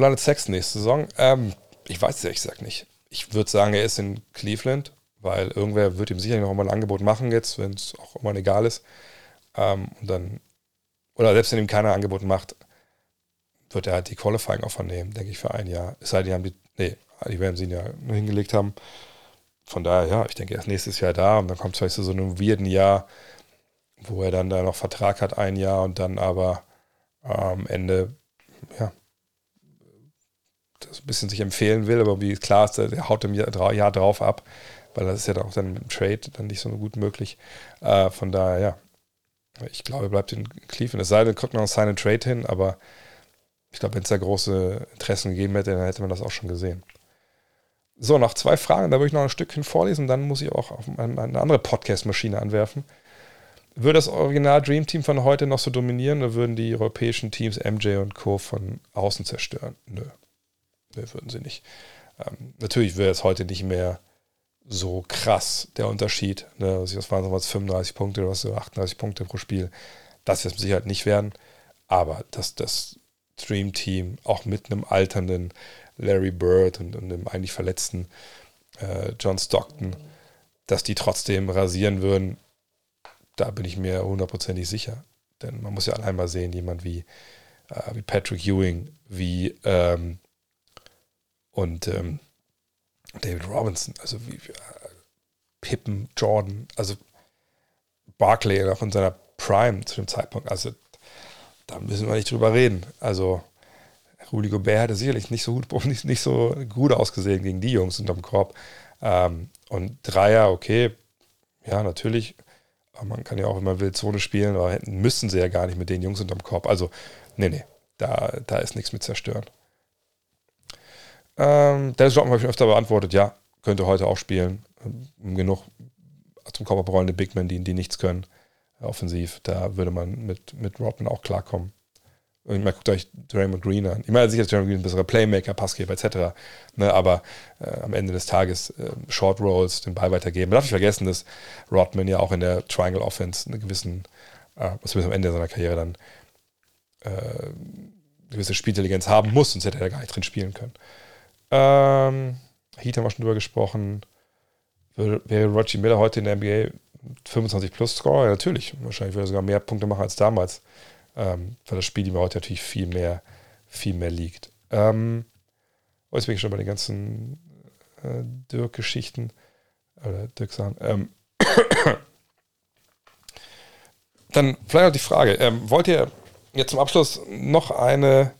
[SPEAKER 1] landet Sexton nächste Saison? Ähm, ich weiß es ehrlich gesagt nicht. Ich würde sagen, er ist in Cleveland, weil irgendwer wird ihm sicherlich noch mal ein Angebot machen jetzt, wenn es auch immer egal ist. Ähm, und dann, oder selbst wenn ihm keiner Angebot macht, wird er halt die Qualifying Offer nehmen, denke ich, für ein Jahr. Es sei denn, die haben die, nee, die werden sie ihn ja hingelegt haben. Von daher, ja, ich denke, er ist nächstes Jahr da und dann kommt es vielleicht zu so einem weirden Jahr, wo er dann da noch Vertrag hat, ein Jahr und dann aber am Ende, ja, das ein bisschen sich empfehlen will, aber wie klar ist, der haut im Jahr, Jahr drauf ab, weil das ist ja auch dann mit dem Trade dann nicht so gut möglich. Äh, von daher, ja, ich glaube, bleibt in Cleveland. Es sei denn, kommt noch seinen Trade hin, aber ich glaube, wenn es da große Interessen gegeben hätte, dann hätte man das auch schon gesehen. So, noch zwei Fragen, da würde ich noch ein Stückchen vorlesen, dann muss ich auch auf eine andere Podcast-Maschine anwerfen. Würde das Original Dream Team von heute noch so dominieren oder würden die europäischen Teams MJ und Co. von außen zerstören? Nö. Nö, würden sie nicht. Ähm, natürlich wäre es heute nicht mehr so krass, der Unterschied. Ne? Was waren so 35 Punkte oder was so 38 Punkte pro Spiel. Das wird es mit Sicherheit nicht werden. Aber dass das Dream Team auch mit einem alternden Larry Bird und, und einem eigentlich verletzten äh, John Stockton, dass die trotzdem rasieren würden, da bin ich mir hundertprozentig sicher. Denn man muss ja allein mal sehen, jemand wie, äh, wie Patrick Ewing, wie ähm, und ähm, David Robinson, also wie, äh, Pippen, Jordan, also Barclay noch in seiner Prime zu dem Zeitpunkt. Also da müssen wir nicht drüber reden. Also Rudi Gobert hätte sicherlich nicht so gut, nicht, nicht so gut ausgesehen gegen die Jungs unterm Korb. Ähm, und Dreier, okay, ja, natürlich aber man kann ja auch, wenn man will, Zone spielen, aber hätten, müssten sie ja gar nicht mit den Jungs unterm Korb. Also, nee, nee, da, da ist nichts mit zerstören. Ähm, Dennis Rodman habe ich öfter beantwortet, ja, könnte heute auch spielen. Genug zum Korb abrollende Big Men, die, die nichts können, offensiv. Da würde man mit, mit Rodman auch klarkommen. Und mal guckt euch Draymond Green an. Ich meine sicher, dass Draymond Green ein besserer Playmaker, Passgeber etc. Ne, aber äh, am Ende des Tages äh, Short Rolls, den Ball weitergeben. Man darf nicht vergessen, dass Rodman ja auch in der Triangle Offense einen gewissen, äh, was wir am Ende seiner Karriere dann äh, gewisse Spielintelligenz haben muss, sonst hätte er gar nicht drin spielen können. Ähm, Heat haben wir schon drüber gesprochen. Wäre Roger Miller heute in der NBA 25 plus Score? Ja, natürlich. Wahrscheinlich würde er sogar mehr Punkte machen als damals ähm, weil das Spiel ihm heute natürlich viel mehr, viel mehr liegt. Ähm, oh, jetzt bin ich schon bei den ganzen äh, Dirk-Geschichten oder Dirk-Sachen. Ähm, dann vielleicht noch die Frage: ähm, Wollt ihr jetzt zum Abschluss noch eine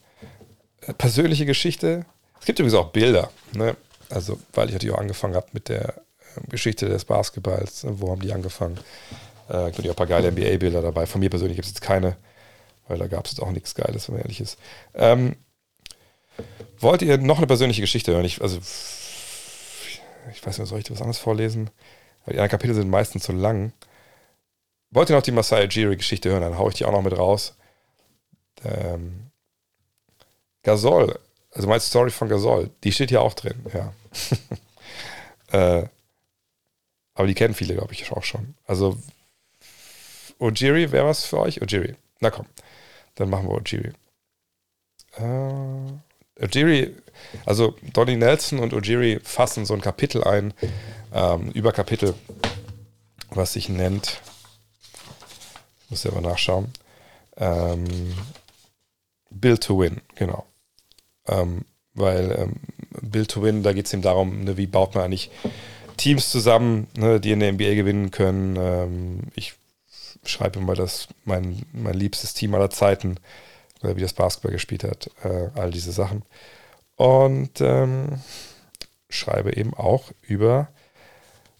[SPEAKER 1] äh, persönliche Geschichte? Es gibt übrigens auch Bilder, ne? Also, weil ich natürlich auch angefangen habe mit der äh, Geschichte des Basketballs. Ne? Wo haben die angefangen? Äh, gibt auch ein paar geile NBA-Bilder dabei. Von mir persönlich gibt es jetzt keine weil da gab es auch nichts Geiles, wenn man ehrlich ist. Ähm, wollt ihr noch eine persönliche Geschichte hören? Ich, also, ich weiß nicht, soll ich was anderes vorlesen? Weil die anderen Kapitel sind meistens zu lang. Wollt ihr noch die Masai Ujiri-Geschichte hören? Dann haue ich die auch noch mit raus. Ähm, Gasol, also meine Story von Gasol, die steht hier auch drin, ja. äh, aber die kennen viele, glaube ich, auch schon. Also, Ujiri wäre was für euch? Ujiri. Na komm. Dann machen wir Ojiri. Äh, Ojiri, also Donny Nelson und Ojiri fassen so ein Kapitel ein, ähm, über Kapitel, was sich nennt, muss ich aber nachschauen, ähm, Build to Win, genau. Ähm, weil ähm, Build to Win, da geht es eben darum, ne, wie baut man eigentlich Teams zusammen, ne, die in der NBA gewinnen können. Ähm, ich schreibe mal das, mein, mein liebstes Team aller Zeiten, wie das Basketball gespielt hat, äh, all diese Sachen. Und ähm, schreibe eben auch über,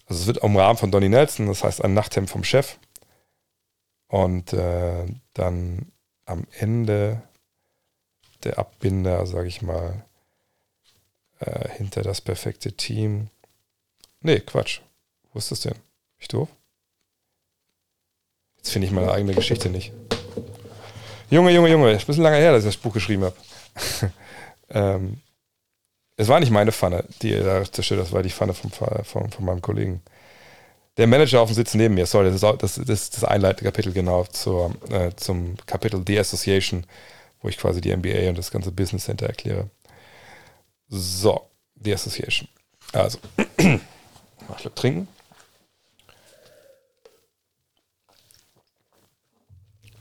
[SPEAKER 1] also es wird im Rahmen von Donny Nelson, das heißt ein Nachthemd vom Chef. Und äh, dann am Ende der Abbinder, sage ich mal, äh, hinter das perfekte Team. Nee, Quatsch. Wo ist das denn? Ich doof? Jetzt finde ich meine eigene Geschichte nicht. Junge, Junge, Junge, ist ein bisschen lange her, dass ich das Buch geschrieben habe. ähm, es war nicht meine Pfanne, die da zerstört, das war die Pfanne vom, vom, von meinem Kollegen. Der Manager auf dem Sitz neben mir, sorry, das ist, auch, das, das, das einleitende Kapitel genau zur, äh, zum Kapitel The Association, wo ich quasi die MBA und das ganze Business Center erkläre. So, The Association. Also, ich trinken.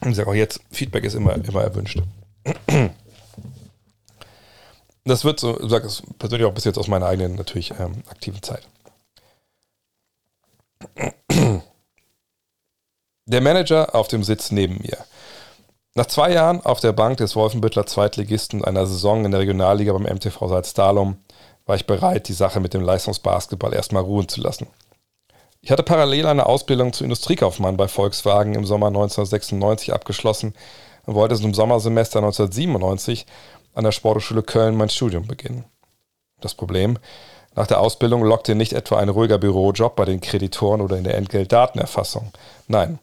[SPEAKER 1] Und ich sage auch jetzt, Feedback ist immer, immer erwünscht. Das wird so, ich sage es persönlich auch bis jetzt aus meiner eigenen natürlich ähm, aktiven Zeit. Der Manager auf dem Sitz neben mir. Nach zwei Jahren auf der Bank des Wolfenbüttler Zweitligisten einer Saison in der Regionalliga beim MTV Salzdalum war ich bereit, die Sache mit dem Leistungsbasketball erstmal ruhen zu lassen. Ich hatte parallel eine Ausbildung zu Industriekaufmann bei Volkswagen im Sommer 1996 abgeschlossen und wollte im Sommersemester 1997 an der Sporthochschule Köln mein Studium beginnen. Das Problem, nach der Ausbildung lockte nicht etwa ein ruhiger Bürojob bei den Kreditoren oder in der Entgeltdatenerfassung. Nein,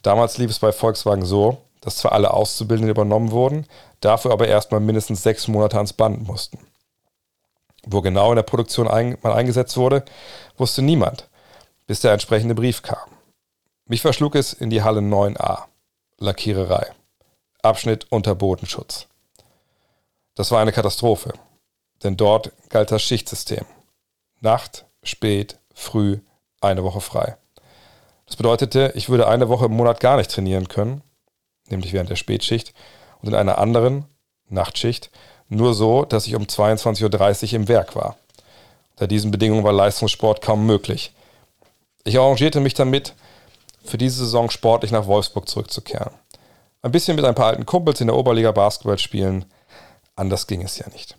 [SPEAKER 1] damals lief es bei Volkswagen so, dass zwar alle Auszubildenden übernommen wurden, dafür aber erstmal mindestens sechs Monate ans Band mussten. Wo genau in der Produktion ein, man eingesetzt wurde, wusste niemand, bis der entsprechende Brief kam. Mich verschlug es in die Halle 9a, Lackiererei, Abschnitt unter Bodenschutz. Das war eine Katastrophe, denn dort galt das Schichtsystem. Nacht, spät, früh, eine Woche frei. Das bedeutete, ich würde eine Woche im Monat gar nicht trainieren können, nämlich während der Spätschicht, und in einer anderen, Nachtschicht, nur so, dass ich um 22.30 Uhr im Werk war. Unter diesen Bedingungen war Leistungssport kaum möglich. Ich arrangierte mich damit, für diese Saison sportlich nach Wolfsburg zurückzukehren. Ein bisschen mit ein paar alten Kumpels in der Oberliga Basketball spielen. Anders ging es ja nicht.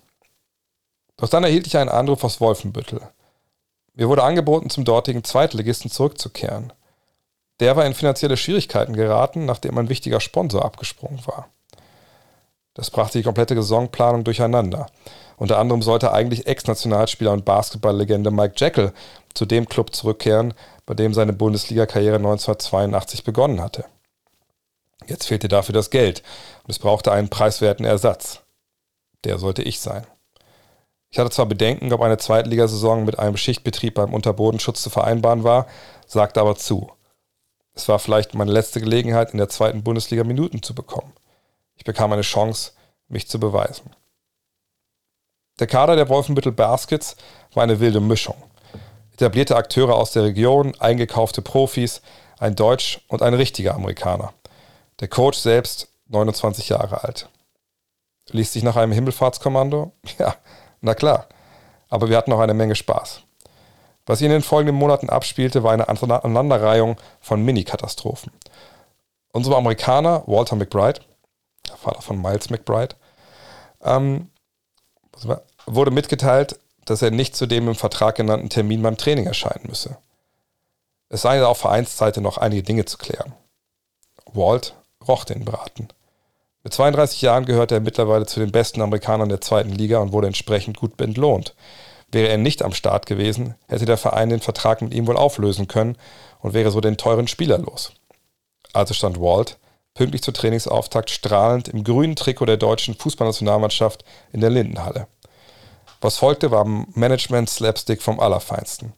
[SPEAKER 1] Doch dann erhielt ich einen Anruf aus Wolfenbüttel. Mir wurde angeboten, zum dortigen Zweitligisten zurückzukehren. Der war in finanzielle Schwierigkeiten geraten, nachdem ein wichtiger Sponsor abgesprungen war. Das brachte die komplette Saisonplanung durcheinander. Unter anderem sollte eigentlich Ex-Nationalspieler und Basketballlegende Mike Jekyll zu dem Club zurückkehren, bei dem seine Bundesliga-Karriere 1982 begonnen hatte. Jetzt fehlte dafür das Geld und es brauchte einen preiswerten Ersatz. Der sollte ich sein. Ich hatte zwar Bedenken, ob eine Zweitligasaison mit einem Schichtbetrieb beim Unterbodenschutz zu vereinbaren war, sagte aber zu. Es war vielleicht meine letzte Gelegenheit, in der zweiten Bundesliga Minuten zu bekommen. Ich bekam eine Chance, mich zu beweisen. Der Kader der Wolfenbüttel Baskets war eine wilde Mischung. Etablierte Akteure aus der Region, eingekaufte Profis, ein Deutsch und ein richtiger Amerikaner. Der Coach selbst 29 Jahre alt. Liest sich nach einem Himmelfahrtskommando? Ja, na klar. Aber wir hatten auch eine Menge Spaß. Was sich in den folgenden Monaten abspielte, war eine Aneinanderreihung von Mini-Katastrophen. Unsere Amerikaner, Walter McBride, der Vater von Miles McBride, ähm, wurde mitgeteilt, dass er nicht zu dem im Vertrag genannten Termin beim Training erscheinen müsse. Es sei auf Vereinsseite noch einige Dinge zu klären. Walt roch den Braten. Mit 32 Jahren gehörte er mittlerweile zu den besten Amerikanern der zweiten Liga und wurde entsprechend gut entlohnt. Wäre er nicht am Start gewesen, hätte der Verein den Vertrag mit ihm wohl auflösen können und wäre so den teuren Spieler los. Also stand Walt pünktlich zur Trainingsauftakt strahlend im grünen Trikot der deutschen Fußballnationalmannschaft in der Lindenhalle. Was folgte, war Management-Slapstick vom Allerfeinsten.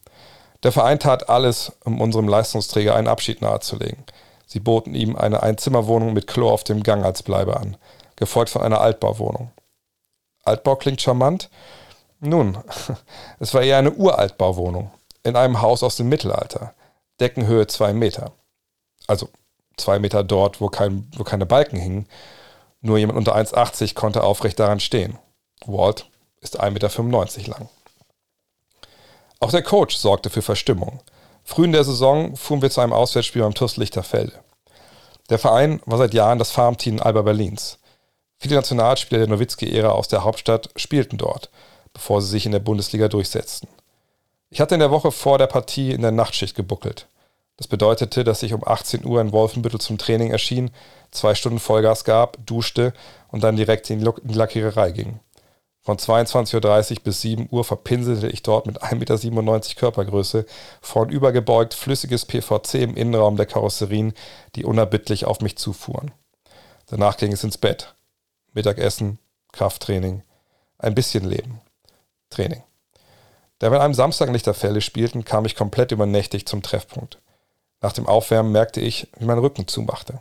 [SPEAKER 1] Der Verein tat alles, um unserem Leistungsträger einen Abschied nahezulegen. Sie boten ihm eine Einzimmerwohnung mit Klo auf dem Gang als Bleibe an, gefolgt von einer Altbauwohnung. Altbau klingt charmant? Nun, es war eher eine Uraltbauwohnung in einem Haus aus dem Mittelalter. Deckenhöhe zwei Meter. Also zwei Meter dort, wo, kein, wo keine Balken hingen. Nur jemand unter 1,80 konnte aufrecht daran stehen. Walt ist 1,95 Meter lang. Auch der Coach sorgte für Verstimmung. Früh in der Saison fuhren wir zu einem Auswärtsspiel beim TuS Lichterfelde. Der Verein war seit Jahren das Farmteam Alba Berlins. Viele Nationalspieler der Nowitzki-Ära aus der Hauptstadt spielten dort, bevor sie sich in der Bundesliga durchsetzten. Ich hatte in der Woche vor der Partie in der Nachtschicht gebuckelt. Das bedeutete, dass ich um 18 Uhr in Wolfenbüttel zum Training erschien, zwei Stunden Vollgas gab, duschte und dann direkt in die Lackiererei ging. Von 22.30 Uhr bis 7 Uhr verpinselte ich dort mit 1,97 Meter Körpergröße vornübergebeugt flüssiges PVC im Innenraum der Karosserien, die unerbittlich auf mich zufuhren. Danach ging es ins Bett. Mittagessen, Krafttraining, ein bisschen Leben. Training. Da wir an einem Samstag nicht der Fälle spielten, kam ich komplett übernächtig zum Treffpunkt. Nach dem Aufwärmen merkte ich, wie mein Rücken zumachte.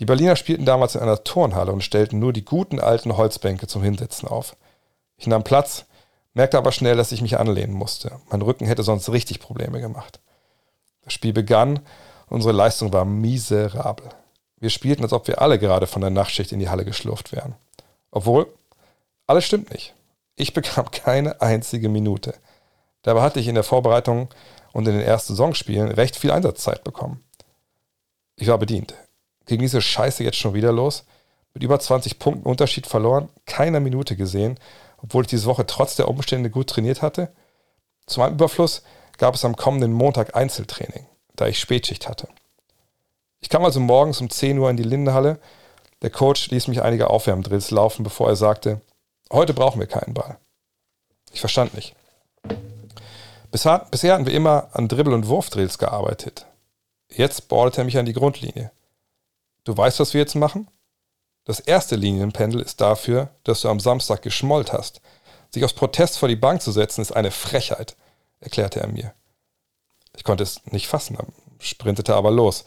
[SPEAKER 1] Die Berliner spielten damals in einer Turnhalle und stellten nur die guten alten Holzbänke zum Hinsetzen auf. Ich nahm Platz, merkte aber schnell, dass ich mich anlehnen musste. Mein Rücken hätte sonst richtig Probleme gemacht. Das Spiel begann, unsere Leistung war miserabel. Wir spielten, als ob wir alle gerade von der Nachtschicht in die Halle geschlurft wären. Obwohl, alles stimmt nicht. Ich bekam keine einzige Minute. Dabei hatte ich in der Vorbereitung und in den ersten Saisonspielen recht viel Einsatzzeit bekommen. Ich war bedient. Gegen diese Scheiße jetzt schon wieder los. Mit über 20 Punkten Unterschied verloren, keiner Minute gesehen, obwohl ich diese Woche trotz der Umstände gut trainiert hatte. Zu meinem Überfluss gab es am kommenden Montag Einzeltraining, da ich Spätschicht hatte. Ich kam also morgens um 10 Uhr in die Lindenhalle. Der Coach ließ mich einige Aufwärmdrills laufen, bevor er sagte, heute brauchen wir keinen Ball. Ich verstand nicht. Bisher, bisher hatten wir immer an Dribbel- und Wurfdrills gearbeitet. Jetzt bordete er mich an die Grundlinie. Du weißt, was wir jetzt machen? Das erste Linienpendel ist dafür, dass du am Samstag geschmollt hast. Sich aus Protest vor die Bank zu setzen, ist eine Frechheit, erklärte er mir. Ich konnte es nicht fassen, sprintete aber los.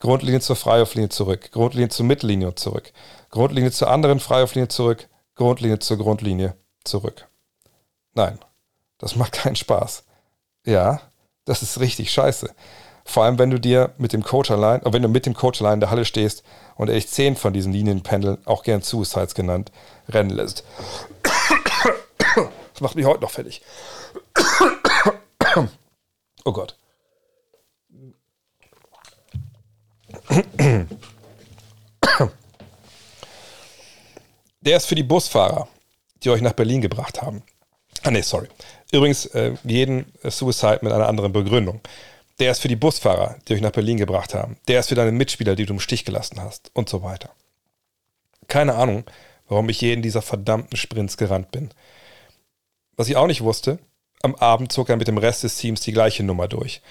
[SPEAKER 1] Grundlinie zur Freiwurflinie zurück, Grundlinie zur Mittellinie zurück, Grundlinie zur anderen Freiwurflinie zurück, Grundlinie zur Grundlinie zurück. Nein, das macht keinen Spaß. Ja, das ist richtig scheiße. Vor allem, wenn du dir mit dem Coach allein, wenn du mit dem Coach allein in der Halle stehst und echt zehn von diesen Linienpendeln, auch gern Suicides genannt, rennen lässt. Das macht mich heute noch fertig. Oh Gott. Der ist für die Busfahrer, die euch nach Berlin gebracht haben. Ah, nee, sorry. Übrigens, äh, jeden Suicide mit einer anderen Begründung. Der ist für die Busfahrer, die euch nach Berlin gebracht haben. Der ist für deine Mitspieler, die du im Stich gelassen hast. Und so weiter. Keine Ahnung, warum ich jeden dieser verdammten Sprints gerannt bin. Was ich auch nicht wusste, am Abend zog er mit dem Rest des Teams die gleiche Nummer durch.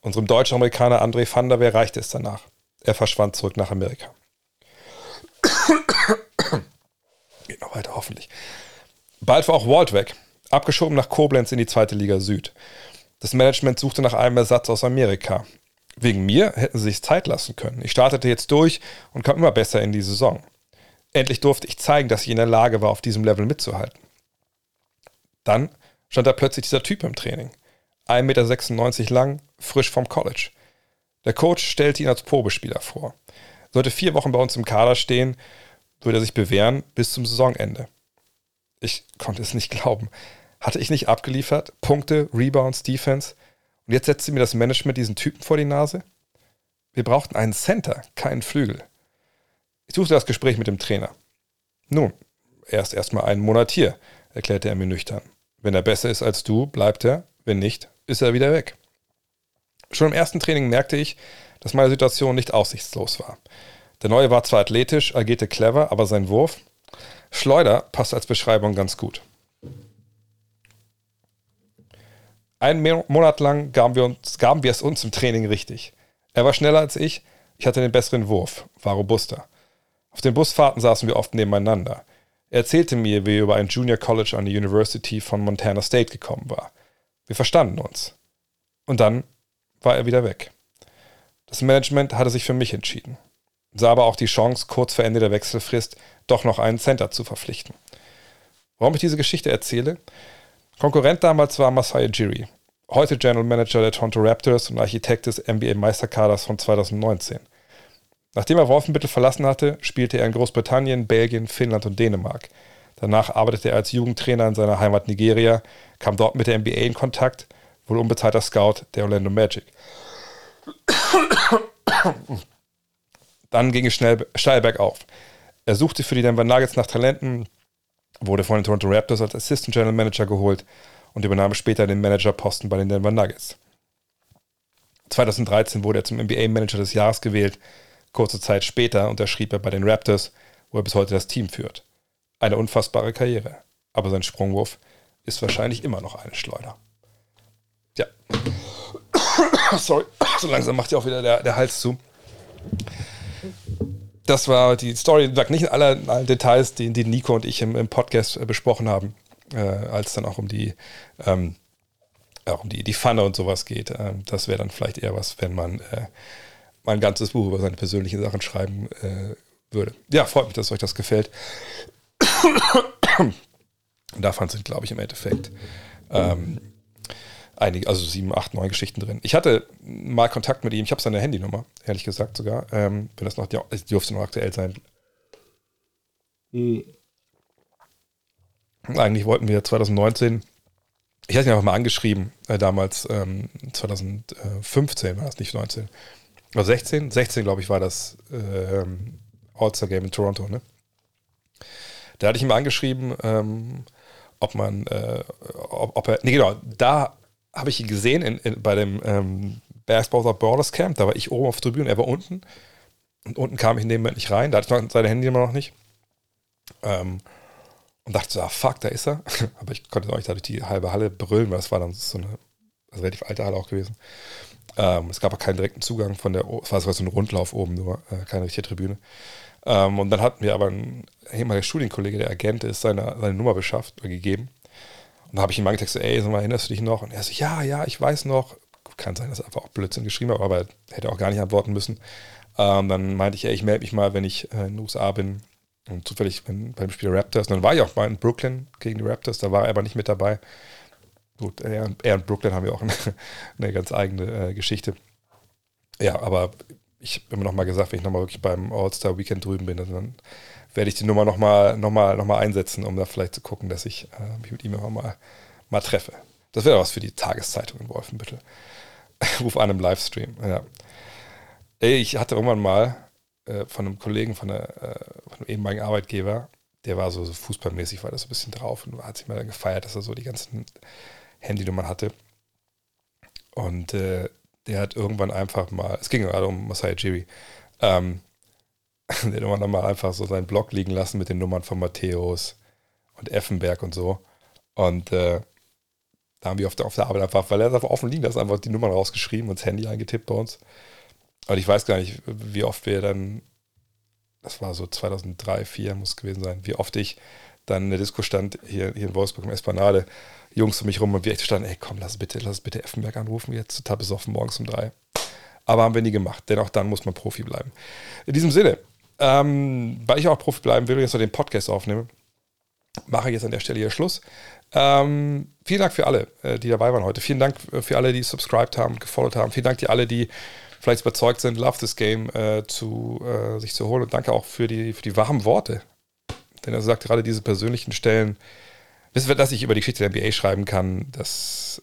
[SPEAKER 1] Unserem Deutsch-Amerikaner André van der Wehr reichte es danach. Er verschwand zurück nach Amerika. Geht noch weiter, hoffentlich. Bald war auch Walt weg abgeschoben nach Koblenz in die zweite Liga Süd. Das Management suchte nach einem Ersatz aus Amerika. Wegen mir hätten sie sich Zeit lassen können. Ich startete jetzt durch und kam immer besser in die Saison. Endlich durfte ich zeigen, dass ich in der Lage war, auf diesem Level mitzuhalten. Dann stand da plötzlich dieser Typ im Training. 1,96 Meter lang, frisch vom College. Der Coach stellte ihn als Probespieler vor. Sollte vier Wochen bei uns im Kader stehen, würde er sich bewähren bis zum Saisonende. Ich konnte es nicht glauben. Hatte ich nicht abgeliefert? Punkte, Rebounds, Defense. Und jetzt setzte mir das Management diesen Typen vor die Nase? Wir brauchten einen Center, keinen Flügel. Ich suchte das Gespräch mit dem Trainer. Nun, er ist erstmal einen Monat hier, erklärte er mir nüchtern. Wenn er besser ist als du, bleibt er. Wenn nicht, ist er wieder weg. Schon im ersten Training merkte ich, dass meine Situation nicht aussichtslos war. Der Neue war zwar athletisch, agierte clever, aber sein Wurf, Schleuder passt als Beschreibung ganz gut. Einen Monat lang gaben wir, uns, gaben wir es uns im Training richtig. Er war schneller als ich, ich hatte den besseren Wurf, war robuster. Auf den Busfahrten saßen wir oft nebeneinander. Er erzählte mir, wie er über ein Junior College an die University von Montana State gekommen war. Wir verstanden uns. Und dann war er wieder weg. Das Management hatte sich für mich entschieden sah aber auch die Chance, kurz vor Ende der Wechselfrist doch noch einen Center zu verpflichten. Warum ich diese Geschichte erzähle? Konkurrent damals war Masai Jiri, heute General Manager der Toronto Raptors und Architekt des NBA-Meisterkaders von 2019. Nachdem er Wolfenbüttel verlassen hatte, spielte er in Großbritannien, Belgien, Finnland und Dänemark. Danach arbeitete er als Jugendtrainer in seiner Heimat Nigeria, kam dort mit der NBA in Kontakt, wohl unbezahlter Scout der Orlando Magic. Dann ging es schnell, steil bergauf. Er suchte für die Denver Nuggets nach Talenten, wurde von den Toronto Raptors als Assistant General Manager geholt und übernahm später den Managerposten bei den Denver Nuggets. 2013 wurde er zum NBA Manager des Jahres gewählt. Kurze Zeit später unterschrieb er bei den Raptors, wo er bis heute das Team führt. eine unfassbare Karriere. Aber sein Sprungwurf ist wahrscheinlich immer noch eine Schleuder. Ja. Sorry, so langsam macht ja auch wieder der, der Hals zu. Das war die Story, nicht in allen, allen Details, die, die Nico und ich im, im Podcast äh, besprochen haben, äh, als dann auch um die, ähm, auch um die, die Pfanne und sowas geht. Ähm, das wäre dann vielleicht eher was, wenn man äh, mal ganzes Buch über seine persönlichen Sachen schreiben äh, würde. Ja, freut mich, dass euch das gefällt. Davon sind, glaube ich, im Endeffekt ähm, einige, also sieben, acht, neun Geschichten drin. Ich hatte mal Kontakt mit ihm, ich habe seine Handynummer, ehrlich gesagt sogar, ähm, wenn das noch, die dürfte noch aktuell sein. Mhm. Eigentlich wollten wir 2019, ich hatte ihn einfach mal angeschrieben, äh, damals, ähm, 2015 war das, nicht 19. Oder 16? 16, glaube ich, war das äh, All-Star-Game in Toronto, ne? Da hatte ich ihm angeschrieben, ähm, ob man, äh, ob, ob, er, nee, genau, da habe ich ihn gesehen in, in, bei dem ähm, Basketball Borders Camp. Da war ich oben auf der Tribüne, er war unten. Und unten kam ich in dem Moment nicht rein. Da hatte ich noch seine Handy immer noch nicht. Ähm, und dachte so, ah, fuck, da ist er. Aber ich konnte auch nicht durch die halbe Halle brüllen, weil es war dann so eine also relativ alte Halle auch gewesen. Ähm, es gab auch keinen direkten Zugang von der, es war so ein Rundlauf oben, nur äh, keine richtige Tribüne. Ähm, und dann hat mir aber ein ehemaliger Studienkollege, der Agent ist, seine, seine Nummer beschafft oder gegeben. Und da habe ich ihm mal getextet, ey, sag mal, erinnerst du dich noch? Und er so, ja, ja, ich weiß noch. Kann sein, dass er einfach auch Blödsinn geschrieben hat, aber er hätte auch gar nicht antworten müssen. Ähm, dann meinte ich, ey, ich melde mich mal, wenn ich äh, in den USA bin. Und zufällig bin, beim Spiel Raptors. Und dann war ich auch mal in Brooklyn gegen die Raptors, da war er aber nicht mit dabei. Gut, er, er und Brooklyn haben ja auch eine, eine ganz eigene äh, Geschichte. Ja, aber ich habe immer noch mal gesagt, wenn ich nochmal wirklich beim All-Star Weekend drüben bin, dann werde ich die Nummer nochmal noch mal, noch mal einsetzen, um da vielleicht zu gucken, dass ich äh, mich mit ihm immer mal, mal treffe. Das wäre was für die Tageszeitung in Wolfenbüttel. Ruf an im Livestream. Ja. Ich hatte irgendwann mal äh, von einem Kollegen, von, der, äh, von einem ehemaligen Arbeitgeber, der war so, so fußballmäßig, war das so ein bisschen drauf und hat sich mal dann gefeiert, dass er so die ganzen Handynummern hatte. Und äh, der hat irgendwann einfach mal, es ging gerade um Masai Jiri, ähm, der hat dann mal einfach so seinen Blog liegen lassen mit den Nummern von Matthäus und Effenberg und so. Und äh, da haben wir auf der, auf der Arbeit einfach, weil er einfach offen liegen lassen, einfach die Nummern rausgeschrieben und das Handy eingetippt bei uns. Und ich weiß gar nicht, wie oft wir dann, das war so 2003, 2004 muss es gewesen sein, wie oft ich dann in der Disco stand, hier, hier in Wolfsburg im Esplanade, Jungs um mich rum und wir echt standen, ey komm, lass bitte, lass bitte Effenberg anrufen, jetzt total besoffen morgens um drei. Aber haben wir nie gemacht, denn auch dann muss man Profi bleiben. In diesem Sinne, ähm, weil ich auch Profi bleiben will und jetzt noch den Podcast aufnehme, mache ich jetzt an der Stelle hier Schluss. Ähm, vielen Dank für alle, äh, die dabei waren heute. Vielen Dank äh, für alle, die subscribed haben, gefollowt haben. Vielen Dank für alle, die vielleicht überzeugt sind, Love this Game äh, zu, äh, sich zu holen. Und danke auch für die, für die warmen Worte. Denn er sagt gerade diese persönlichen Stellen, Wissen wir, dass ich über die Geschichte der NBA schreiben kann, das,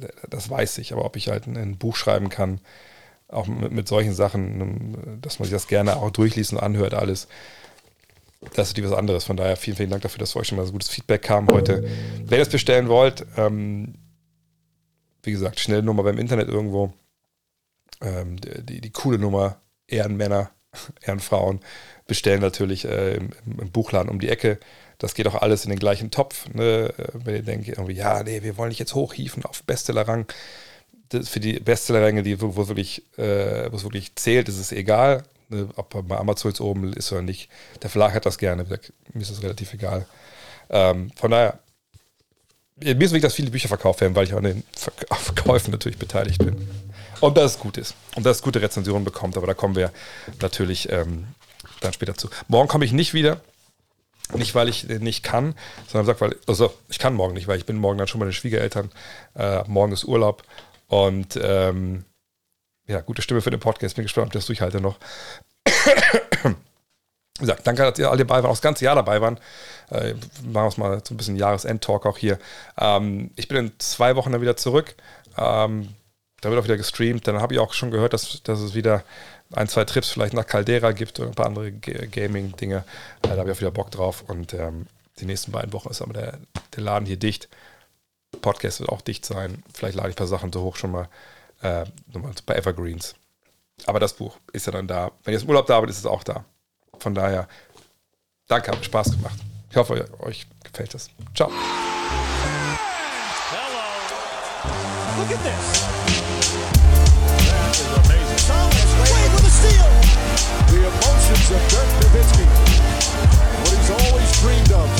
[SPEAKER 1] äh, das weiß ich. Aber ob ich halt ein Buch schreiben kann, auch mit, mit solchen Sachen, dass man sich das gerne auch durchliest und anhört, alles, das ist die was anderes. Von daher vielen, vielen Dank dafür, dass euch schon mal so gutes Feedback kam heute. Wenn ihr es bestellen wollt, ähm, wie gesagt, schnelle Nummer beim Internet irgendwo. Ähm, die, die, die, coole Nummer, Ehrenmänner, Ehrenfrauen, bestellen natürlich äh, im, im, Buchladen um die Ecke. Das geht auch alles in den gleichen Topf. Ne? Wenn ihr denkt, irgendwie, ja, nee, wir wollen nicht jetzt hochhieven auf Bestsellerrang. Das für die Bestsellerränge, die wo, wo wirklich, äh, wo es wirklich zählt, ist es egal. Ne? Ob bei Amazon jetzt oben ist oder nicht. Der Verlag hat das gerne. Mir ist das relativ egal. Ähm, von daher, mir ist wichtig, dass viele Bücher verkauft werden, weil ich an den Verkäufen natürlich beteiligt bin. Und dass es gut ist. Und dass es gute Rezensionen bekommt. Aber da kommen wir natürlich ähm, dann später zu. Morgen komme ich nicht wieder. Nicht, weil ich nicht kann, sondern sagt, weil, also ich kann morgen nicht, weil ich bin morgen dann schon bei den Schwiegereltern. Äh, morgen ist Urlaub. Und ähm, ja, gute Stimme für den Podcast. Bin gespannt, ob ich das durchhalte noch. Wie gesagt, danke, dass ihr alle dabei wart, auch das ganze Jahr dabei waren. Äh, machen wir uns mal so ein bisschen Jahresend-Talk auch hier. Ähm, ich bin in zwei Wochen dann wieder zurück. Ähm, da wird auch wieder gestreamt. Dann habe ich auch schon gehört, dass, dass es wieder ein, zwei Trips vielleicht nach Caldera gibt oder ein paar andere Gaming-Dinge. Äh, da habe ich auch wieder Bock drauf. Und ähm, die nächsten beiden Wochen ist aber der, der Laden hier dicht. Podcast wird auch dicht sein. Vielleicht lade ich ein paar Sachen so hoch schon mal, äh, nochmal bei Evergreens. Aber das Buch ist ja dann da. Wenn ihr im Urlaub da seid, ist es auch da. Von daher, danke, hat Spaß gemacht. Ich hoffe, euch gefällt es. Ciao.
[SPEAKER 2] Hello.
[SPEAKER 3] Look at this. The emotions of Dirk Nowitzki. What he's always dreamed of.